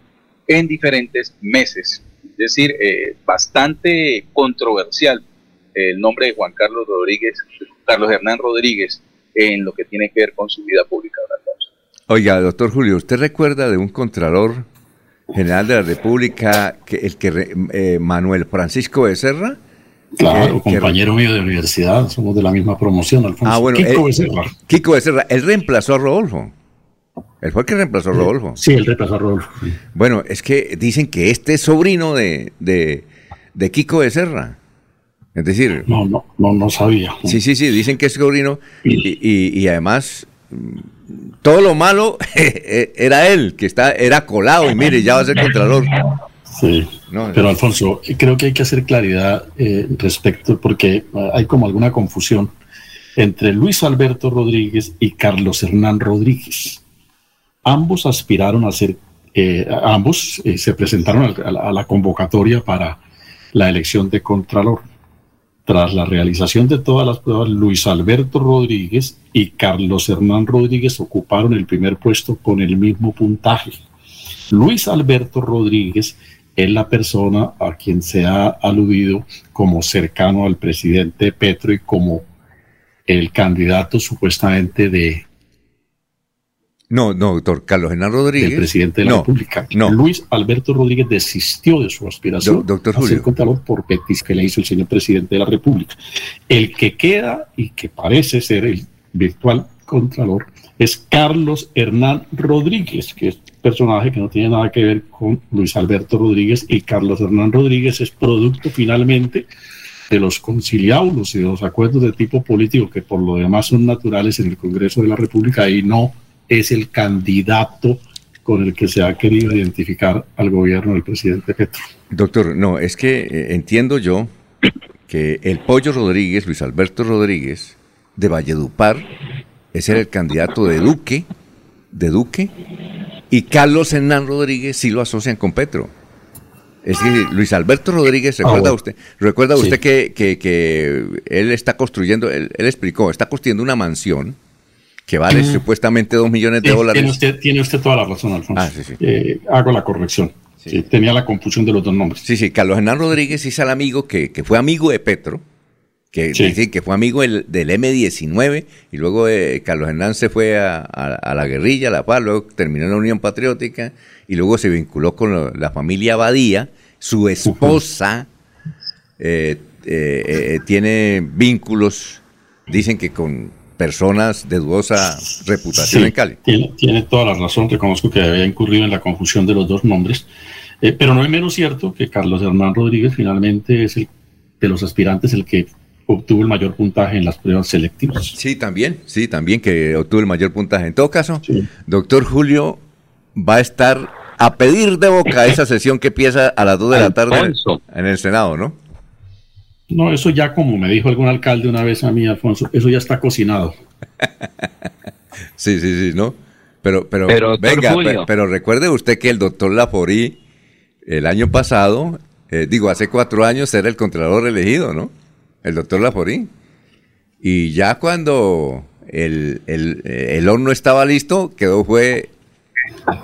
en diferentes meses. Es decir, eh, bastante controversial el nombre de Juan Carlos Rodríguez, Carlos Hernán Rodríguez, en lo que tiene que ver con su vida pública. Oiga, doctor Julio, ¿usted recuerda de un Contralor General de la República, que, el que eh, Manuel Francisco Becerra? Claro, Que- que- compañero mío de universidad, somos de la misma promoción, Alfonso. Ah, bueno, Kiko él- Becerra. Kiko Becerra, él reemplazó a Rodolfo. Él fue el que reemplazó a Rodolfo. Sí, él reemplazó a Rodolfo. sí. Bueno, es que dicen que este es sobrino de, de, de Kiko Becerra. Es decir, No, no, no, no sabía. sí, sí, sí, dicen que es sobrino y, y- y además todo lo malo [LAUGHS] era él, que está, era colado y mire, ya va a ser contralor. Sí, No, pero. Alfonso, creo que hay que hacer claridad eh, respecto, porque eh, hay como alguna confusión entre Luis Alberto Rodríguez y Carlos Hernán Rodríguez. Ambos aspiraron a ser, eh, ambos eh, se presentaron al- a la, a la convocatoria para la elección de Contralor. Tras la realización de todas las pruebas, Luis Alberto Rodríguez y Carlos Hernán Rodríguez ocuparon el primer puesto con el mismo puntaje. Luis Alberto Rodríguez es la persona a quien se ha aludido como cercano al presidente Petro y como el candidato supuestamente de, No, no, doctor Carlos Hernán Rodríguez. del presidente de la no, República. No, Luis Alberto Rodríguez desistió de su aspiración Do- doctor a ser contralor por petis que le hizo el señor presidente de la República. El que queda y que parece ser el virtual contralor es Carlos Hernán Rodríguez, que es personaje que no tiene nada que ver con Luis Alberto Rodríguez y Carlos Hernán Rodríguez es producto finalmente de los conciliábulos y de los acuerdos de tipo político que por lo demás son naturales en el Congreso de la República y no es el candidato con el que se ha querido identificar al gobierno del presidente Petro. doctor, no, es que eh, entiendo yo que el Pollo Rodríguez, Luis Alberto Rodríguez, de Valledupar, ese era el candidato de Duque, de Duque, y Carlos Hernán Rodríguez sí lo asocian con Petro. Es decir, Luis Alberto Rodríguez, recuerda bueno. usted, recuerda Sí. usted que, que- que él está construyendo, él, él explicó, está construyendo una mansión que vale supuestamente dos millones de Eh, dólares. Tiene usted, tiene usted toda la razón, Alfonso. Ah, sí, sí. Eh, hago la corrección. Sí, tenía la confusión de los dos nombres. Sí, sí, Carlos Hernán Rodríguez es el amigo que, que fue amigo de Petro, que, Sí. decir, que fue amigo del, del M19 y luego eh, Carlos Hernán se fue a, a- a la guerrilla, a la paz, luego terminó en la Unión Patriótica y luego se vinculó con lo- la familia Abadía. Su esposa eh, eh, eh, tiene vínculos, dicen que con personas de dudosa reputación Sí, en Cali. Tiene, tiene toda la razón. Reconozco que había incurrido en la confusión de los dos nombres. Pero no es menos cierto que Carlos Hernán Rodríguez finalmente es el de los aspirantes el que obtuvo el mayor puntaje en las pruebas selectivas. Sí, también, sí, también que obtuvo el mayor puntaje. En todo caso, doctor Julio va a estar a pedir de boca esa sesión que empieza a las 2 de la tarde Alfonso. en el Senado, ¿no? No, eso ya como me dijo algún alcalde una vez a mí, Alfonso, eso ya está cocinado. [LAUGHS] Sí, sí, sí, ¿no? Pero, pero, venga, pero recuerde usted que el doctor Laforí el año pasado, eh, digo, hace cuatro años era el contralor elegido, ¿no? El doctor Laforí. Y ya cuando el, el, eh, el horno estaba listo, quedó fue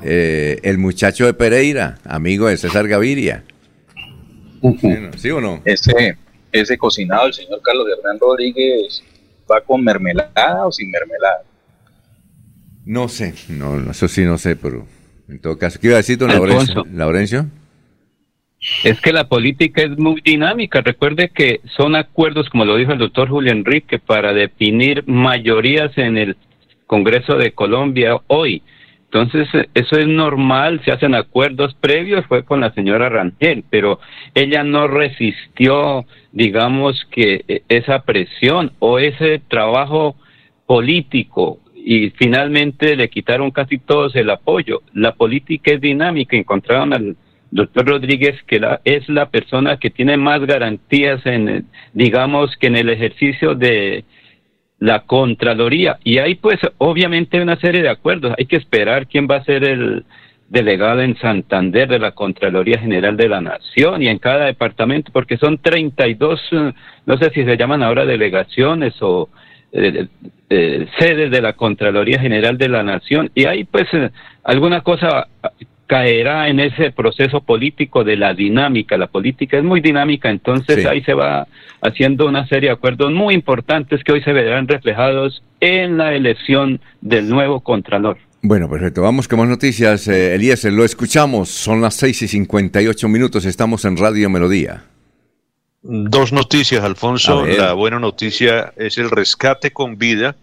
eh, el muchacho de Pereira, amigo de César Gaviria. ¿Sí o no? Ese, ese cocinado, el señor Carlos Hernán Rodríguez, ¿va con mermelada o sin mermelada? No sé, no, no, eso sí no sé, pero en todo caso, ¿qué iba a decir don. Laurencio? Laurencio? Es que la política es muy dinámica. Recuerde que son acuerdos, como lo dijo el doctor Julio Enrique, para definir mayorías en el Congreso de Colombia hoy. Entonces, eso es normal, se hacen acuerdos previos, fue con la señora Rangel, pero ella no resistió, digamos, que eh, esa presión o ese trabajo político y finalmente le quitaron casi todos el apoyo. La política es dinámica, encontraron al doctor Rodríguez que la, es la persona que tiene más garantías en, eh, digamos, que en el ejercicio de la Contraloría. Y hay pues obviamente una serie de acuerdos. Hay que esperar quién va a ser el delegado en Santander de la Contraloría General de la Nación y en cada departamento, porque son 32, eh, no sé si se llaman ahora delegaciones o eh, eh, sedes de la Contraloría General de la Nación. Y ahí pues eh, alguna cosa caerá en ese proceso político de la dinámica. La política es muy dinámica, entonces Sí. ahí se va haciendo una serie de acuerdos muy importantes que hoy se verán reflejados en la elección del nuevo Contralor. Bueno, perfecto. Vamos con más noticias. Eh, Eliezer, lo escuchamos. Son las 6 y 58 minutos. Estamos en Radio Melodía. Dos noticias, Alfonso. La buena noticia es el rescate con vida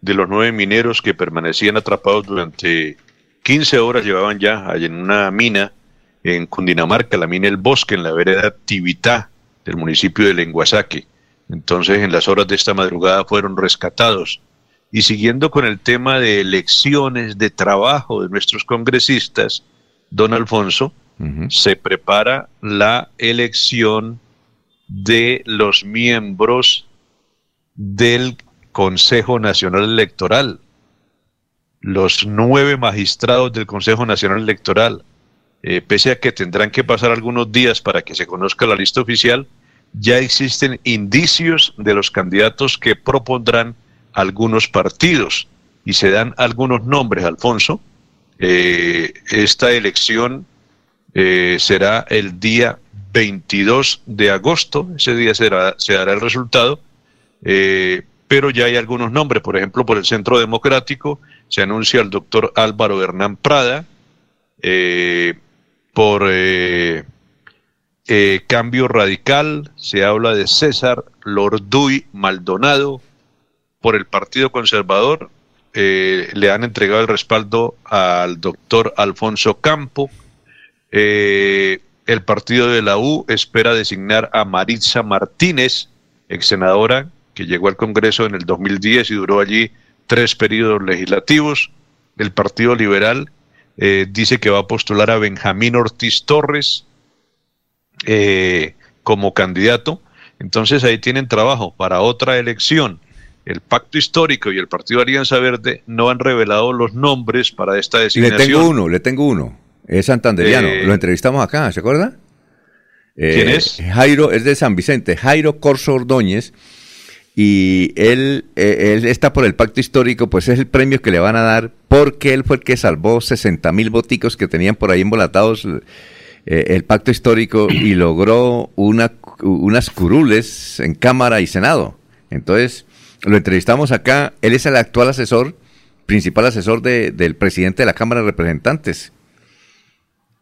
de los nueve mineros que permanecían atrapados durante 15 horas, llevaban ya allá en una mina en Cundinamarca, la mina El Bosque, en la vereda Tibitá del municipio de Lenguasaque. Entonces, en las horas de esta madrugada fueron rescatados. Y siguiendo con el tema de elecciones, de trabajo de nuestros congresistas, don Alfonso, se prepara la elección de los miembros del Consejo Nacional Electoral. Los nueve magistrados del Consejo Nacional Electoral, eh, pese a que tendrán que pasar algunos días para que se conozca la lista oficial, ya existen indicios de los candidatos que propondrán algunos partidos y se dan algunos nombres, Alfonso. Eh, esta elección eh, será el día 22 de agosto, ese día será, se dará el resultado, eh, pero ya hay algunos nombres, por ejemplo, por el Centro Democrático se anuncia el doctor Álvaro Hernán Prada, eh, por eh, eh, Cambio Radical se habla de César Lorduy Maldonado, por el Partido Conservador le han entregado el respaldo al doctor Alfonso Campo, el partido de la U espera designar a Maritza Martínez, ex senadora que llegó al Congreso en el 2010 y duró allí tres periodos legislativos. El Partido Liberal eh, dice que va a postular a Benjamín Ortiz Torres eh, como candidato. Entonces ahí tienen trabajo para otra elección. el Pacto Histórico y el Partido Alianza Verde no han revelado los nombres para esta designación. Le tengo uno, le tengo uno. Es santanderiano. Eh, Lo entrevistamos acá, ¿se acuerda? ¿Quién es? Jairo, es de San Vicente. Jairo Corso Ordóñez. Y él, eh, él está por el pacto histórico, pues es el premio que le van a dar porque él fue el que salvó 60 mil boticos que tenían por ahí embolatados eh, el pacto histórico y [CLEARS THROAT] logró una, unas curules en Cámara y Senado. Entonces, lo entrevistamos acá. Él es el actual asesor, principal asesor de- del presidente de la Cámara de Representantes.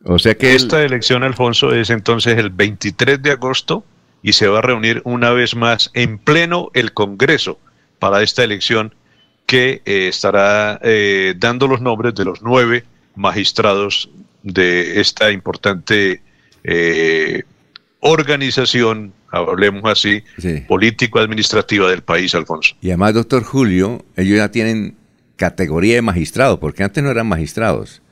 O sea que él- Esta elección, Alfonso, es entonces el 23 de agosto y se va a reunir una vez más en pleno el Congreso para esta elección que eh, estará eh, dando los nombres de los nueve magistrados de esta importante eh, organización, hablemos así, Sí. político-administrativa del país, Alfonso. Y además, doctor Julio, ellos ya tienen categoría de magistrado, porque antes no eran magistrados.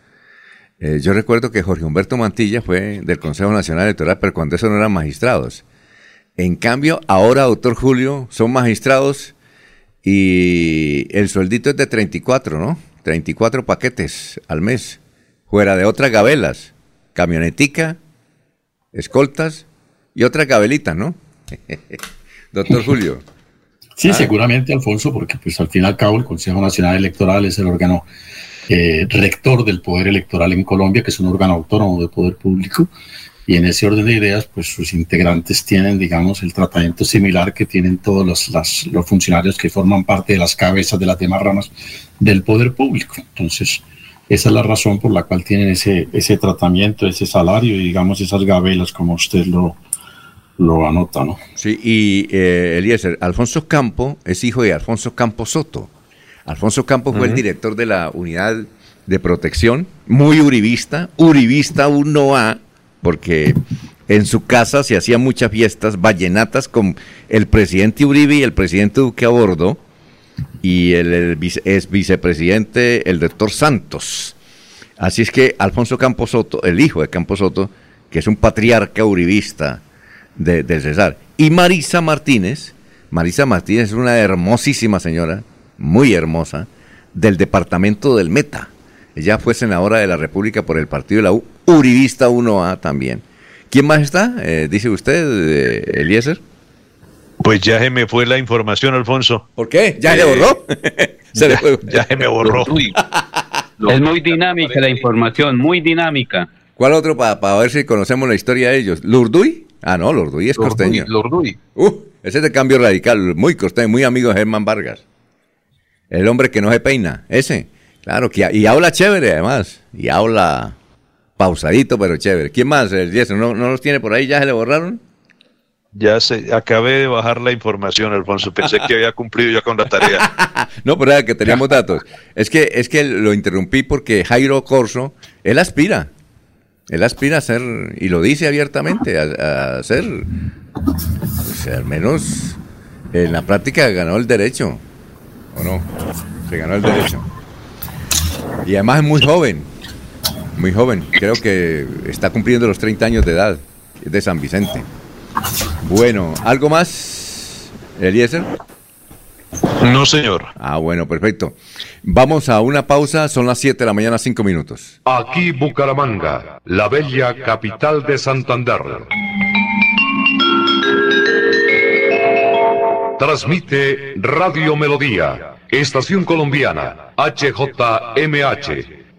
Eh, yo recuerdo que Jorge Humberto Mantilla fue del Consejo Nacional Electoral, pero cuando eso no eran magistrados. En cambio, ahora, doctor Julio, son magistrados y el sueldito es de 34, ¿no? 34 paquetes al mes, fuera de otras gabelas, camionetica, escoltas y otras gabelitas, ¿no? [LAUGHS] doctor Julio. Sí, Ah. seguramente, Alfonso, porque pues al fin y al cabo el Consejo Nacional Electoral es el órgano eh, rector del poder electoral en Colombia, que es un órgano autónomo de poder público, y en ese orden de ideas, pues sus integrantes tienen, digamos, el tratamiento similar que tienen todos los, las- los funcionarios que forman parte de las cabezas de las demás ramas del poder público. Entonces, esa es la razón por la cual tienen ese, ese tratamiento, ese salario y, digamos, esas gabelas, como usted lo, lo anota, ¿no? Sí, y eh, Eliezer, Alfonso Campo es hijo de Alfonso Campo Soto. Alfonso Campo fue el director de la unidad de protección, muy uribista, uribista 1A, porque en su casa se hacían muchas fiestas vallenatas con el presidente Uribe y el presidente Duque a bordo, y el, es vicepresidente, el doctor Santos. Así es que Alfonso Campos Soto, el hijo de Campos Soto, que es un patriarca uribista de, del Cesar, y Marisa Martínez, Marisa Martínez es una hermosísima señora, muy hermosa, del departamento del Meta. Ella fue senadora de la República por el partido de la U, uribista 1A también. ¿Quién más está? Eh, dice usted, eh, Eliezer. Pues ya se me fue la información, Alfonso. ¿Por qué? ¿Ya Eh, le borró? Se le [LAUGHS] fue. Ya se me borró. Es muy dinámica la información, muy dinámica. ¿Cuál otro para ver si conocemos la historia de ellos? ¿Lurduy? Ah, no, Lurduy es Lurduy, costeño. Lurduy. Uh, ese es de cambio radical, muy costeño, muy amigo de Germán Vargas. El hombre que no se peina, ese. Claro, que, y habla chévere además. Y habla pausadito, pero chévere. ¿Quién más? El Yeso, ¿no, ¿No los tiene por ahí? ¿Ya se le borraron? Ya se, acabé de bajar la información, Alfonso. Pensé que había cumplido ya con la tarea. [LAUGHS] No, pero era que teníamos datos. Es que, es que lo interrumpí porque Jairo Corso, él aspira. Él aspira a ser, y lo dice abiertamente, a, a ser, pues, al menos en la práctica ganó el derecho. ¿O no? Se ganó el derecho. Y además es muy joven. Muy joven. Creo que está cumpliendo los 30 años de edad. Es de San Vicente. Bueno, ¿algo más, Eliezer? No, señor. Ah, bueno, perfecto. Vamos a una pausa, son las 7 de la mañana, 5 minutos. Aquí Bucaramanga, la bella capital de Santander. Transmite Radio Melodía, Estación Colombiana, HJMH,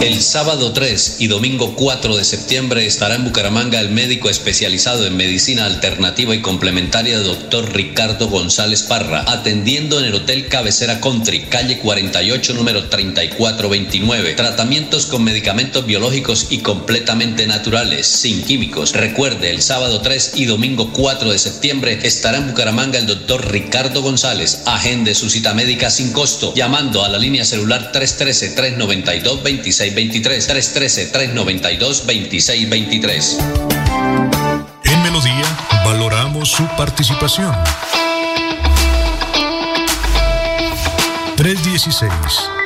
El sábado 3 y domingo 4 de septiembre estará en Bucaramanga el médico especializado en medicina alternativa y complementaria doctor Ricardo González Parra, atendiendo en el Hotel Cabecera Country, calle 48, número 3429. Tratamientos con medicamentos biológicos y completamente naturales, sin químicos. Recuerde, el sábado 3 y domingo 4 de septiembre estará en Bucaramanga el doctor Ricardo González. Agende su cita médica sin costo, llamando a la línea celular 313-392-2623. 313-392-2623. En Melodía valoramos su participación.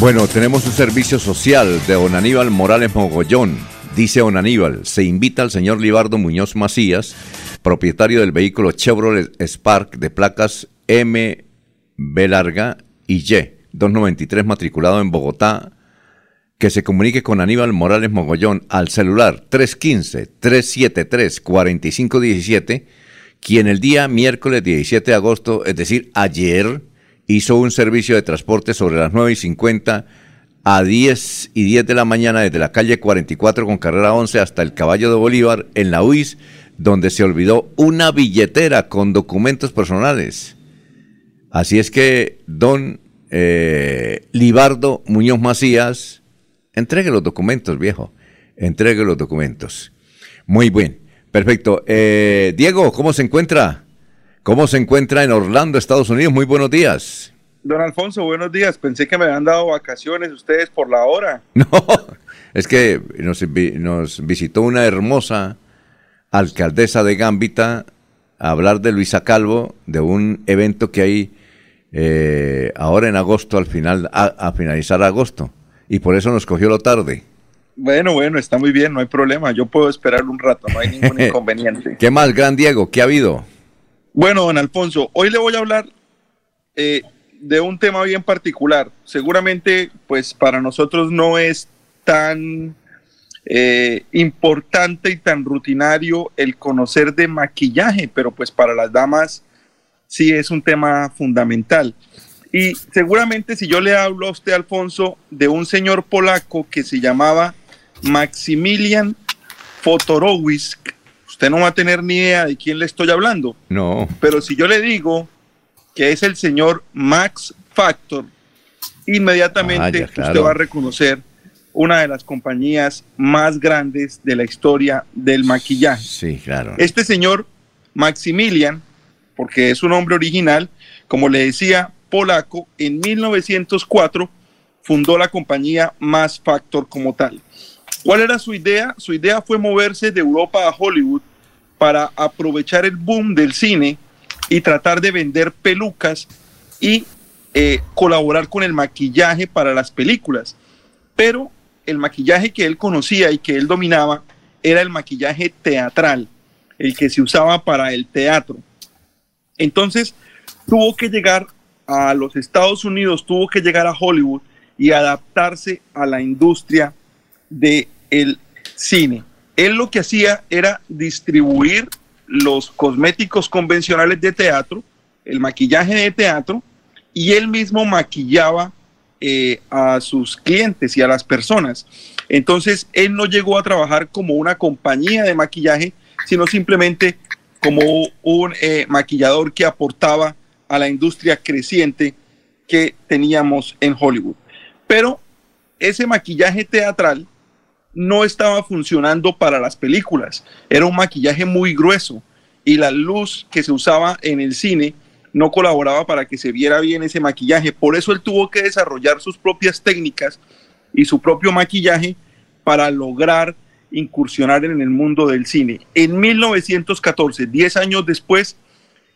Bueno, tenemos un servicio social de don Aníbal Morales Mogollón. Dice don Aníbal, se invita al señor Libardo Muñoz Macías, propietario del vehículo Chevrolet Spark de placas M, B larga y Y, 293 matriculado en Bogotá, que se comunique con Aníbal Morales Mogollón al celular 315-373-4517, quien el día miércoles 17 de agosto, es decir, ayer, hizo un servicio de transporte sobre las 9 y 50 a 10 y 10 de la mañana desde la calle 44 con carrera 11 hasta el Caballo de Bolívar en la UIS, donde se olvidó una billetera con documentos personales. Así es que don eh, Libardo Muñoz Macías, entregue los documentos, viejo, entregue los documentos. Muy bien, perfecto. Eh, Diego, ¿cómo se encuentra? ¿Cómo se encuentra en Orlando, Estados Unidos? Muy buenos días. Don Alfonso, buenos días. Pensé que me habían dado vacaciones ustedes por la hora. [LAUGHS] No, es que nos, nos visitó una hermosa alcaldesa de Gambita a hablar de Luisa Calvo, de un evento que hay eh, ahora en agosto, al final, a, a, finalizar agosto. Y por eso nos cogió lo tarde. Bueno, bueno, está muy bien, no hay problema. Yo puedo esperar un rato, no hay ningún [LAUGHS] inconveniente. ¿Qué más, Gran Diego? ¿Qué ha habido? Bueno, don Alfonso, hoy le voy a hablar eh, de un tema bien particular. Seguramente, pues para nosotros no es tan eh, importante y tan rutinario el conocer de maquillaje, pero pues para las damas sí es un tema fundamental. Y seguramente si yo le hablo a usted, Alfonso, de un señor polaco que se llamaba Maximilian Fotorowicz, usted no va a tener ni idea de quién le estoy hablando. No. Pero si yo le digo que es el señor Max Factor, inmediatamente Ah, ya, claro. usted va a reconocer una de las compañías más grandes de la historia del maquillaje. Sí, claro. Este señor Maximilian, porque es su nombre original, como le decía, polaco, en 1904 fundó la compañía Mass Factor como tal. ¿Cuál era su idea? Su idea fue moverse de Europa a Hollywood para aprovechar el boom del cine y tratar de vender pelucas y eh, colaborar con el maquillaje para las películas. Pero el maquillaje que él conocía y que él dominaba era el maquillaje teatral, el que se usaba para el teatro. Entonces tuvo que llegar a los Estados Unidos, tuvo que llegar a Hollywood y adaptarse a la industria del el cine. Él lo que hacía era distribuir los cosméticos convencionales de teatro, el maquillaje de teatro, y él mismo maquillaba eh, a sus clientes y a las personas. Entonces, él no llegó a trabajar como una compañía de maquillaje, sino simplemente como un eh, maquillador que aportaba a la industria creciente que teníamos en Hollywood. Pero ese maquillaje teatral no estaba funcionando para las películas. Era un maquillaje muy grueso y la luz que se usaba en el cine no colaboraba para que se viera bien ese maquillaje. Por eso él tuvo que desarrollar sus propias técnicas y su propio maquillaje para lograr incursionar en el mundo del cine. En 1914, 10 años después,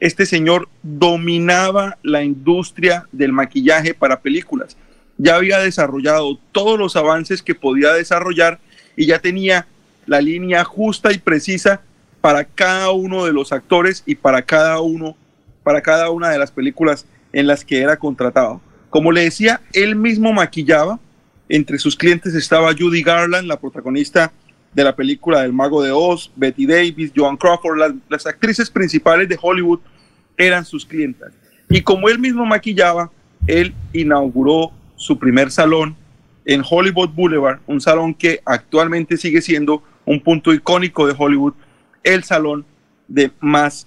este señor dominaba la industria del maquillaje para películas. Ya había desarrollado todos los avances que podía desarrollar y ya tenía la línea justa y precisa para cada uno de los actores y para cada uno, para cada una de las películas en las que era contratado. Como le decía, él mismo maquillaba. Entre sus clientes estaba Judy Garland, la protagonista de la película del Mago de Oz, Betty Davis, Joan Crawford, las, actrices principales de Hollywood eran sus clientas. Y como él mismo maquillaba, él inauguró su primer salón en Hollywood Boulevard, un salón que actualmente sigue siendo un punto icónico de Hollywood, el salón de Max,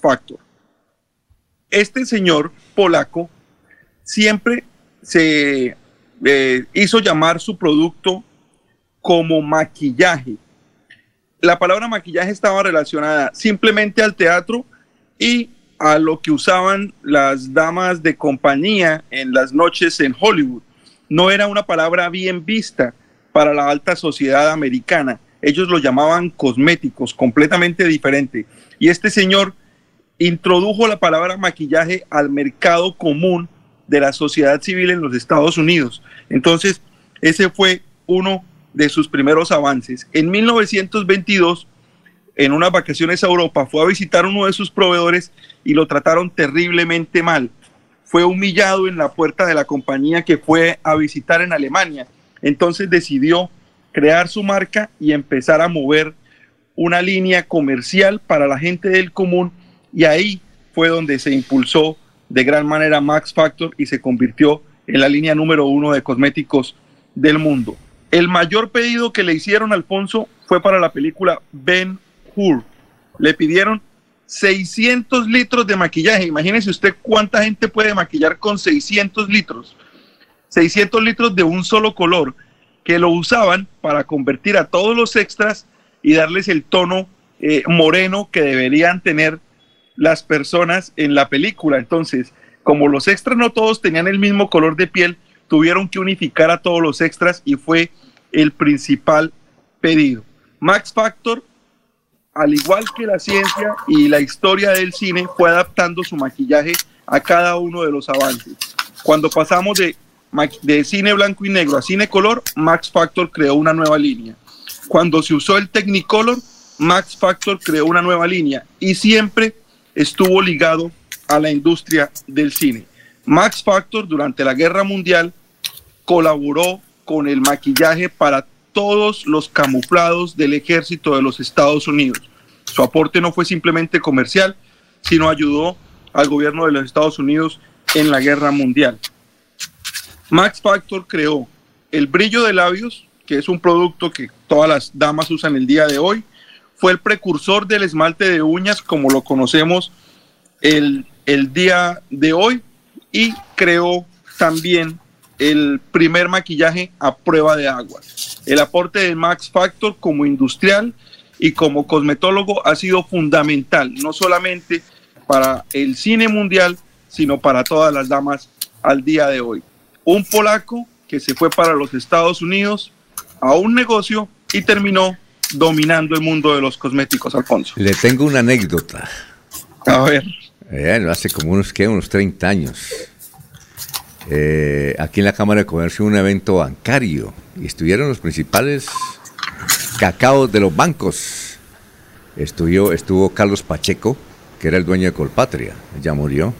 Factor. Este señor polaco siempre se eh, hizo llamar su producto como maquillaje. La palabra maquillaje estaba relacionada simplemente al teatro y a lo que usaban las damas de compañía en las noches en Hollywood. No era una palabra bien vista para la alta sociedad americana. Ellos lo llamaban cosméticos, completamente diferente. Y este señor introdujo la palabra maquillaje al mercado común de la sociedad civil en los Estados Unidos. Entonces, ese fue uno de sus primeros avances. En 1922, en unas vacaciones a Europa, fue a visitar uno de sus proveedores y lo trataron terriblemente mal. Fue humillado en la puerta de la compañía que fue a visitar en Alemania. Entonces decidió crear su marca y empezar a mover una línea comercial para la gente del común y ahí fue donde se impulsó de gran manera Max Factor y se convirtió en la línea número uno de cosméticos del mundo. El mayor pedido que le hicieron a Alfonso fue para la película Ben Hur. Le pidieron 600 litros de maquillaje. Imagínese usted cuánta gente puede maquillar con 600 litros. 600 litros de un solo color que lo usaban para convertir a todos los extras y darles el tono eh, moreno que deberían tener las personas en la película. Entonces, como los extras no todos tenían el mismo color de piel, tuvieron que unificar a todos los extras y fue el principal pedido. Max Factor, al igual que la ciencia y la historia del cine, fue adaptando su maquillaje a cada uno de los avances. Cuando pasamos de, cine blanco y negro a cine color, Max Factor creó una nueva línea. Cuando se usó el Technicolor, Max Factor creó una nueva línea y siempre estuvo ligado a la industria del cine. Max Factor durante la Guerra Mundial colaboró con el maquillaje para todos los camuflados del ejército de los Estados Unidos. Su aporte no fue simplemente comercial, sino ayudó al gobierno de los Estados Unidos en la Guerra Mundial. Max Factor creó el brillo de labios, que es un producto que todas las damas usan el día de hoy, fue el precursor del esmalte de uñas como lo conocemos el, el día de hoy y creó también el primer maquillaje a prueba de agua. El aporte de Max Factor como industrial y como cosmetólogo ha sido fundamental, no solamente para el cine mundial, sino para todas las damas al día de hoy. Un polaco que se fue para los Estados Unidos a un negocio y terminó dominando el mundo de los cosméticos, Alfonso. Le tengo una anécdota. A ver. Eh, hace como unos, ¿qué? unos 30 años. Eh, aquí en la Cámara de Comercio un evento bancario y estuvieron los principales cacaos de los bancos. Estuvo, estuvo Carlos Pacheco, que era el dueño de Colpatria, ya murió.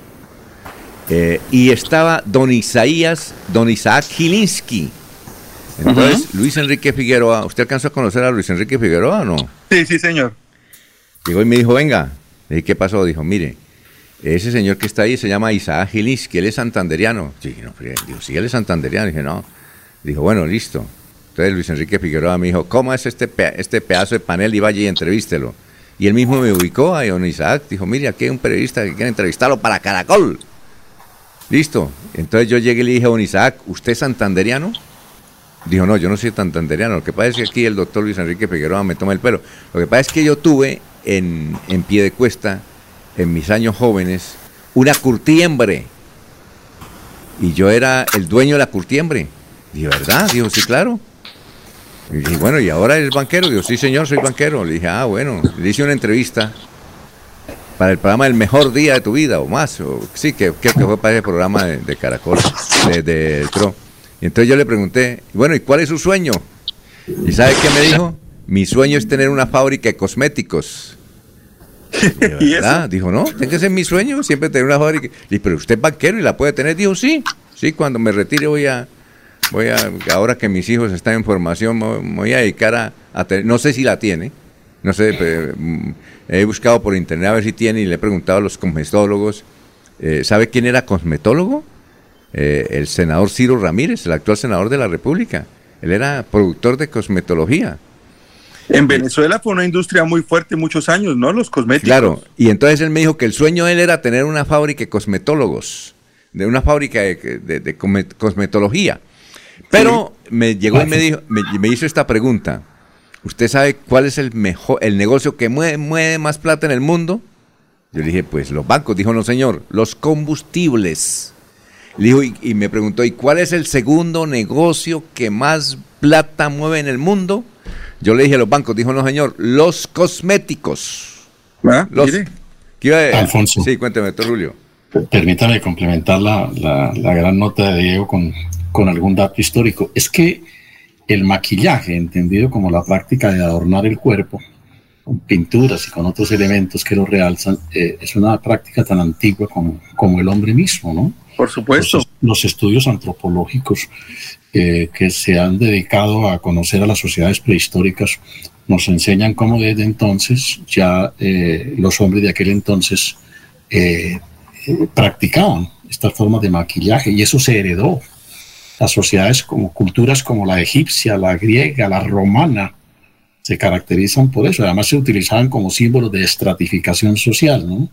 Eh, y estaba don Isaías, don Isaac Gilinski, entonces, Luis Enrique Figueroa, ¿usted alcanzó a conocer a Luis Enrique Figueroa o no? Sí, sí, señor. Llegó y me dijo, venga. ¿Y qué pasó? Dijo, mire, ese señor que está ahí se llama Isaac Gilis, que él es santanderiano. Sí, no, digo, sí, él es santanderiano. Dije, no. Dijo, bueno, listo. Entonces Luis Enrique Figueroa me dijo, ¿cómo es este, este pedazo de panel? Y vaya y entrevístelo. Y él mismo me ubicó a don Isaac. Dijo, mire, aquí hay un periodista que quiere entrevistarlo para Caracol. Listo. Entonces yo llegué y le dije a don Isaac, ¿usted es santanderiano? Dijo, no, yo no soy santanderiano. Lo que pasa es que aquí el doctor Luis Enrique Figueroa me toma el pelo. Lo que pasa es que yo tuve en, pie de cuesta, en mis años jóvenes, una curtiembre. Y yo era el dueño de la curtiembre. Dijo, ¿verdad? Dijo, sí, claro. Y dije, bueno, ¿y ahora eres banquero? Dijo, sí, señor, soy banquero. Le dije, ah, bueno. Le hice una entrevista para el programa El Mejor Día de tu Vida, o más. Sí, que, que, fue para el programa de, Caracol, de, de, y entonces yo le pregunté, bueno, ¿y cuál es su sueño? ¿Y sabe qué me dijo? Mi sueño es tener una fábrica de cosméticos. ¿Y eso? Dijo, no, tiene que ser mi sueño, siempre tener una fábrica. Y pero usted es banquero y la puede tener. Dijo, sí, sí, cuando me retire voy a, voy a, ahora que mis hijos están en formación, me voy a dedicar a, tener, no sé si la tiene, no sé, mm, he buscado por internet a ver si tiene y le he preguntado a los cosmetólogos, eh, ¿sabe quién era cosmetólogo? eh, el senador Ciro Ramírez, el actual senador de la República. Él era productor de cosmetología. En Venezuela fue una industria muy fuerte muchos años, ¿no? Los cosméticos. Claro, y entonces él me dijo que el sueño de él era tener una fábrica de cosmetólogos, de una fábrica de, de- cosmetología. Pero me llegó y me dijo, me, me hizo esta pregunta. ¿Usted sabe cuál es el mejor, el negocio que mueve, mueve más plata en el mundo? Yo le dije, pues los bancos. Dijo, no señor, los combustibles. Le dijo, y, y me preguntó, ¿y cuál es el segundo negocio que más plata mueve en el mundo? Yo le dije a los bancos, dijo, no señor, los cosméticos. Los, ¿Qué iba a- Alfonso. Sí, cuénteme, doctor Julio. Permítame complementar la, la- la gran nota de Diego con, con algún dato histórico. Es que el maquillaje, entendido como la práctica de adornar el cuerpo con pinturas y con otros elementos que lo realzan, eh, es una práctica tan antigua como, como el hombre mismo, ¿no? Por supuesto. Los estudios antropológicos eh, que se han dedicado a conocer a las sociedades prehistóricas nos enseñan cómo desde entonces ya eh, los hombres de aquel entonces eh, practicaban estas formas de maquillaje y eso se heredó. Las sociedades como culturas como la egipcia, la griega, la romana, se caracterizan por eso. Además se utilizaban como símbolos de estratificación social. ¿no?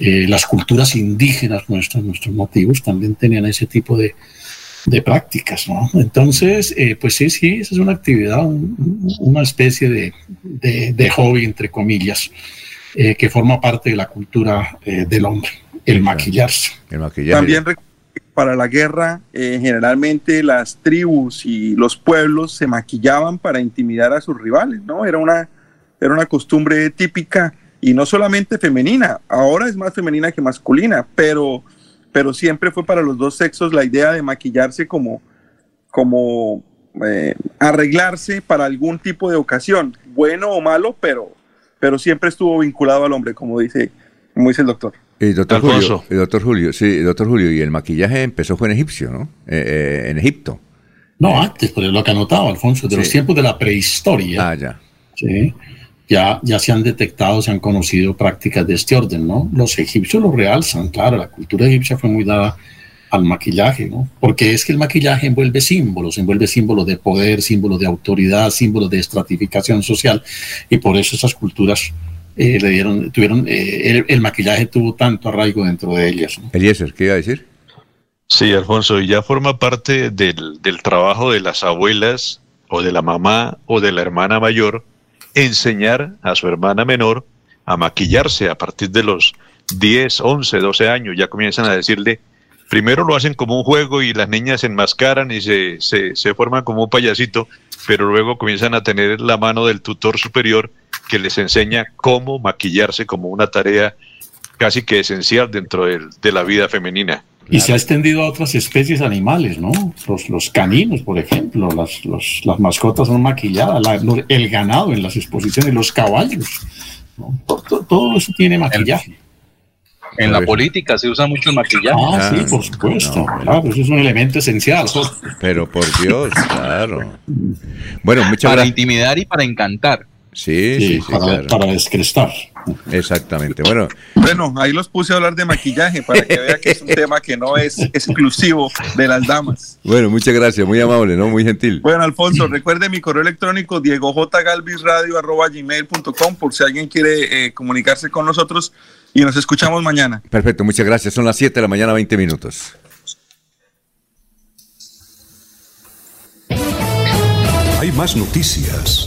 Eh, las culturas indígenas nuestras, nuestros nativos, también tenían ese tipo de, de prácticas. ¿no? Entonces, eh, pues sí, sí, esa es una actividad, un- un- una especie de, de- de hobby, entre comillas, eh, que forma parte de la cultura eh, del hombre, el maquillarse. El maquillaje. También para la guerra, eh, generalmente las tribus y los pueblos se maquillaban para intimidar a sus rivales, ¿no? Era una, era una costumbre típica y no solamente femenina, ahora es más femenina que masculina, pero, pero siempre fue para los dos sexos la idea de maquillarse como, como eh, arreglarse para algún tipo de ocasión, bueno o malo, pero, pero siempre estuvo vinculado al hombre, como dice, como dice el doctor. El doctor. Julio, el doctor Julio, sí, el doctor Julio, y el maquillaje empezó fue en egipcio, ¿no? Eh, eh, en Egipto. No, antes, pero es lo que anotaba, Alfonso, de los tiempos de la prehistoria. Ah, ya. ¿sí? Ya, ya se han detectado, se han conocido prácticas de este orden, ¿no? Los egipcios lo realzan, claro, la cultura egipcia fue muy dada al maquillaje, ¿no? Porque es que el maquillaje envuelve símbolos, envuelve símbolos de poder, símbolos de autoridad, símbolos de estratificación social, y por eso esas culturas eh, le dieron, tuvieron, eh, el, el maquillaje tuvo tanto arraigo dentro de ellas. ¿no? Eliezer, ¿qué iba a decir? Sí, Alfonso, y ya forma parte del, del trabajo de las abuelas o de la mamá o de la hermana mayor enseñar a su hermana menor a maquillarse a partir de los 10, 11, 12 años. Ya comienzan a decirle, primero lo hacen como un juego y las niñas se enmascaran y se, se, se forman como un payasito, pero luego comienzan a tener la mano del tutor superior que les enseña cómo maquillarse como una tarea casi que esencial dentro de la vida femenina. Y se ha extendido a otras especies animales, ¿no? Los, los caninos, por ejemplo, las, los- las mascotas son maquilladas, la- el ganado en las exposiciones, los caballos, ¿no? To- to- todo, eso tiene maquillaje. En la política se usa mucho el maquillaje. Ah, sí, por supuesto. Claro, eso es un elemento esencial. Pero por Dios, claro. [LAUGHS] Bueno, muchas para gracias. intimidar y para encantar. Sí, Sí, sí, sí, para- claro. para descrestar. Exactamente. Bueno, Bueno, ahí los puse a hablar de maquillaje para que vea que es un tema que no es exclusivo de las damas. bueno, muchas gracias, muy amable, ¿no? Muy gentil. Bueno, Alfonso, recuerde mi correo electrónico diegojgalvisradio.com por si alguien quiere eh, comunicarse con nosotros y nos escuchamos mañana. Perfecto, muchas gracias. Son las 7 de la mañana, 20 minutos. Hay más noticias.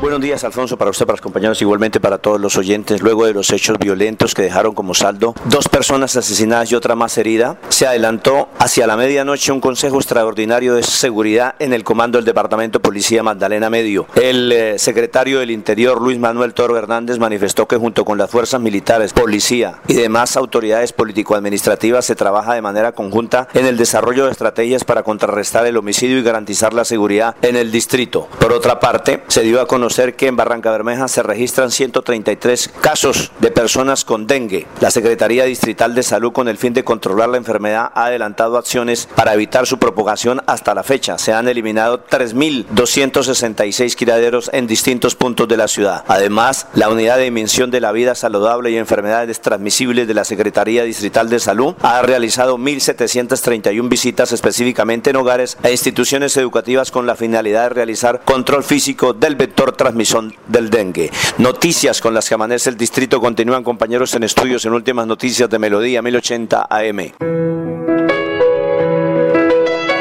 Buenos días, Alfonso, para usted, para los compañeros, igualmente para todos los oyentes. Luego de los hechos violentos que dejaron como saldo dos personas asesinadas y otra más herida, se adelantó hacia la medianoche un consejo extraordinario de seguridad en el comando del Departamento Policía Magdalena Medio. El eh, secretario del Interior, Luis Manuel Toro Hernández, manifestó que junto con las fuerzas militares, policía y demás autoridades político-administrativas se trabaja de manera conjunta en el desarrollo de estrategias para contrarrestar el homicidio y garantizar la seguridad en el distrito. Por otra parte, se dio a conocer conocer que en Barranca Bermeja se registran 133 casos de personas con dengue. La Secretaría Distrital de Salud, con el fin de controlar la enfermedad, ha adelantado acciones para evitar su propagación hasta la fecha. Se han eliminado 3.266 criaderos en distintos puntos de la ciudad. Además, la Unidad de Dimensión de la Vida Saludable y Enfermedades Transmisibles de la Secretaría Distrital de Salud ha realizado 1.731 visitas específicamente en hogares e instituciones educativas con la finalidad de realizar control físico del vector transmisión del dengue. Noticias con las que amanece el distrito continúan compañeros en estudios en últimas noticias de Melodía 1080 AM.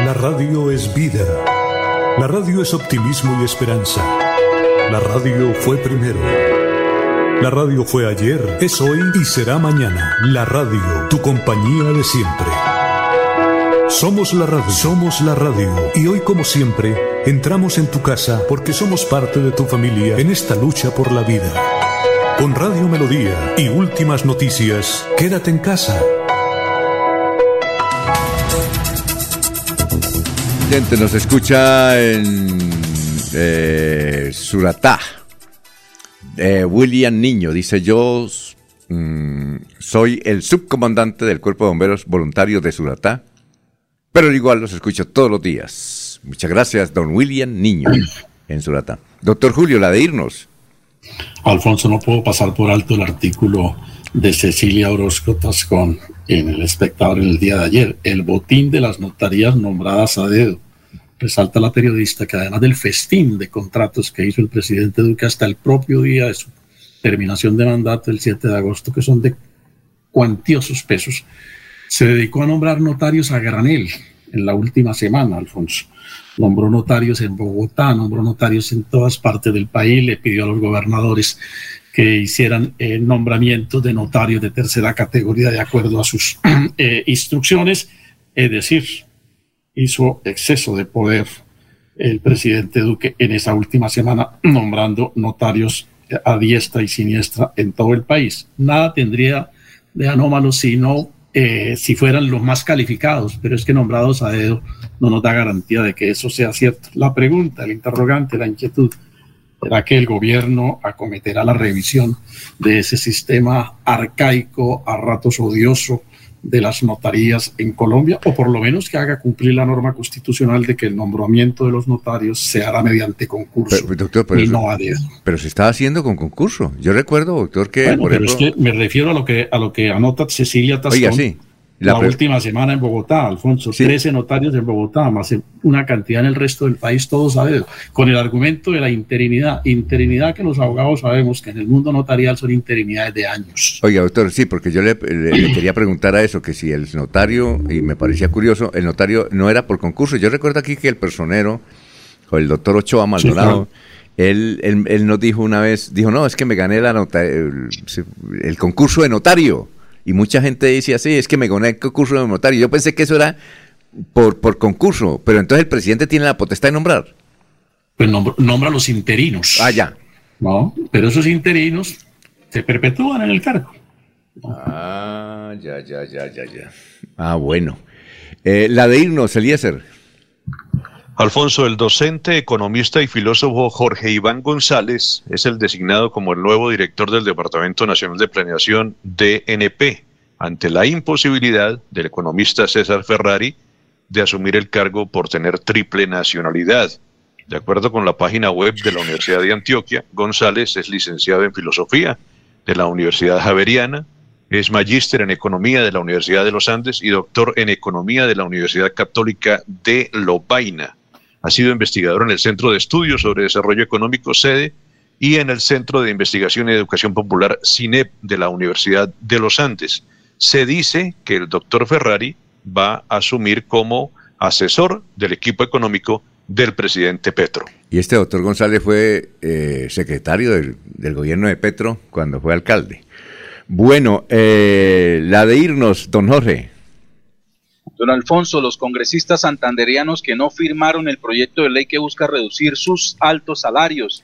La radio es vida. La radio es optimismo y esperanza. La radio fue primero. La radio fue ayer, es hoy y será mañana. La radio, tu compañía de siempre. Somos la radio, somos la radio. Y hoy como siempre, entramos en tu casa porque somos parte de tu familia en esta lucha por la vida. Con Radio Melodía y últimas noticias, quédate en casa. Gente, nos escucha en eh, Suratá. Eh, William Niño dice: Yo mm, soy el subcomandante del Cuerpo de Bomberos Voluntarios de Suratá, pero igual los escucho todos los días. Muchas gracias, don William Niño, [CLEARS THROAT] en Suratá. Doctor Julio, la de irnos. Alfonso, no puedo pasar por alto el artículo de Cecilia Orozco Tascón en El Espectador el día de ayer, el botín de las notarías nombradas a dedo. Resalta la periodista que además del festín de contratos que hizo el presidente Duque hasta el propio día de su terminación de mandato, el 7 de agosto, que son de cuantiosos pesos, se dedicó a nombrar notarios a granel en la última semana, Alfonso. Nombró notarios en Bogotá, nombró notarios en todas partes del país, le pidió a los gobernadores que hicieran eh, nombramientos de notarios de tercera categoría de acuerdo a sus [CLEARS THROAT] eh, instrucciones, es decir, hizo exceso de poder el presidente Duque en esa última semana [CLEARS THROAT] nombrando notarios a diestra y siniestra en todo el país. Nada tendría de anómalo si no, eh, si fueran los más calificados, pero es que nombrados a dedo no nos da garantía de que eso sea cierto. La pregunta, el interrogante, la inquietud, ¿será que el gobierno acometerá la revisión de ese sistema arcaico, a ratos odioso, de las notarías en Colombia, o por lo menos que haga cumplir la norma constitucional de que el nombramiento de los notarios se hará mediante concurso Pero, doctor, pero y eso- no a dedo. Pero se está haciendo con concurso. Yo recuerdo, doctor, que, Bueno, por pero ejemplo, es que me refiero a lo que, a lo que anota Cecilia Tascón. Oiga, sí. La, última semana en Bogotá, Alfonso, 13 notarios en Bogotá, más una cantidad en el resto del país, todos dedo, con el argumento de la interinidad. Interinidad que los abogados sabemos que en el mundo notarial son interinidades de años. Oiga, doctor, sí, porque yo le, le- le quería preguntar a eso, que si el notario, y me parecía curioso, el notario no era por concurso. Yo recuerdo aquí que el personero, o el doctor Ochoa Maldonado, él, él- él nos dijo una vez, dijo, no, es que me gané la nota, el, el concurso de notario. Y mucha gente decía, sí, es que me gané el concurso de notario. Yo pensé que eso era por, por concurso, pero entonces el presidente tiene la potestad de nombrar. Pues nombra, nombra a los interinos. Ah, ya. ¿no? Pero esos interinos se perpetúan en el cargo. Ah, ya, ya, ya, ya, ya. Ah, bueno. Eh, la de irnos, Eliezer. Alfonso, el docente, economista y filósofo Jorge Iván González es el designado como el nuevo director del Departamento Nacional de Planeación DNP, ante la imposibilidad del economista César Ferrari de asumir el cargo por tener triple nacionalidad. De acuerdo con la página web de la Universidad de Antioquia, González es licenciado en Filosofía de la Universidad Javeriana, es magíster en Economía de la Universidad de los Andes y doctor en Economía de la Universidad Católica de Lovaina. Ha sido investigador en el Centro de Estudios sobre Desarrollo Económico, sede, y en el Centro de Investigación y Educación Popular, CINEP, de la Universidad de los Andes. Se dice que el doctor Ferrari va a asumir como asesor del equipo económico del presidente Petro. Y este doctor González fue eh, secretario del, gobierno de Petro cuando fue alcalde. Bueno, eh, la de irnos, don Jorge. Don Alfonso, los congresistas santanderianos que no firmaron el proyecto de ley que busca reducir sus altos salarios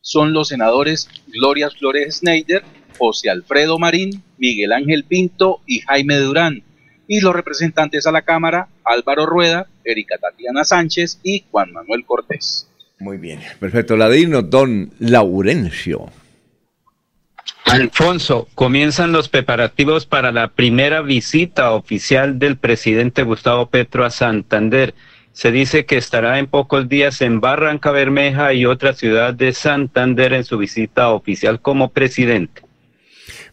son los senadores Gloria Flores Schneider, José Alfredo Marín, Miguel Ángel Pinto y Jaime Durán, y los representantes a la Cámara Álvaro Rueda, Erika Tatiana Sánchez y Juan Manuel Cortés. Muy bien, perfecto. Ladino, don Laurencio. Alfonso, comienzan los preparativos para la primera visita oficial del presidente Gustavo Petro a Santander. Se dice que estará en pocos días en Barranca Bermeja y otra ciudad de Santander en su visita oficial como presidente.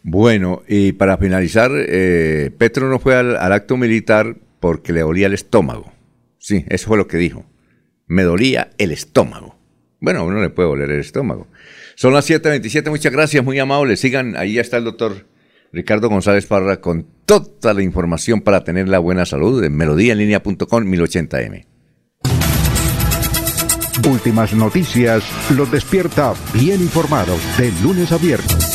Bueno, y para finalizar, eh, Petro no fue al, al acto militar porque le dolía el estómago. Sí, eso fue lo que dijo. Me dolía el estómago. Bueno, a uno le puede doler el estómago. Son las 7.27, muchas gracias, muy amables. Sigan, ahí ya está el doctor Ricardo González Parra con toda la información para tener la buena salud en melodíaenlínea.com 1080m. Últimas noticias los despierta bien informados de lunes a viernes.